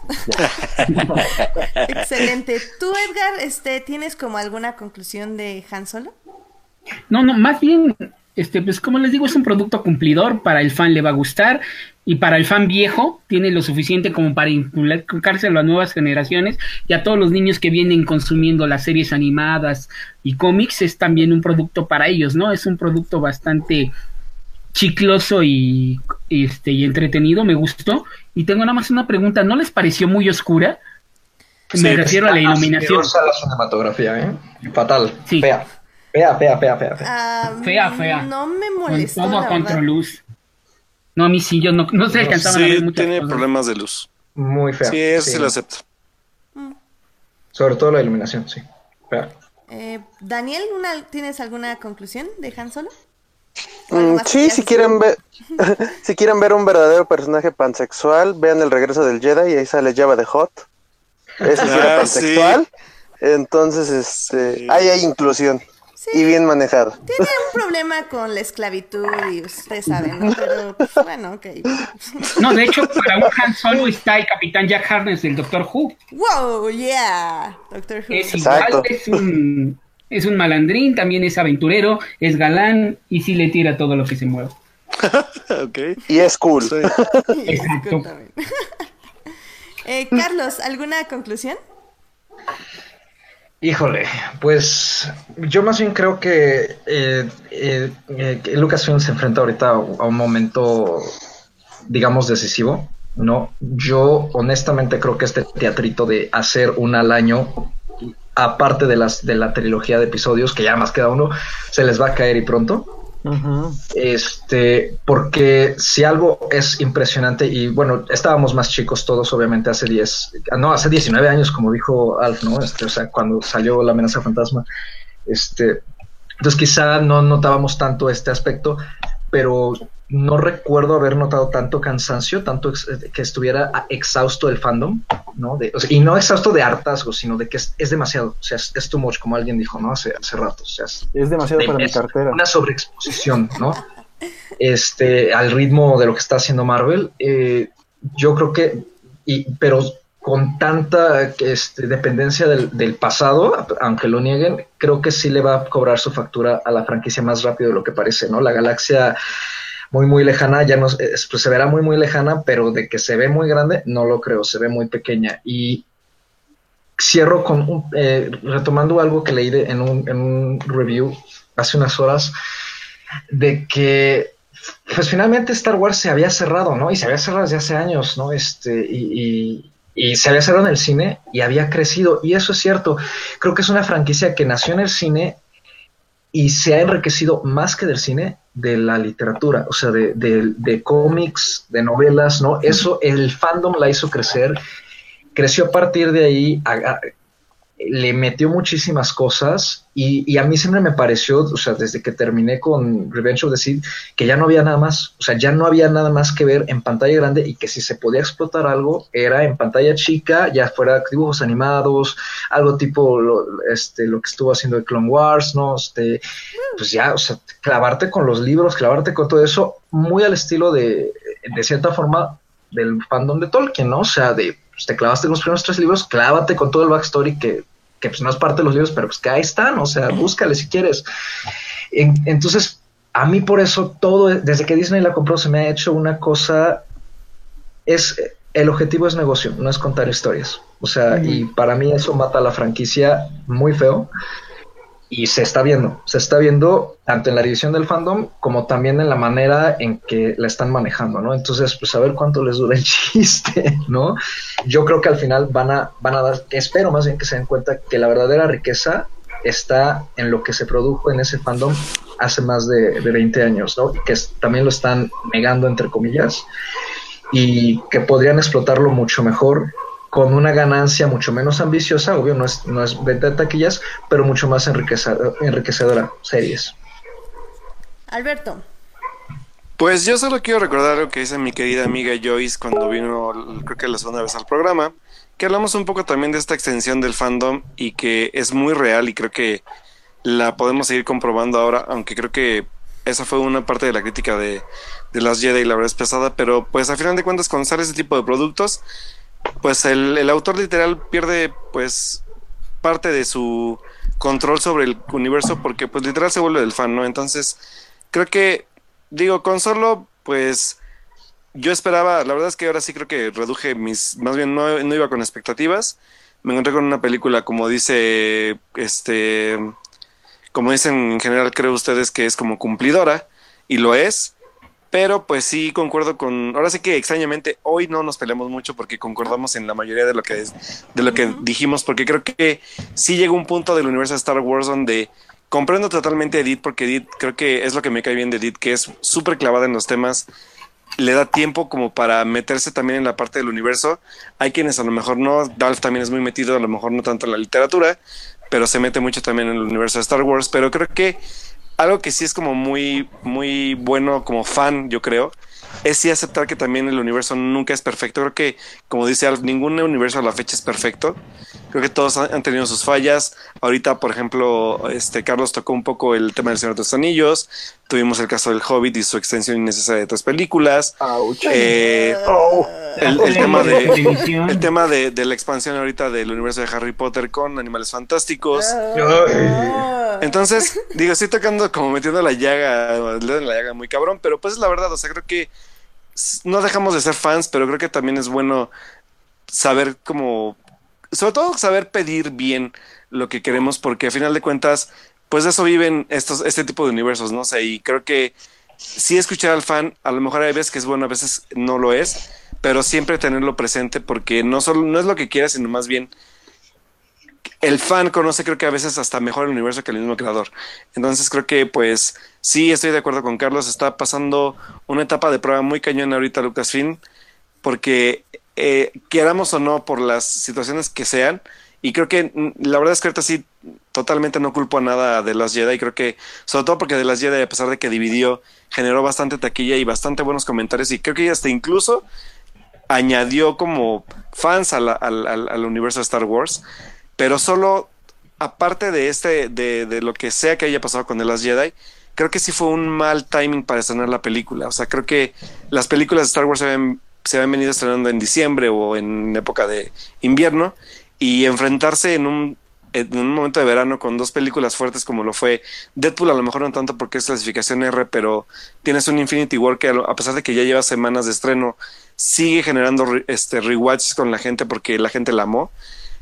Excelente. ¿Tú, Edgar, este, tienes como alguna conclusión de Han Solo? No, no, más bien, este, pues como les digo, es un producto cumplidor, para el fan le va a gustar, y para el fan viejo tiene lo suficiente como para inculcárselo a nuevas generaciones y a todos los niños que vienen consumiendo las series animadas y cómics, es también un producto para ellos, ¿no? Es un producto bastante chicloso y, este y entretenido, me gustó. Y tengo nada más una pregunta, ¿no les pareció muy oscura? Me Sí, refiero a la iluminación. La cinematografía, ¿eh? Fatal. Sí. Fea. Fea, fea, fea, fea. fea. Ah, Fea, fea. No me Con molestó, todo la contra luz. No, a mí sí, yo no, no se alcanzaban a ver Sí, muchas tiene cosas. problemas de luz. Muy fea. Sí, eso sí lo acepto. Sobre todo la iluminación, sí. Fea. Eh, Daniel, una- ¿tienes alguna conclusión de Han Solo? ¿O algo Mm, sí, si quieren ver, si quieren ver un verdadero personaje pansexual, vean el regreso del Jedi y ahí sale Java de Hot. Ese sí era Ah, pansexual. Entonces, este, Sí. ahí hay inclusión Sí, y bien manejado. tiene un problema con la esclavitud y ustedes saben, ¿no? Pero pues, bueno, ok. No, de hecho, para un Han Solo está el Capitán Jack Harness del Doctor Who. ¡Wow! ¡Yeah! Doctor Who. Es Exacto. igual, es un, es un malandrín, también es aventurero, es galán y sí le tira todo lo que se mueve. ok. Y es cool. Sí. Exacto. Eh, Carlos, ¿alguna conclusión? Híjole, pues yo más bien creo que, eh, eh, Lucasfilm se enfrenta ahorita a un momento, digamos, decisivo, ¿no? Yo honestamente creo que este teatrito de hacer una al año, aparte de, las, de la trilogía de episodios, que ya más queda uno, se les va a caer y pronto. Este, porque si algo es impresionante, y bueno, estábamos más chicos todos, obviamente, hace 10, no, hace 19 años, como dijo Alf, ¿no? Este, o sea, cuando salió la amenaza fantasma. Este, entonces quizá no notábamos tanto este aspecto, pero no recuerdo haber notado tanto cansancio, tanto ex- que estuviera exhausto el fandom, ¿no? De- o sea, y no exhausto de hartazgo, sino de que es, es demasiado, o sea, es, es too much, como alguien dijo, ¿no? Hace, hace rato, o sea, es, Es demasiado de- para mi cartera. una sobreexposición, ¿no? Este, al ritmo de lo que está haciendo Marvel. Eh, yo creo que, y, pero con tanta este, dependencia del, del pasado, aunque lo nieguen, creo que sí le va a cobrar su factura a la franquicia más rápido de lo que parece, ¿no? La galaxia muy, muy lejana, ya no es- pues se verá muy, muy lejana, pero de que se ve muy grande, no lo creo, se ve muy pequeña. Y cierro con un- eh, retomando algo que leí de- en, un, review hace unas horas de que pues finalmente Star Wars se había cerrado, ¿no? Y se había cerrado desde hace años, ¿no? Este, y- y se había cerrado en el cine y había crecido. Y eso es cierto. Creo que es una franquicia que nació en el cine y se ha enriquecido más que del cine, de la literatura, o sea, de, de- de cómics, de novelas, ¿no? Eso, el fandom la hizo crecer, creció a partir de ahí, le metió muchísimas cosas y, y a mí siempre me pareció, o sea, desde que terminé con Revenge of the Sith, que ya no había nada más, o sea, ya no había nada más que ver en pantalla grande y que si se podía explotar algo era en pantalla chica, ya fuera dibujos animados, algo tipo lo, este, lo que estuvo haciendo de Clone Wars, ¿no? Este, pues ya, o sea, clavarte con los libros, clavarte con todo eso, muy al estilo de, de cierta forma, del fandom de Tolkien, ¿no? O sea, de, pues, te clavaste con los primeros tres libros, clávate con todo el backstory que, que pues no es parte de los libros, pero pues que ahí están, o sea, búscale si quieres. En- entonces, a mí por eso todo, desde que Disney la compró, se me ha hecho una cosa, es, el objetivo es negocio, no es contar historias. O sea, y para mí eso mata a la franquicia muy feo. Y se está viendo, se está viendo tanto en la división del fandom como también en la manera en que la están manejando, ¿no? Entonces, pues a ver cuánto les dura el chiste, ¿no? Yo creo que al final van a, van a dar, espero más bien que se den cuenta que la verdadera riqueza está en lo que se produjo en ese fandom hace más de, de 20 años, ¿no? Que también lo están negando, entre comillas, y que podrían explotarlo mucho mejor con una ganancia mucho menos ambiciosa, obvio, no es, no es venta de taquillas, pero mucho más enriquecedora, enriquecedora series. Alberto. Pues yo solo quiero recordar lo que dice mi querida amiga Joyce cuando vino, creo que la segunda vez al programa, que hablamos un poco también de esta extensión del fandom y que es muy real y creo que la podemos seguir comprobando ahora, aunque creo que esa fue una parte de la crítica de, de las Jedi, la verdad es pesada, pero pues a final de cuentas cuando sale ese tipo de productos, pues el, el autor literal pierde pues parte de su control sobre el universo porque pues literal se vuelve del fan, ¿no? Entonces creo que digo, con solo, pues yo esperaba, la verdad es que ahora sí creo que reduje mis, más bien no, no iba con expectativas. Me encontré con una película, como dice, este, como dicen en general, creo ustedes que es como cumplidora, y lo es. Pero pues sí concuerdo con. Ahora sí que extrañamente hoy no nos peleamos mucho porque concordamos en la mayoría de lo que es, de lo que dijimos, porque creo que sí llegó un punto del universo de Star Wars donde comprendo totalmente a Edith, porque Edith creo que es lo que me cae bien de Edith, que es súper clavada en los temas, le da tiempo como para meterse también en la parte del universo. Hay quienes a lo mejor no, Dolph también es muy metido, a lo mejor no tanto en la literatura, pero se mete mucho también en el universo de Star Wars, pero creo que algo que sí es como muy, muy bueno como fan, yo creo, es sí aceptar que también el universo nunca es perfecto. Creo que, como dice Alf, ningún universo a la fecha es perfecto. Creo que todos han tenido sus fallas. Ahorita, por ejemplo, este Carlos tocó un poco el tema del Señor de los Anillos. Tuvimos el caso del Hobbit y su extensión innecesaria de tres películas. Eh, el, el tema de el tema de, de la expansión ahorita del universo de Harry Potter con Animales Fantásticos. Ah. Entonces, digo, estoy tocando como metiendo la llaga, la llaga muy cabrón, pero pues es la verdad, o sea, creo que no dejamos de ser fans, pero creo que también es bueno saber como, sobre todo saber pedir bien lo que queremos, porque a final de cuentas, pues de eso viven estos, este tipo de universos, ¿no? Sea, y creo que sí escuchar al fan, a lo mejor hay veces que es bueno, a veces no lo es, pero siempre tenerlo presente porque no solo no es lo que quieras, sino más bien el fan conoce creo que a veces hasta mejor el universo que el mismo creador. Entonces creo que pues sí estoy de acuerdo con Carlos, está pasando una etapa de prueba muy cañona ahorita Lucasfilm porque eh, queramos o no por las situaciones que sean y creo que mm, la verdad es que ahorita sí totalmente no culpo a nada de las Jedi. Creo que, sobre todo porque de las Jedi, a pesar de que dividió, generó bastante taquilla y bastante buenos comentarios. Y creo que hasta incluso añadió como fans al, al- al universo de Star Wars. Pero solo, aparte de este, de, de lo que sea que haya pasado con The Last Jedi, creo que sí fue un mal timing para estrenar la película. O sea, creo que las películas de Star Wars se habían, se habían venido estrenando en diciembre o en época de invierno. Y enfrentarse en un, en un momento de verano con dos películas fuertes como lo fue Deadpool, a lo mejor no tanto porque es clasificación R, pero tienes un Infinity War que a pesar de que ya lleva semanas de estreno, sigue generando re- este rewatches con la gente porque la gente la amó.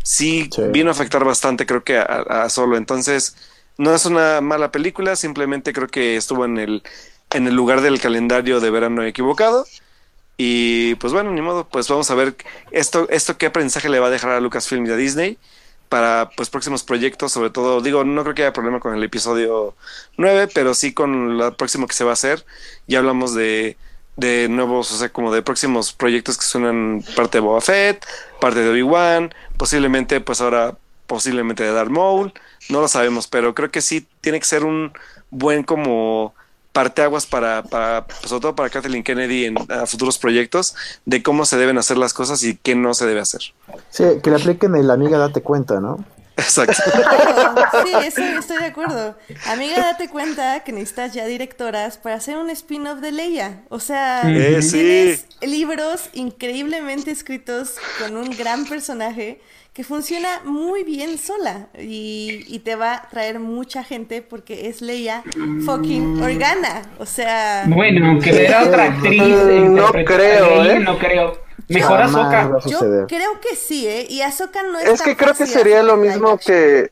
Sí, Sí. vino a afectar bastante, creo que a, a Solo. Entonces, no es una mala película, simplemente creo que estuvo en el, en el lugar del calendario de verano equivocado. Y pues bueno, ni modo, pues vamos a ver esto, esto qué aprendizaje le va a dejar a Lucasfilm y a Disney para pues próximos proyectos, sobre todo, digo, no creo que haya problema con el episodio 9, pero sí con lo próximo que se va a hacer. Ya hablamos de, de nuevos, o sea, como de próximos proyectos que suenan parte de Boba Fett, parte de Obi-Wan, posiblemente, pues ahora, posiblemente de Darth Maul, no lo sabemos, pero creo que sí tiene que ser un buen como parteaguas para, para sobre todo para Kathleen Kennedy en a futuros proyectos de cómo se deben hacer las cosas y qué no se debe hacer. Sí, que le apliquen el amiga date cuenta, ¿no? Exacto. Claro, sí, eso estoy de acuerdo. Amiga, date cuenta que necesitas ya directoras para hacer un spin-off de Leia. O sea, Eh, sí. tienes libros increíblemente escritos con un gran personaje que funciona muy bien sola y, y te va a traer mucha gente porque es Leia fucking Organa. O sea, Bueno, que ver a otra actriz. Mm, no creo, ¿eh? No creo. Mejor Jamás Ahsoka. va a yo creo que sí, ¿eh? Y Ahsoka no es Es tan que creo que sería lo mismo que.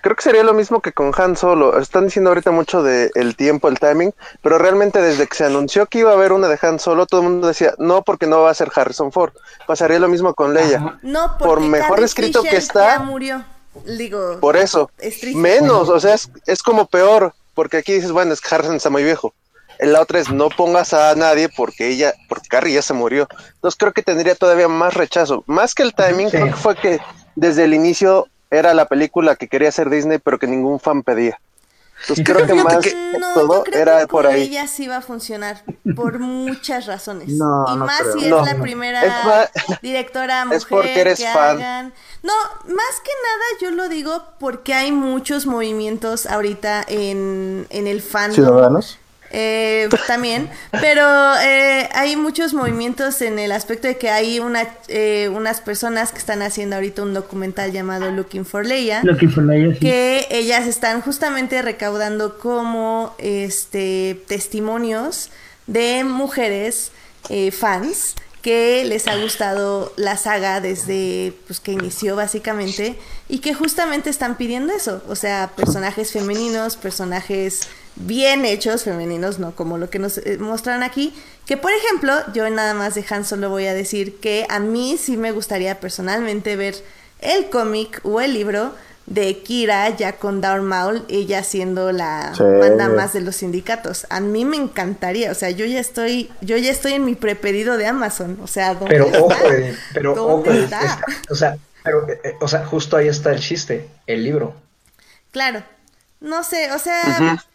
Creo que sería lo mismo que con Han Solo. Están diciendo ahorita mucho de el tiempo, el timing, pero realmente desde que se anunció que iba a haber una de Han Solo, todo el mundo decía, no, porque no va a ser Harrison Ford. Pasaría lo mismo con Leia. Ajá. No, por porque mejor Carrie escrito que Fisher está- Ya murió. Digo, Por eso. es. Menos, o sea, es, es como peor, porque aquí dices, bueno, es que Harrison está muy viejo. La otra es, no pongas a nadie porque ella, porque Carrie ya se murió. Entonces creo que tendría todavía más rechazo. Más que el timing, Sí. creo que fue que desde el inicio era la película que quería hacer Disney, pero que ningún fan pedía. Entonces creo que más que No, todo creo era que por ahí. ella sí va a funcionar por muchas razones. No, y no más creo. si es No. la primera Es directora mujer es porque eres que fan. hagan. No, más que nada yo lo digo porque hay muchos movimientos ahorita en, en el fandom. Ciudadanos. Eh, también, pero eh, hay muchos movimientos en el aspecto de que hay una, eh, unas personas que están haciendo ahorita un documental llamado Looking for Leia Looking for Leia, sí. que ellas están justamente recaudando como este testimonios de mujeres eh, fans que les ha gustado la saga desde pues que inició básicamente y que justamente están pidiendo eso, o sea, personajes femeninos, personajes bien hechos femeninos, no como lo que nos eh, muestran aquí, que por ejemplo, yo nada más de Han solo voy a decir que a mí sí me gustaría personalmente ver el cómic o el libro de Kira ya con Darth Maul, ella siendo la Sí. manda más de los sindicatos. A mí me encantaría, o sea, yo ya estoy, yo ya estoy en mi prepedido de Amazon, o sea, ¿dónde Pero está? ojo, Eddie, pero ¿Dónde ojo, está? es- o sea, pero, eh, eh, o sea, justo ahí está el chiste, el libro. Claro. No sé, o sea,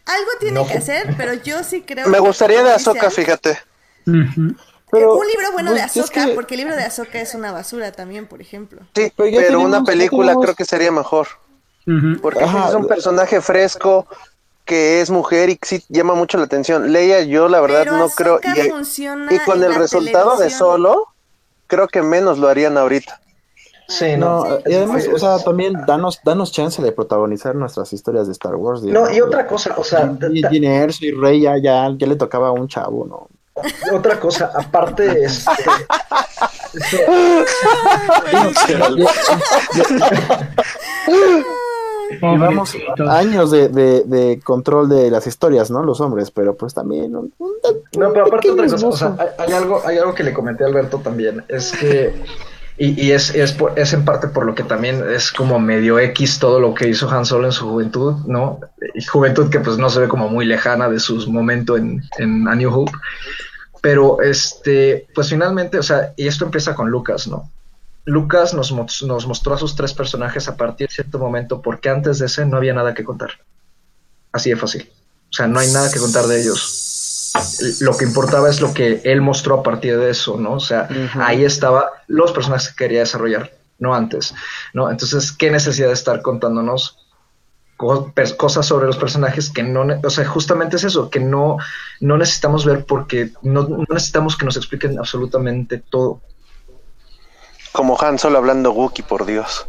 algo tiene No. que hacer, pero yo sí creo Me que, gustaría de Ahsoka, dicen, fíjate. Ujú. Pero, un libro bueno de es que- porque el libro de Ahsoka es una basura también, por ejemplo. Sí, Pero una película tenemos- creo que sería mejor. Porque Ajá. es un personaje fresco que es mujer y sí llama mucho la atención. Leia, yo la verdad Pero no creo. Y, funciona y con el resultado de solo, creo que menos lo harían ahorita. Sí, No, no. y además, o sea, también danos, danos chance de protagonizar nuestras historias de Star Wars. No, y otra cosa, o sea, Erso y Rey ya, ya, ya le tocaba a un chavo, ¿no? Otra cosa, aparte, este, Llevamos Pobrecitos. años de, de, de control de las historias, ¿no? Los hombres, pero pues también... un- un- No, pero aparte otra cosa, o sea, esbozo. hay, hay algo, hay algo que le comenté a Alberto también, es que, y, y es, es, por- es en parte por lo que también es como medio X todo lo que hizo Han Solo en su juventud, ¿no? Y juventud que pues no se ve como muy lejana de sus momentos en, en A New Hope, pero este, pues finalmente, o sea, y esto empieza con Lucas, ¿no? Lucas nos, nos mostró a sus tres personajes a partir de cierto momento porque antes de ese no había nada que contar. Así de fácil. O sea, no hay nada que contar de ellos. Lo que importaba es lo que él mostró a partir de eso, ¿no? O sea, ahí estaba los personajes que quería desarrollar, no antes, ¿no? Entonces, ¿qué necesidad de estar contándonos cosas sobre los personajes que no, o sea, justamente es eso, que no, no necesitamos ver porque no, no necesitamos que nos expliquen absolutamente todo. Como Han Solo hablando Wookiee, por Dios.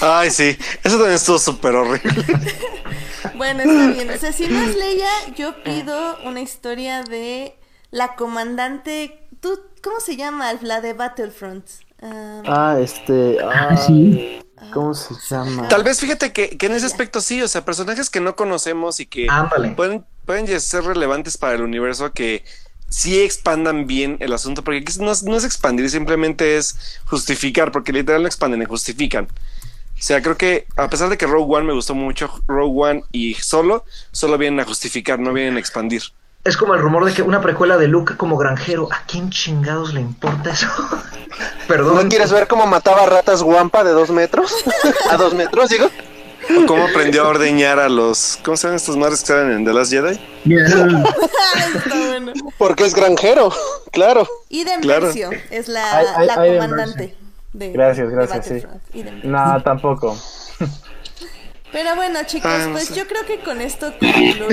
Ay, sí, eso también estuvo súper horrible. Bueno, está bien. O sea, si no es Leia, yo pido una historia de la comandante. ¿Tú, ¿Cómo se llama? La de Battlefront. Ah, Ah, este. Ah, sí. ¿Cómo se llama? Tal vez fíjate que, que en ese aspecto sí, o sea, personajes que no conocemos y que pueden, pueden ya ser relevantes para el universo que sí expandan bien el asunto, porque aquí no, es- no es expandir, simplemente es justificar, porque literal no expanden, justifican. O sea, creo que a pesar de que Rogue One me gustó mucho, Rogue One y Solo, solo vienen a justificar, no vienen a expandir. Es como el rumor de que una precuela de Luke como granjero. ¿A quién chingados le importa eso? Perdón. ¿No quieres ver cómo mataba ratas guampa de dos metros? ¿A dos metros, digo? O cómo aprendió a ordeñar a los... ¿Cómo se llaman estos madres que salen en The Last Jedi? está bueno. Porque es granjero, claro. Claro. Versio es la, comandante. De, Gracias, de gracias, sí. No, tampoco. Pero bueno, chicos, Ah, no pues sé. yo creo que con esto concluimos.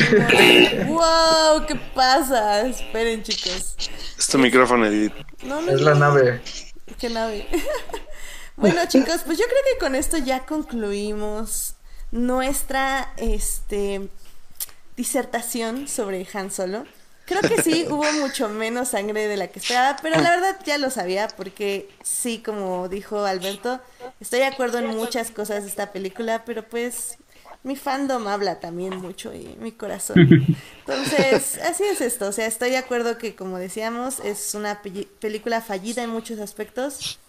¡Wow! ¿Qué pasa? Esperen, chicos. Es tu micrófono, Edith. No, no, Es la no. nave. Qué nave. bueno, chicos, pues yo creo que con esto ya concluimos nuestra este disertación sobre Han Solo. Creo que sí hubo mucho menos sangre de la que esperaba, pero la verdad ya lo sabía porque sí, como dijo Alberto, estoy de acuerdo en muchas cosas de esta película, pero pues mi fandom habla también mucho y mi corazón. Entonces, así es esto. O sea, estoy de acuerdo que, como decíamos, es una pe- película fallida en muchos aspectos.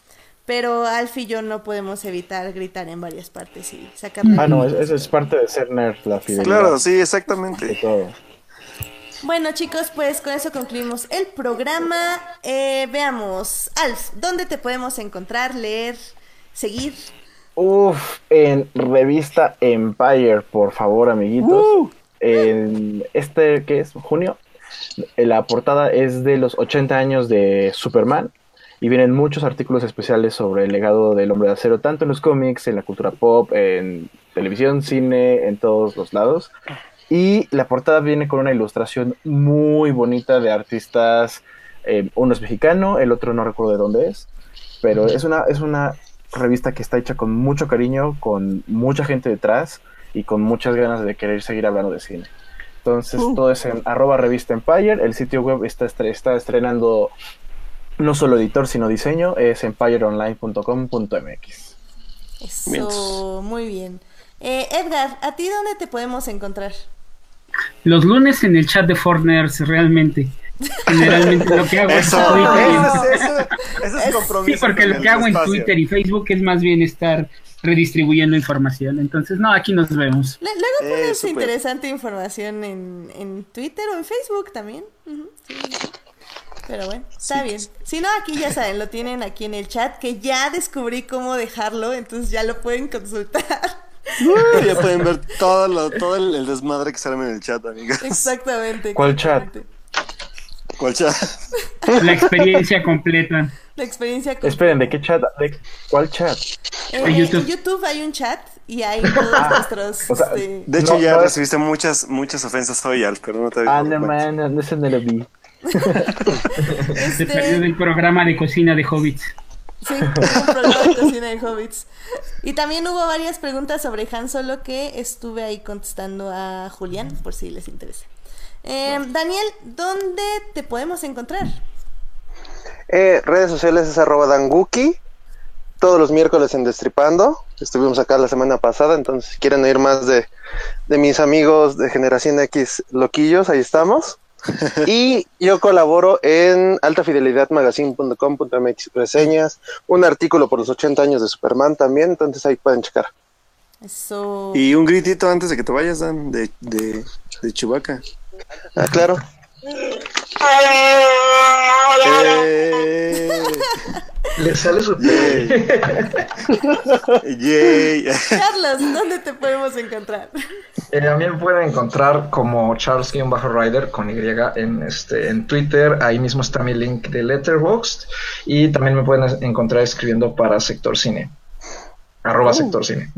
Pero Alf y yo no podemos evitar gritar en varias partes y sacar Ah, no, es- eso es parte de ser nerd, la fidelidad. Claro, sí, De exactamente. todo. Bueno, chicos, pues con eso concluimos el programa. Eh, veamos, Alf, ¿dónde te podemos encontrar, leer, seguir? Uf, en revista Empire, por favor, amiguitos. En este, ¿qué es? ¿Junio? La portada es de los 80 años de Superman y vienen muchos artículos especiales sobre el legado del hombre de acero, tanto en los cómics, en la cultura pop, en televisión, cine, en todos los lados. Y la portada viene con una ilustración muy bonita de artistas. eh, uno es mexicano, el otro no recuerdo de dónde es, pero es una, es una revista que está hecha con mucho cariño, con mucha gente detrás y con muchas ganas de querer seguir hablando de cine. Entonces, todo es en arroba revista Empire. El sitio web está, estre- está estrenando no solo editor, sino diseño. Es empireonline.com.mx. Eso, muy bien. Eh, Edgar, ¿a ti dónde te podemos encontrar? Los lunes en el chat de Forners, realmente. Generalmente lo que hago Eso, es Twitter y- eso, es- eso, eso es compromiso. Sí, porque lo que hago en. Twitter y Facebook es más bien estar redistribuyendo información. Entonces, no, aquí nos vemos. Luego Eh, pones interesante información en, en Twitter o en Facebook también. Ujú, sí. Pero bueno, está bien. Si no, aquí ya saben, lo tienen aquí en el chat, que ya descubrí cómo dejarlo, entonces ya lo pueden consultar. Uh, ya pueden ver todo, lo, todo el, el desmadre que se arma en el chat, amigos. Exactamente. ¿Cuál chat? ¿Cuál chat? La experiencia completa. La experiencia con... Esperen, ¿de qué chat? ¿De cuál chat? Eh, En en YouTube. Hay un chat y hay todos nuestros... o sea, este, De hecho, No, ya no. recibiste muchas, muchas ofensas hoy, Al, pero no te Ah, no, man, no lo vi. Se este, perdió del programa de cocina de Hobbits. Sí, un programa de cocina de hobbits. Y también hubo varias preguntas sobre Han Solo que estuve ahí contestando a Julián, por si les interesa. Eh, Daniel, ¿dónde te podemos encontrar? Eh, redes sociales es arroba danguki. Todos los miércoles en Destripando. Estuvimos acá la semana pasada, entonces si quieren oír más de, de mis amigos de Generación X loquillos, ahí estamos. Y yo colaboro en altafidelidadmagazine.com.mx reseñas, un artículo por los 80 años de Superman también, entonces ahí pueden checar. Eso. Y un gritito antes de que te vayas, Dan, de, de, de Chewbacca. Ah, claro. Eh, Le sale su Yay. Carlos, ¿dónde te podemos encontrar? Eh, a mí me pueden encontrar como Charles-Rider con Y en, este, en Twitter. Ahí mismo está mi link de Letterboxd. Y también me pueden encontrar escribiendo para Sector Cine. Arroba Uh. Sector Cine.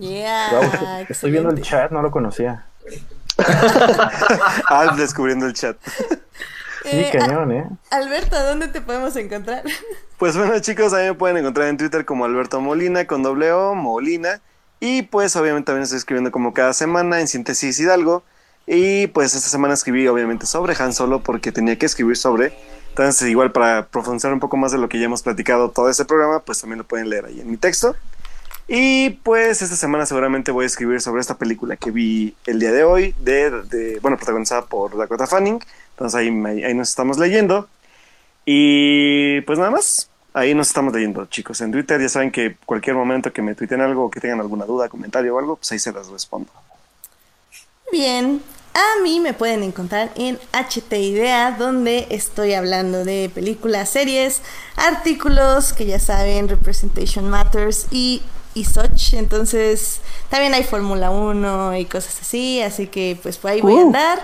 Yeah, Wow, estoy viendo el chat, no lo conocía. Ah, descubriendo el chat. Sí, Eh, cañón, ¿eh? Alberto, ¿dónde te podemos encontrar? Pues bueno, chicos, a mí me pueden encontrar en Twitter como Alberto Molina, con doble O, Molina. Y pues obviamente también estoy escribiendo como cada semana en Síntesis Hidalgo. Y pues esta semana escribí obviamente sobre Han Solo porque tenía que escribir sobre. Entonces igual para profundizar un poco más de lo que ya hemos platicado todo este programa, pues también lo pueden leer ahí en mi texto. Y pues esta semana seguramente voy a escribir sobre esta película que vi el día de hoy, de, bueno, protagonizada por Dakota Fanning. Entonces ahí, ahí, nos estamos leyendo. Y pues nada más, ahí nos estamos leyendo, chicos. En Twitter ya saben que cualquier momento que me tuiten algo que tengan alguna duda, comentario o algo, pues ahí se las respondo. Bien, a mí me pueden encontrar en HT Idea, donde estoy hablando de películas, series, artículos, que ya saben, Representation Matters y, y such. Entonces, también hay Fórmula 1 y cosas así, así que pues por ahí voy a andar.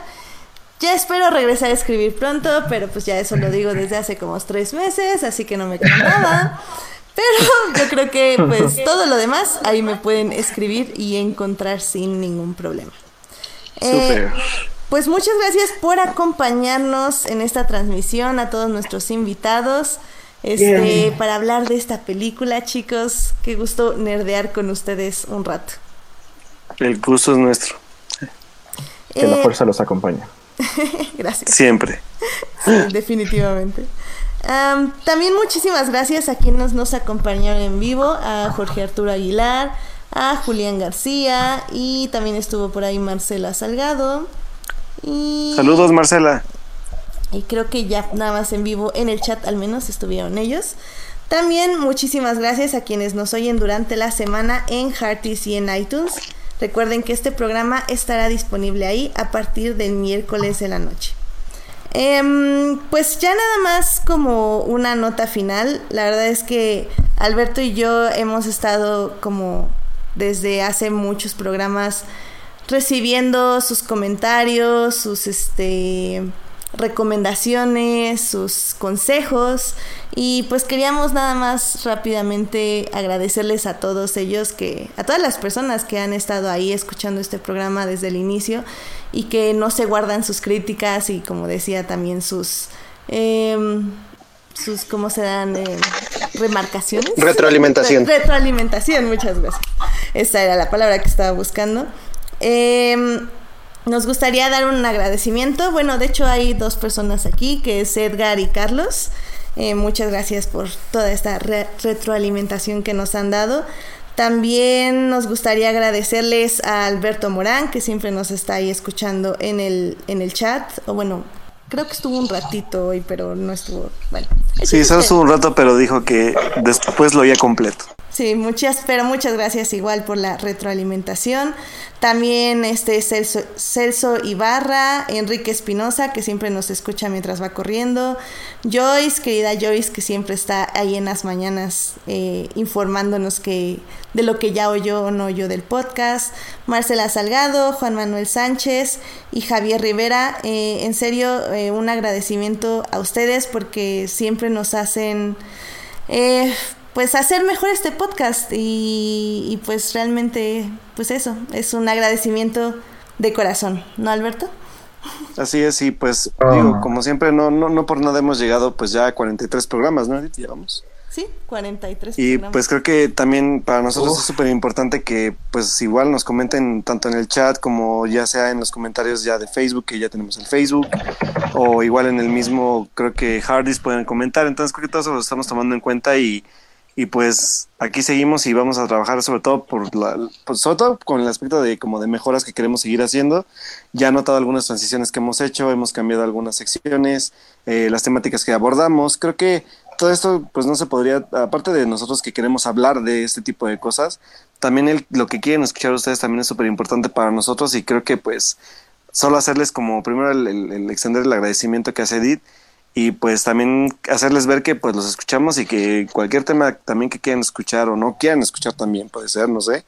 Ya espero regresar a escribir pronto, pero pues ya eso lo digo desde hace como tres meses, así que no me queda nada. Pero yo creo que pues todo lo demás ahí me pueden escribir y encontrar sin ningún problema. Eh, pues muchas gracias por acompañarnos en esta transmisión a todos nuestros invitados. Este, para hablar de esta película, chicos, qué gusto nerdear con ustedes un rato. El gusto es nuestro, Que la Eh, fuerza los acompaña. gracias. siempre. Sí, definitivamente. Am, también muchísimas gracias a quienes nos acompañaron en vivo, a Jorge Arturo Aguilar, a Julián García y también estuvo por ahí Marcela Salgado. Y, Saludos, Marcela. Y creo que ya nada más en vivo en el chat al menos estuvieron ellos. También muchísimas gracias a quienes nos oyen durante la semana en Hearties y en iTunes. Recuerden que este programa estará disponible ahí a partir del miércoles de la noche. Em, pues ya nada más como una nota final, la verdad es que Alberto y yo hemos estado como desde hace muchos programas recibiendo sus comentarios, sus este recomendaciones, sus consejos. Y pues queríamos nada más rápidamente agradecerles a todos ellos que a todas las personas que han estado ahí escuchando este programa desde el inicio y que no se guardan sus críticas y como decía también sus em, sus cómo se dan Em, remarcaciones. Retroalimentación. Re- retroalimentación muchas gracias. Esa era la palabra que estaba buscando. Em, nos gustaría dar un agradecimiento. Bueno, de hecho hay dos personas aquí, que es Edgar y Carlos. Eh, muchas gracias por toda esta re- retroalimentación que nos han dado. También nos gustaría agradecerles a Alberto Morán, que siempre nos está ahí escuchando en el, en el chat. O bueno, creo que estuvo un ratito hoy, pero no estuvo. Bueno. Sí, solo estuvo un rato, pero dijo que después lo oía completo. Sí, muchas, pero muchas gracias igual por la retroalimentación. También este Celso, Celso Ibarra, Enrique Espinosa, que siempre nos escucha mientras va corriendo. Joyce, querida Joyce, que siempre está ahí en las mañanas eh, informándonos que de lo que ya oyó o no oyó del podcast. Marcela Salgado, Juan Manuel Sánchez y Javier Rivera. Eh, en serio, eh, un agradecimiento a ustedes porque siempre nos hacen eh, pues hacer mejor este podcast y, y, pues realmente pues eso es un agradecimiento de corazón no Alberto Así es, y pues Ah. digo, como siempre, no, no, no por nada hemos llegado pues ya a 43 programas, ¿no? Llevamos. sí 43 Y programas. pues creo que también para nosotros Uf. es súper importante que pues igual nos comenten tanto en el chat como ya sea en los comentarios ya de Facebook, que ya tenemos el Facebook, o igual en el mismo, creo que Hardys pueden comentar, entonces creo que todo eso lo estamos tomando en cuenta y, y pues aquí seguimos y vamos a trabajar sobre todo por la, pues sobre todo con el aspecto de como de mejoras que queremos seguir haciendo. Ya he notado algunas transiciones que hemos hecho, hemos cambiado algunas secciones, eh, las temáticas que abordamos. Creo que todo esto pues no se podría, aparte de nosotros que queremos hablar de este tipo de cosas, también el, lo que quieren escuchar ustedes también es súper importante para nosotros y creo que pues solo hacerles como primero el, el- extender el agradecimiento que hace Edith y pues también hacerles ver que pues los escuchamos y que cualquier tema también que quieran escuchar o no quieran escuchar también puede ser, no sé,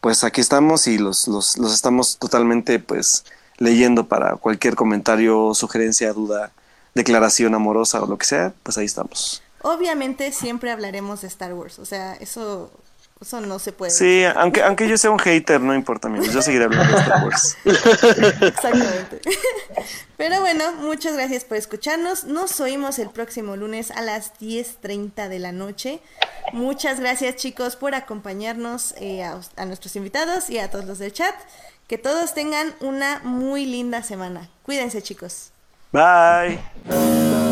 pues aquí estamos y los, los, los estamos totalmente pues leyendo para cualquier comentario, sugerencia, duda, declaración amorosa o lo que sea, pues ahí estamos. Obviamente siempre hablaremos de Star Wars, o sea, eso, eso no se puede. Sí, aunque, aunque yo sea un hater, no importa, amigos, yo seguiré hablando de Star Wars. Exactamente. Pero bueno, muchas gracias por escucharnos. Nos oímos el próximo lunes a las 10.30 de la noche. Muchas gracias chicos por acompañarnos eh, a, a nuestros invitados y a todos los del chat. Que todos tengan una muy linda semana. Cuídense chicos. Bye.